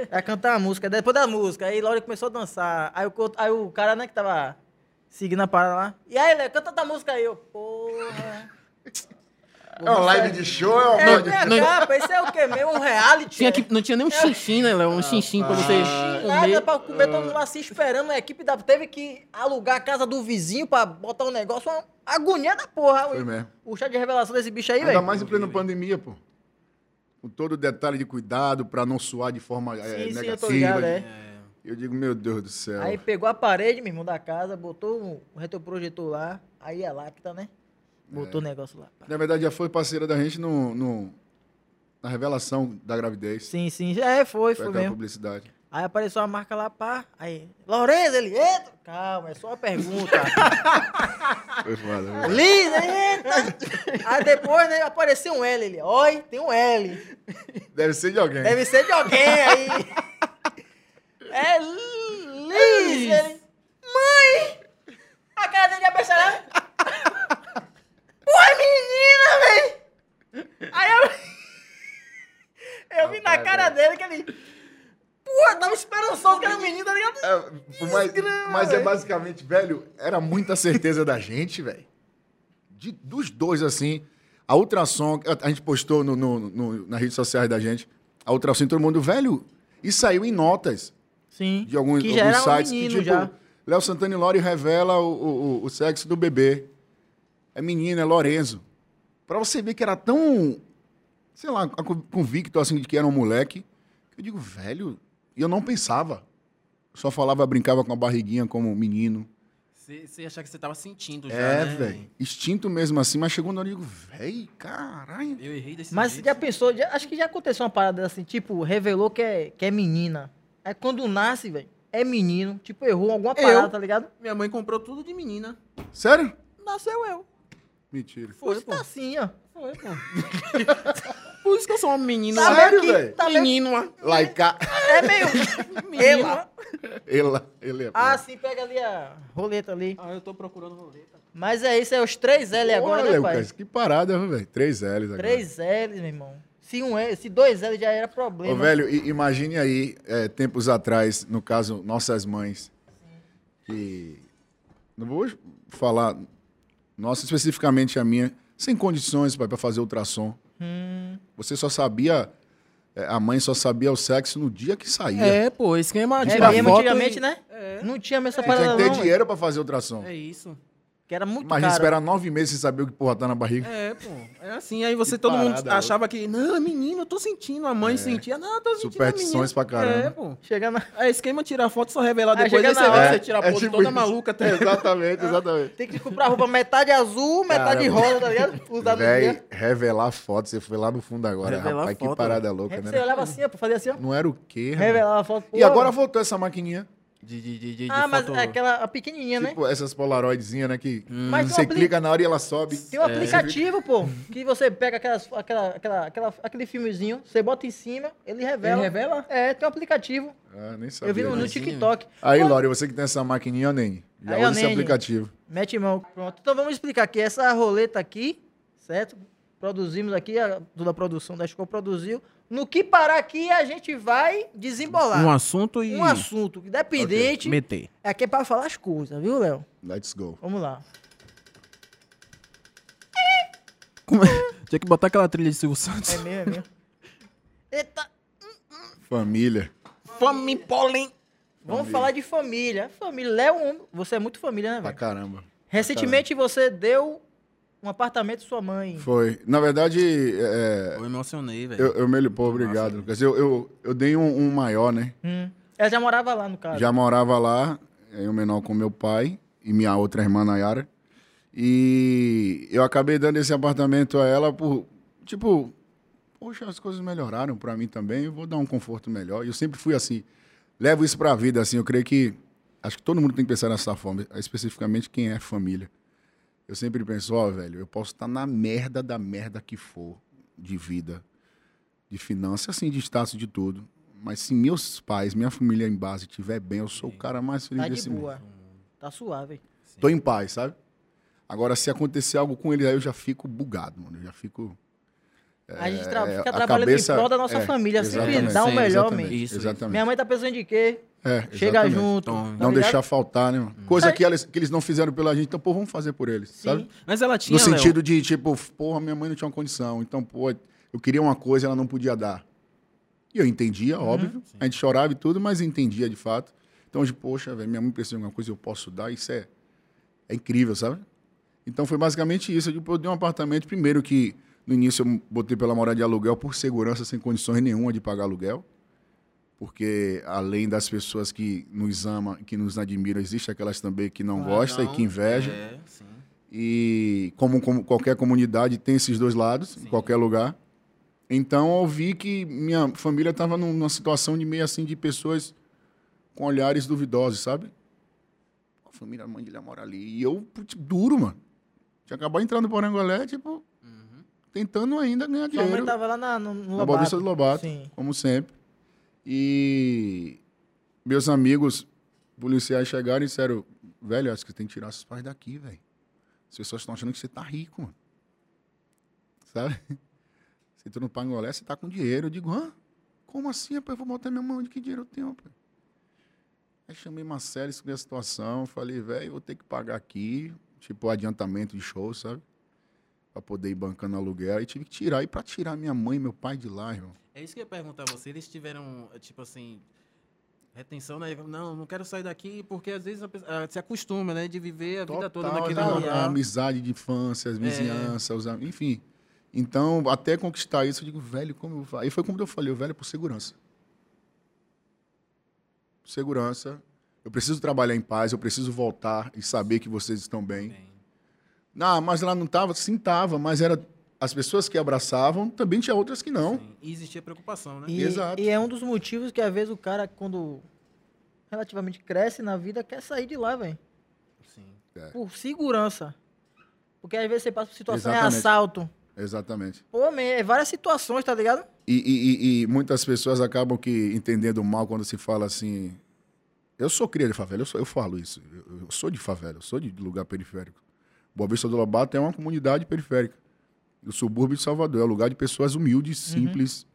Vai cantar a música. Depois da música. Aí Laura começou a dançar. Aí o, co- aí o cara, né, que tava seguindo a parada lá. E aí, Leo, canta a música aí. Eu, porra. É uma live de show, é uma É, live minha não- capa, isso é o quê? Mesmo um reality? Tinha é? que, não tinha nem um xixim, né, Léo? Um xixim pra você Nada comer. pra comer, todo mundo lá se esperando. A equipe da, teve que alugar a casa do vizinho pra botar um negócio. Uma agonia da porra. Foi o, mesmo. o chá de revelação desse bicho aí, Ainda velho. mais em plena pandemia, pô. Com todo o detalhe de cuidado pra não suar de forma é, Sim, sim, eu negativa. tô ligado, é. Eu digo, meu Deus do céu. Aí pegou a parede, meu irmão, da casa, botou o retroprojetor lá, aí a lacta, né? Botou o negócio lá. pá. Na verdade, já foi parceira da gente no, no- na revelação da gravidez. Sim, sim. É, foi, Foi foi mesmo. publicidade. Aí apareceu a marca lá, pá. Aí, Lourenço, ele entra. Calma, é só uma pergunta. Foi foda. ele entra. Aí depois, né, apareceu um L. Ele, oi, tem um L. Deve ser de alguém. Deve ser de alguém aí. É Liz. Ele, mãe! A cara dele abaixada. Pô, é menina, velho! Aí eu. Eu vi na cara velho. dele que ele. Pô, eu tava esperançoso que era menino, tá ligado? É, mas, Desgrama, mas é basicamente, velho, era muita certeza da gente, velho. De- Dos dois, assim. A ultrassom, a, a gente postou no, no- no- nas redes sociais da gente. A ultrassom, todo mundo, velho, e saiu em notas Sim. de alguns, alguns era um sites menino que, tipo. Léo Santana e Lore revela o, o, o- o sexo do bebê. É menino, é Lorenzo. Pra você ver que era tão, sei lá, con- convicto assim de que era um moleque, que eu digo, velho, e eu não pensava. Só falava, brincava com a barriguinha como menino. Você achar que você tava sentindo já, É, né? velho. Instinto mesmo assim, mas chegou na hora e eu digo, velho, caralho. Eu errei desse Mas jeito. já pensou, já- acho que já aconteceu uma parada assim, tipo, revelou que é, que é menina. Aí quando nasce, velho, é menino, tipo, errou alguma parada, Eu? tá ligado? Minha mãe comprou tudo de menina. Sério? Nasceu eu. Mentira. Foi, pô. tá assim, ó. Foi, pô. Por isso que eu sou um menino. Tá né? Sério, velho? tá menino, ó. Laica. É meio. Menino. Ela. Ela, ele é. Ah, sim, pega ali a roleta ali. Ah, eu tô procurando roleta. Mas é isso, é os três L agora, Olha, né, pai? Lucas, que parada, viu, velho. Três L's agora. Três L, meu irmão. Se, um L, se dois L já era problema. Ô, velho, imagine aí, é, tempos atrás, no caso, nossas mães, que. Não vou falar, nossa, especificamente a minha, sem condições pai, pra fazer ultrassom. Hum, Você só sabia. é, A mãe só sabia o sexo no dia que saía. É, pô, esquema é tira mesmo, foto antigamente, e- né? É. Não tinha mesmo essa Você tinha parada que ter não, dinheiro pra fazer ultrassom. É isso. Que era muito Imagina caro. esperar nove meses sem saber o que porra tá na barriga. É, pô. É assim, aí você, Que todo mundo achava que, não, menino, eu tô sentindo. A mãe sentia, não, eu tô sentindo. Superstições pra caramba. É, pô. Chega na... É esquema tirar foto só revelar Aí depois. Aí você na hora. que você tira a É foto tipo toda isso. maluca. Até... Exatamente, exatamente. Tem que comprar roupa metade azul, metade Caramba. rosa, tá ligado? Usar no Véi, revelar foto, você foi lá no fundo agora. Revelar Rapaz, que foto. parada louca, Você né? olhava assim, ó, pra fazer assim, ó. Não era o quê? rapaz? Revelava a foto. E pô. agora voltou essa maquininha. De, de, de, de, Ah, mas foto... é aquela a pequenininha, né? Tipo essas polaroidzinhas, né? Que Mas você apli- clica na hora e ela sobe. Tem um aplicativo, pô, que você pega aquelas, aquela, aquela, aquela, aquele filmezinho, você bota em cima, ele revela. Ele revela? É, tem um aplicativo. Ah, nem sabia. Eu vi no, no. TikTok. Aí, Pô, Lore, você que tem essa maquininha, ó, Nene. Já Aí, usa esse Nene. aplicativo. Mete mão. Pronto. Então vamos explicar aqui. Essa roleta aqui, certo? Produzimos aqui, a, toda a produção da escola produziu. No que parar aqui, a gente vai desembolar. Um assunto e... Um assunto, independente. Meter. É aqui é pra falar as coisas, viu, Léo? Let's go. Vamos lá. Como é? Tinha que botar aquela trilha de Silvio Santos. É mesmo, é mesmo. Eita, Família. Fome, pólen. vamos falar de família. Família, Léo, você é muito família, né, Pra velho? caramba. Recentemente você deu um apartamento à sua mãe. Foi. Na verdade, é, Eu emocionei, velho. eu, eu me... Pô, obrigado. Lucas. Eu, eu, eu dei um, um maior, né? Hum. Ela já morava lá, no caso. Já morava lá, eu menor com meu pai e minha outra irmã Nayara. E eu acabei dando esse apartamento a ela por, tipo, poxa, as coisas melhoraram pra mim também, eu vou dar um conforto melhor. E eu sempre fui assim, levo isso pra vida, assim, eu creio que, acho que todo mundo tem que pensar dessa forma, especificamente quem é família. Eu sempre penso, ó, velho, eu posso estar na merda da merda que for de vida, de finanças, assim, de status, de tudo. Mas se meus pais, minha família em base estiver bem, eu sou o cara mais feliz Tá de desse mundo. boa. Tá suave. Tô em paz, sabe? Agora, se acontecer algo com ele, aí eu já fico bugado, mano. Eu já fico. a gente tra- é, fica a trabalhando cabeça- em prol da nossa é, família. Sempre exatamente. dá o Sim, melhor, exatamente, mesmo. Isso, exatamente. Minha mãe tá pensando de quê? É, Chega exatamente. junto. Então, tá Não ligado? deixar faltar, né? mano? Coisa que, eles, que eles não fizeram pela gente, então, pô, vamos fazer por eles, sabe? Sim. Mas ela tinha, No Léo, sentido de, tipo, porra, minha mãe não tinha uma condição. Então, pô, eu queria uma coisa e ela não podia dar. E eu entendia, Uhum. óbvio. A gente chorava e tudo, mas entendia de fato. Então, hoje, poxa, velho, minha mãe precisa de alguma coisa eu posso dar. Isso é, é incrível, sabe? Então, foi basicamente isso. Eu, tipo, eu dei um apartamento, primeiro que no início eu botei pela morar de aluguel por segurança, sem condições nenhuma de pagar aluguel. Porque, além das pessoas que nos amam, que nos admiram, existe aquelas também que não gostam e que invejam. É, sim. E como, como qualquer comunidade tem esses dois lados, em qualquer lugar. Então eu vi que minha família estava numa situação de meio assim de pessoas com olhares duvidosos, sabe? A família a mãe dele mora ali. E eu, putz, duro, mano. Tinha acabado entrando no Angolé, tipo, tentando ainda ganhar Sua mãe dinheiro. tava lá na, no, no Na Lobato. Do Lobato, Sim. como sempre. E meus amigos policiais chegaram e disseram, velho, acho que tem que tirar seus pais daqui, velho. As pessoas estão achando que você tá rico, mano. Sabe? Você entrou no Pangolé, você tá com dinheiro. Eu digo, hã? Como assim, rapaz? Eu vou botar minha mão, de que dinheiro eu tenho, rapaz? Aí chamei Marcelo, expliquei a situação. Falei, velho, vou ter que pagar aqui, tipo, adiantamento de show, sabe? Pra poder ir bancando aluguel. Aí tive que tirar. E pra tirar minha mãe e meu pai de lá, irmão. É isso que eu ia perguntar a você. Eles tiveram, tipo assim, retenção, né? Não, não quero sair daqui, porque às vezes a pessoa, ah, se acostuma, né? De viver a vida toda Total, naquele a- lugar. A amizade de infância, as vizinhanças, am- enfim. Então, até conquistar isso, eu digo, velho, como eu faço? Aí foi como eu falei, o velho é por segurança. Segurança. Eu preciso trabalhar em paz, eu preciso voltar e saber que vocês estão bem. Bem, Não, mas lá não tava, sim tava, mas era as pessoas que abraçavam, também tinha outras que não. sim. E existia preocupação, né? E, Exato. e é um dos motivos que às vezes o cara, quando relativamente cresce na vida, quer sair de lá, velho. Sim. Por segurança. Porque às vezes você passa por situação de Exatamente. assalto. Exatamente. Pô, man, é várias situações, tá ligado? E, e- e- e muitas pessoas acabam que entendendo mal quando se fala assim. Eu sou cria de favela, eu, sou- eu falo isso. Eu, eu sou de favela, eu sou de lugar periférico. Boa Vista do Lobato é uma comunidade periférica. O subúrbio de Salvador é um lugar de pessoas humildes, simples,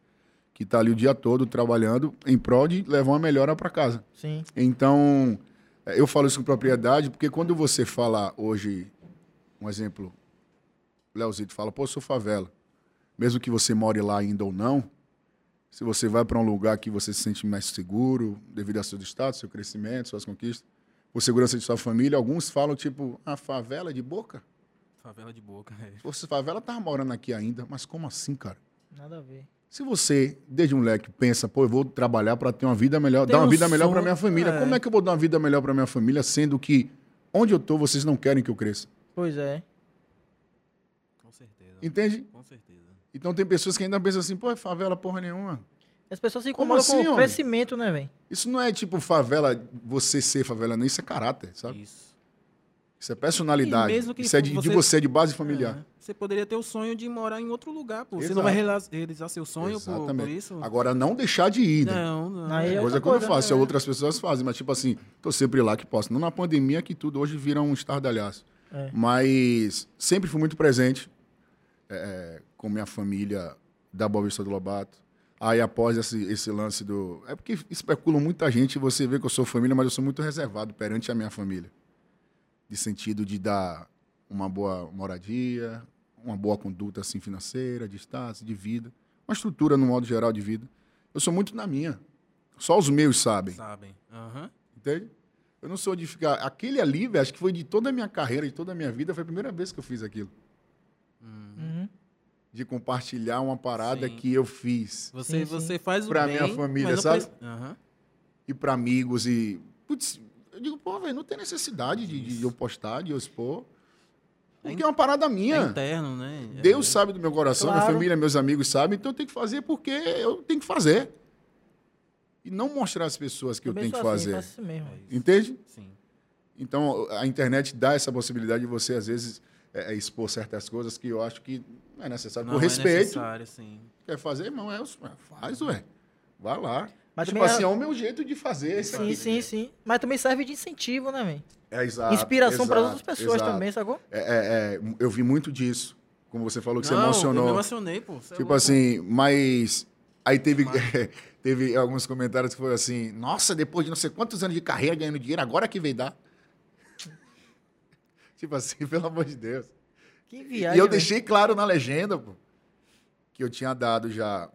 que tá ali o dia todo trabalhando em prol de levar uma melhora para casa. Sim. Então, eh, eu falo isso com propriedade, porque quando você fala hoje, um exemplo, Leozito fala, pô, eu sou favela. Mesmo que você more lá ainda ou não, se você vai para um lugar que você se sente mais seguro, devido ao seu status, seu crescimento, suas conquistas, por segurança de sua família, alguns falam, tipo, a favela é de boca? Favela de boca. é. Você favela tá morando aqui ainda, mas como assim, cara? Nada a ver. Se você, desde moleque, pensa, pô, eu vou trabalhar para ter uma vida melhor, Tem dar uma um vida melhor para minha família. é. Como é que eu vou dar uma vida melhor para minha família, sendo que onde eu tô, vocês não querem que eu cresça? Pois é. Com certeza. Entende? Com certeza. Então tem pessoas que ainda pensam assim, pô, é favela porra nenhuma. As pessoas se Como incomodam assim, com o homem? crescimento, né, velho? Isso não é tipo favela, você ser favela, não. Isso é caráter, sabe? Isso. Isso é personalidade. E mesmo que Isso é de, de você- você, de base familiar. É. Você poderia ter o sonho de morar em outro lugar, pô. Você Exato. não vai realizar seu sonho por, por isso? Agora, não deixar de ir, né? Não, não. Aí é Coisa que eu não faço, né? outras pessoas fazem, mas tipo assim, tô sempre lá que posso. Não na pandemia que tudo hoje vira um estardalhaço. É. Mas sempre fui muito presente é, com minha família da Boa Vista do Lobato. Aí após esse, esse lance do... É porque especulam muita gente, você vê que eu sou família, mas eu sou muito reservado perante a minha família. De sentido de dar uma boa moradia, uma boa conduta assim, financeira, de status, de vida. Uma estrutura, no modo geral, de vida. Eu sou muito na minha. Só os meus sabem. Sabem. Aham. Entende? Eu não sou de ficar. Aquele ali, velho, acho que foi de toda a minha carreira, de toda a minha vida, foi a primeira vez que eu fiz aquilo. Uhum. De compartilhar uma parada Sim. que eu fiz. Você, Sim, sim. você faz o Pra bem, minha família, sabe? Aham. E para amigos e. Putz, eu digo, pô, velho, não tem necessidade de, de eu postar, de eu expor. Porque é uma parada É minha. interno, né? É- Deus sabe do meu coração, minha Claro. família, meus amigos sabem, então eu tenho que fazer porque eu tenho que fazer. E não mostrar às pessoas que Também eu tenho que assim, fazer. faço isso mesmo. É. Entende? Sim. Então, a internet dá essa possibilidade de você, às vezes, é, é, expor certas coisas que eu acho que não é necessário. Não Por é respeito, necessário, sim. quer fazer, irmão, é, faz, ué. Vai lá. Mas tipo também é- assim, é o meu jeito de fazer isso Sim, aqui. sim, sim. Mas também serve de incentivo, né, velho? É, exato, Inspiração para outras pessoas exato. também, sacou? É, é, é, eu vi muito disso. Como você falou que você Não, emocionou. Eu me emocionei, pô. Você é Tipo assim, mas aí teve, teve alguns comentários que foram assim, nossa, depois de não sei quantos anos de carreira ganhando dinheiro, agora que veio dar. tipo assim, pelo amor de Deus. Que viagem. e eu velho. deixei claro na legenda, pô, que eu tinha dado já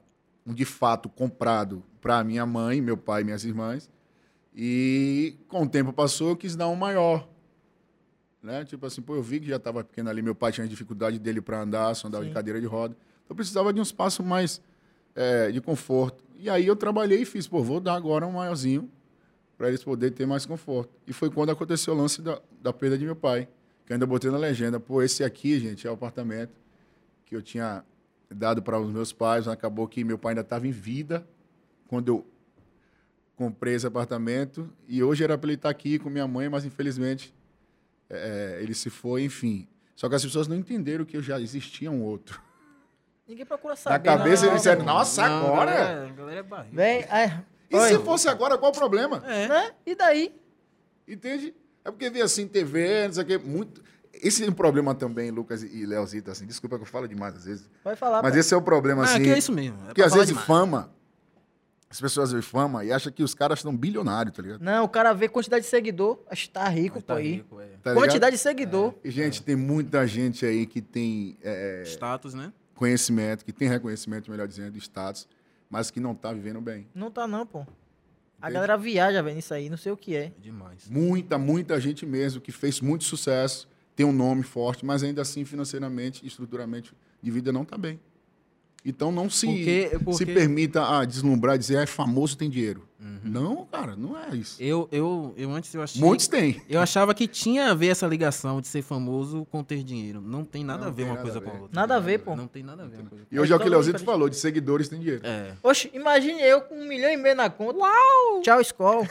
um de fato comprado para minha mãe, meu pai e minhas irmãs. E com o tempo passou, eu quis dar um maior. Né? Tipo assim, pô, eu vi que já estava pequeno ali, meu pai tinha dificuldade dele para andar, só andava de Sim. cadeira de roda. Então eu precisava de um espaço mais é, de conforto. E aí eu trabalhei e fiz, pô, vou dar agora um maiorzinho para eles poderem ter mais conforto. E foi quando aconteceu o lance da, da perda de meu pai, que eu ainda botei na legenda, pô, esse aqui, gente, é o apartamento que eu tinha dado para os meus pais. Acabou que meu pai ainda estava em vida quando eu comprei esse apartamento. E hoje era para ele estar aqui com minha mãe, mas infelizmente é, ele se foi, enfim. Só que as pessoas não entenderam que eu já existia um outro. Ninguém procura saber. Na cabeça não, eles disseram, nossa, Não, agora? Galera, galera é barriga. Vem, é, E oi, se fosse agora, qual o problema? É. né? E daí? Entende? É porque vê assim, TV, não sei o quê, muito. Esse é um problema também, Lucas e Leozito, assim. Desculpa que eu falo demais às vezes. Pode falar. Mas pai. esse é o problema, Ah, assim. que é isso mesmo. É Porque às vezes demais. fama, as pessoas veem fama e acham que os caras estão bilionários, tá ligado? Não, o cara vê quantidade de seguidor, acho que tá rico, Mas pô, tá aí. rico, é. Tá quantidade de seguidor. E, gente, tem muita gente aí que tem é, Status, né? conhecimento, que tem reconhecimento, melhor dizendo, status, mas que não tá vivendo bem. Não tá não, pô. A Entende? galera viaja, velho, nisso aí, não sei o que é. É demais. Muita, muita gente mesmo que fez muito sucesso, tem um nome forte, mas ainda assim, financeiramente, estruturalmente, de vida não tá bem. Então não se, Porque- se porque- permita ah, deslumbrar e dizer, ah, é famoso, tem dinheiro. Não, cara, não é isso. Eu, eu, eu antes eu achei. Muitos têm. Eu achava que tinha a ver essa ligação de ser famoso com ter dinheiro. Não tem nada Não a ver uma coisa com a outra. Nada a ver, pô. Não tem nada a ver uma coisa com E hoje é o que o Então, Leozito diferente. falou, de seguidores tem dinheiro. É. Oxe, imagine eu com um milhão e meio na conta. Uau! Tchau, escola.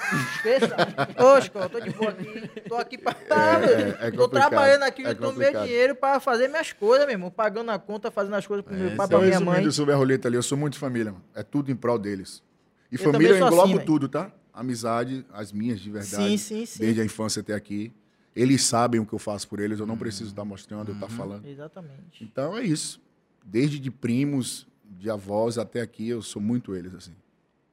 Ô, escola, tô de boa aqui. Tô aqui pra. É, é, é tô trabalhando aqui, é eu tô meu dinheiro pra fazer minhas coisas, meu irmão. Pagando a conta, fazendo as coisas pro meu pai, pra Então, minha resumindo mãe. sobre a roleta ali, eu sou muito família, mano. É tudo em prol deles. E Eu família eu englobo assim, tudo, tá? Amizade, as minhas de verdade. Sim, sim, sim. Desde a infância até aqui. Eles sabem o que eu faço por eles, eu não preciso estar mostrando, eu estar falando. Exatamente. Então é isso. Desde de primos, de avós até aqui, eu sou muito eles, assim.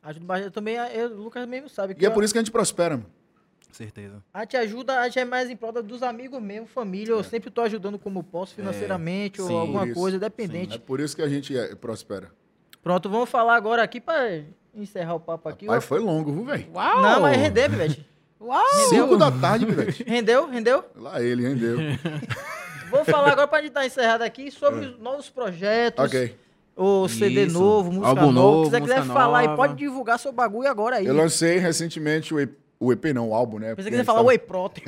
Ajuda bastante. Eu também, eu, o Lucas mesmo sabe que E é eu- por isso que a gente prospera, mano. Certeza. a gente ajuda, a gente é mais em prol dos amigos mesmo, família. Eu sempre tô ajudando como posso, financeiramente ou sim. alguma Por isso. coisa, É dependente. por isso que a gente é- prospera. Pronto, vamos falar agora aqui pra encerrar o papo aqui. Pai, foi longo, viu, velho? Uau! Não, mas rendeu, velho. Cinco da tarde, velho. Rendeu, rendeu? Lá ele, rendeu. Vou falar agora pra gente dar encerrado aqui sobre os novos projetos. ok. O CD Isso. novo, música Álbum nova. novo, Se você quiser falar aí, nova. pode divulgar seu bagulho agora aí. Eu lancei recentemente o EP, o EP não, o álbum, né? Se Porque você falar tá- Whey Protein.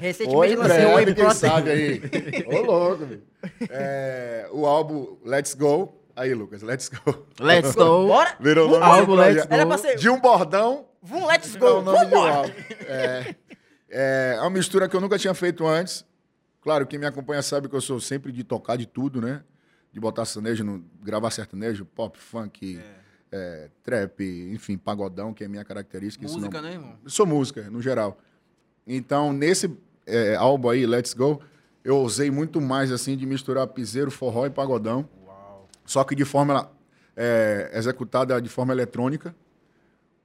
Recentemente Oi, lancei o Whey quem Protein. sabe aí. Ô, louco, velho. É, o álbum Let's Go. Aí, Lucas, Let's Go. Let's go. Bora? Virou o nome do Let's projeto. Era pra ser De um bordão, Vum, let's é go. Vambora. álbum. É, é uma mistura que eu nunca tinha feito antes. Claro, quem me acompanha sabe que eu sou sempre de tocar de tudo, né? De botar sertanejo, no, gravar sertanejo, pop, funk, é, trap, enfim, pagodão, que é a minha característica. Música, não- né, irmão? Eu sou música, no geral. Então, nesse é, álbum aí, Let's Go, eu usei muito mais, assim, de misturar piseiro, forró e pagodão. Só que de forma é, executada de forma eletrônica,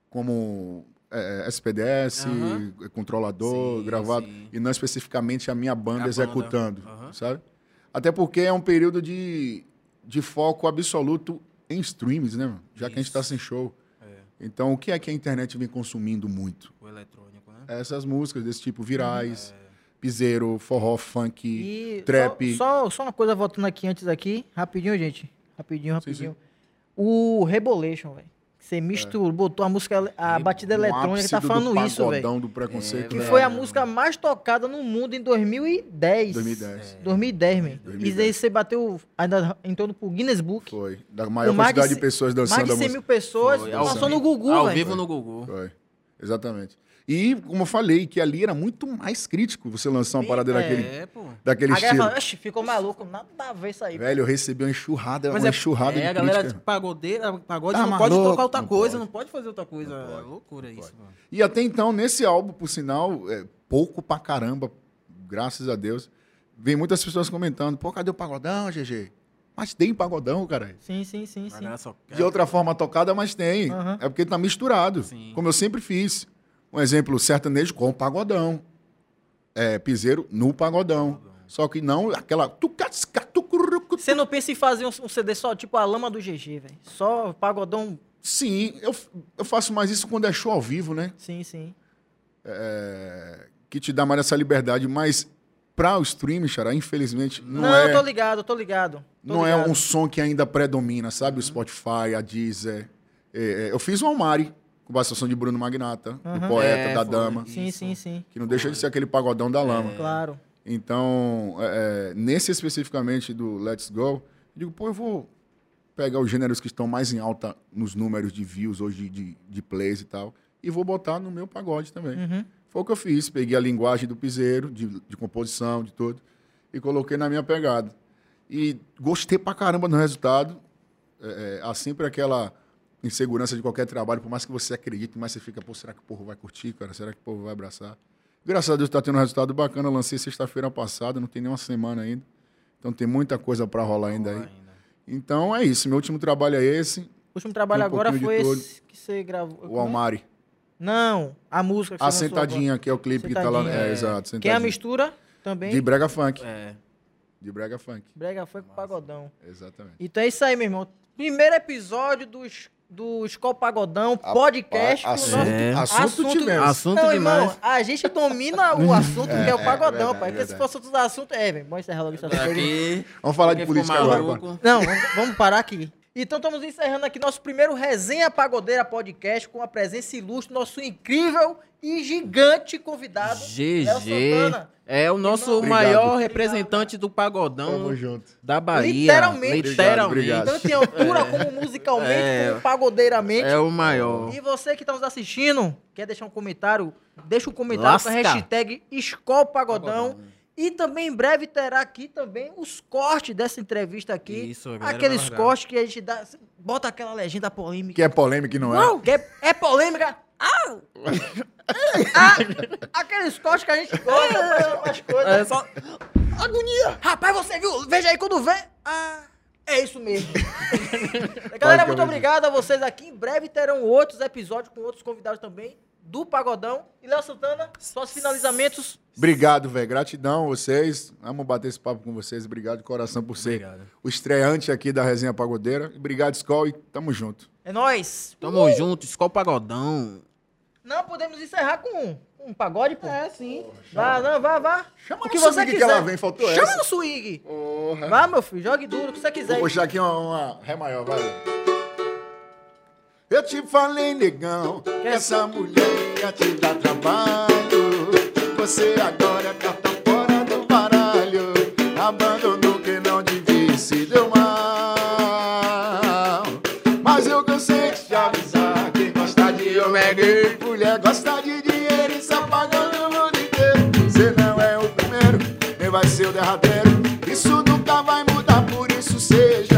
como é, SPDS, Aham. controlador, Sim, gravado, sim. e não especificamente a minha banda A banda. executando, Aham. sabe? Até porque é um período de, de foco absoluto em streams, né? mano? Já que a gente está Isso. sem show. É, Então, o que é que a internet vem consumindo muito? o eletrônico, né? essas músicas desse tipo virais, piseiro, forró, funk, E trap. Só, só, só uma coisa voltando aqui antes aqui. Rapidinho, gente. Rapidinho, rapidinho. O Rebolation, velho. Você misturou, botou a música, a Rebo- batida no eletrônica, tá ápice do falando isso, velho. do preconceito. É, Que né? foi a velho. música mais tocada no mundo em 2010. 2010. 2010, man. E 2010. daí você bateu, ainda em torno pro Guinness Book. Foi. Da maior mais de quantidade de, ce- pessoas Mais dançando de a 100 música. mil pessoas, Foi, ao passou vivo- no Gugu, Ao velho. vivo no Gugu. Foi. Exatamente. E, como eu falei, que ali era muito mais crítico você lançar uma parada daquele, É, pô. daquele A galera estilo. "Oxe, ficou maluco, nada a ver isso aí. Velho, eu recebi uma enxurrada, Mas uma é, enxurrada é, de a galera crítica. pagodeira, pagode Tá não pode maluco, tocar outra não coisa, pode. não pode fazer outra coisa. É loucura isso, mano. E até então, nesse álbum, por sinal, é pouco pra caramba, graças a Deus, vem muitas pessoas comentando, pô, cadê o pagodão, GG? Mas tem pagodão, cara. Sim, sim, sim, sim. galera De outra forma tocada, mas tem. Aham. É porque tá misturado. Sim. Como eu sempre fiz. Um exemplo, sertanejo com pagodão. É, piseiro no pagodão. Só que não aquela... Você não pensa em fazer um, CD só, tipo a lama do GG, velho. Só pagodão. Sim, eu, eu faço mais isso quando é show ao vivo, né? Sim, sim. É, que te dá mais essa liberdade. Mas para o stream, Xará, infelizmente, não, Não, é... tô ligado, tô ligado. Tô não é ligado. Uhum. um som que ainda predomina, sabe? O Spotify, a Deezer. É, é, eu fiz o Almari, com participação de Bruno Magnata, do Uhum. poeta, É, da foi. dama, Sim, Isso. sim, sim. que não deixa de ser aquele pagodão da lama. Claro. Então, é, é, nesse especificamente do Let's Go, Digo, pô, eu vou pegar os gêneros que estão mais em alta nos números de views hoje, de, de plays e tal, e vou botar no meu pagode também. Uhum. Foi o que eu fiz. Peguei a linguagem do piseiro, de, de composição, de tudo, e coloquei na minha pegada. E gostei pra caramba do resultado. É, é, há sempre aquela insegurança de qualquer trabalho, por mais que você acredite, mas você fica, pô, será que o povo vai curtir, cara? Será que o povo vai abraçar? Graças a Deus está tendo um resultado bacana. Eu lancei sexta-feira passada, não tem nem uma semana ainda. Então tem muita coisa para rolar ainda aí. Então é isso. Meu último trabalho é esse. O último trabalho Um agora foi esse que você gravou. O Almari. Não, a música que A você lançou Sentadinha, que é o clipe que tá lá. Sentadinha, É, é. exato. agora. Que é a Sentadinha. mistura também. De brega funk. É. De brega funk. Brega foi com pagodão. Exatamente. Então é isso aí, meu irmão. Primeiro episódio do, es- do Escola Pagodão, A- podcast. a- assunto, nosso- É. assunto, tivemos. Assunto Não, demais. irmão, a gente domina o assunto que é o é pagodão, verdade, pai. Porque se fosse outros assuntos. É, velho, vamos encerrar logo assunto aí. Aqui. Vamos falar de política agora. Não, vamos, vamos parar aqui. Então estamos encerrando aqui nosso primeiro Resenha Pagodeira Podcast com a presença ilustre, nosso incrível e gigante convidado. GG. Santana. É o nosso Obrigado. maior representante do pagodão Tamo junto. da Bahia. Literalmente. Literalmente. Obrigado, Tanto em altura como musicalmente, É. como pagodeiramente. É o maior. E você que está nos assistindo, quer deixar um comentário? Deixa um comentário Lasca. com a hashtag Escol Pagodão. E também em breve terá aqui também os cortes dessa entrevista aqui. Isso, Aqueles cortes que a gente dá. Bota aquela legenda polêmica. Que é polêmica e não é. Não, que é, é polêmica. Ah! Ah, aqueles cortes que a gente gosta as coisas. É só. Agonia! Rapaz, você viu? Veja aí quando vê. Ah, é isso mesmo. Galera, muito obrigado a vocês aqui. Em breve terão outros episódios com outros convidados também do Pagodão. E Léo Santana, só finalizamentos. Obrigado, velho. Gratidão a vocês. Vamos bater esse papo com vocês. Obrigado de coração por ser Obrigado. o estreante aqui da Resenha Pagodeira. Obrigado, Skol, e tamo junto. É nóis. Tamo junto, escola pagodão. Não podemos encerrar com um pagode, pô. É, sim. Vá, não, vá, vá. Chama o no que você swing que quiser. ela vem, faltou Chama essa. no swing. Porra. Vá, meu filho, jogue duro, o que você quiser. Vou puxar aqui uma, uma ré maior, vai. Eu te falei, negão, que essa mulher ia te dar trabalho. Você agora já tá fora do baralho. Abandonou que não devia se deu mal. Mas eu cansei de te avisar. Quem gosta de homem gay. Mulher gosta de dinheiro e se apagando o mundo inteiro. Você não é o primeiro, nem vai ser o derradeiro. Isso nunca vai mudar, por isso seja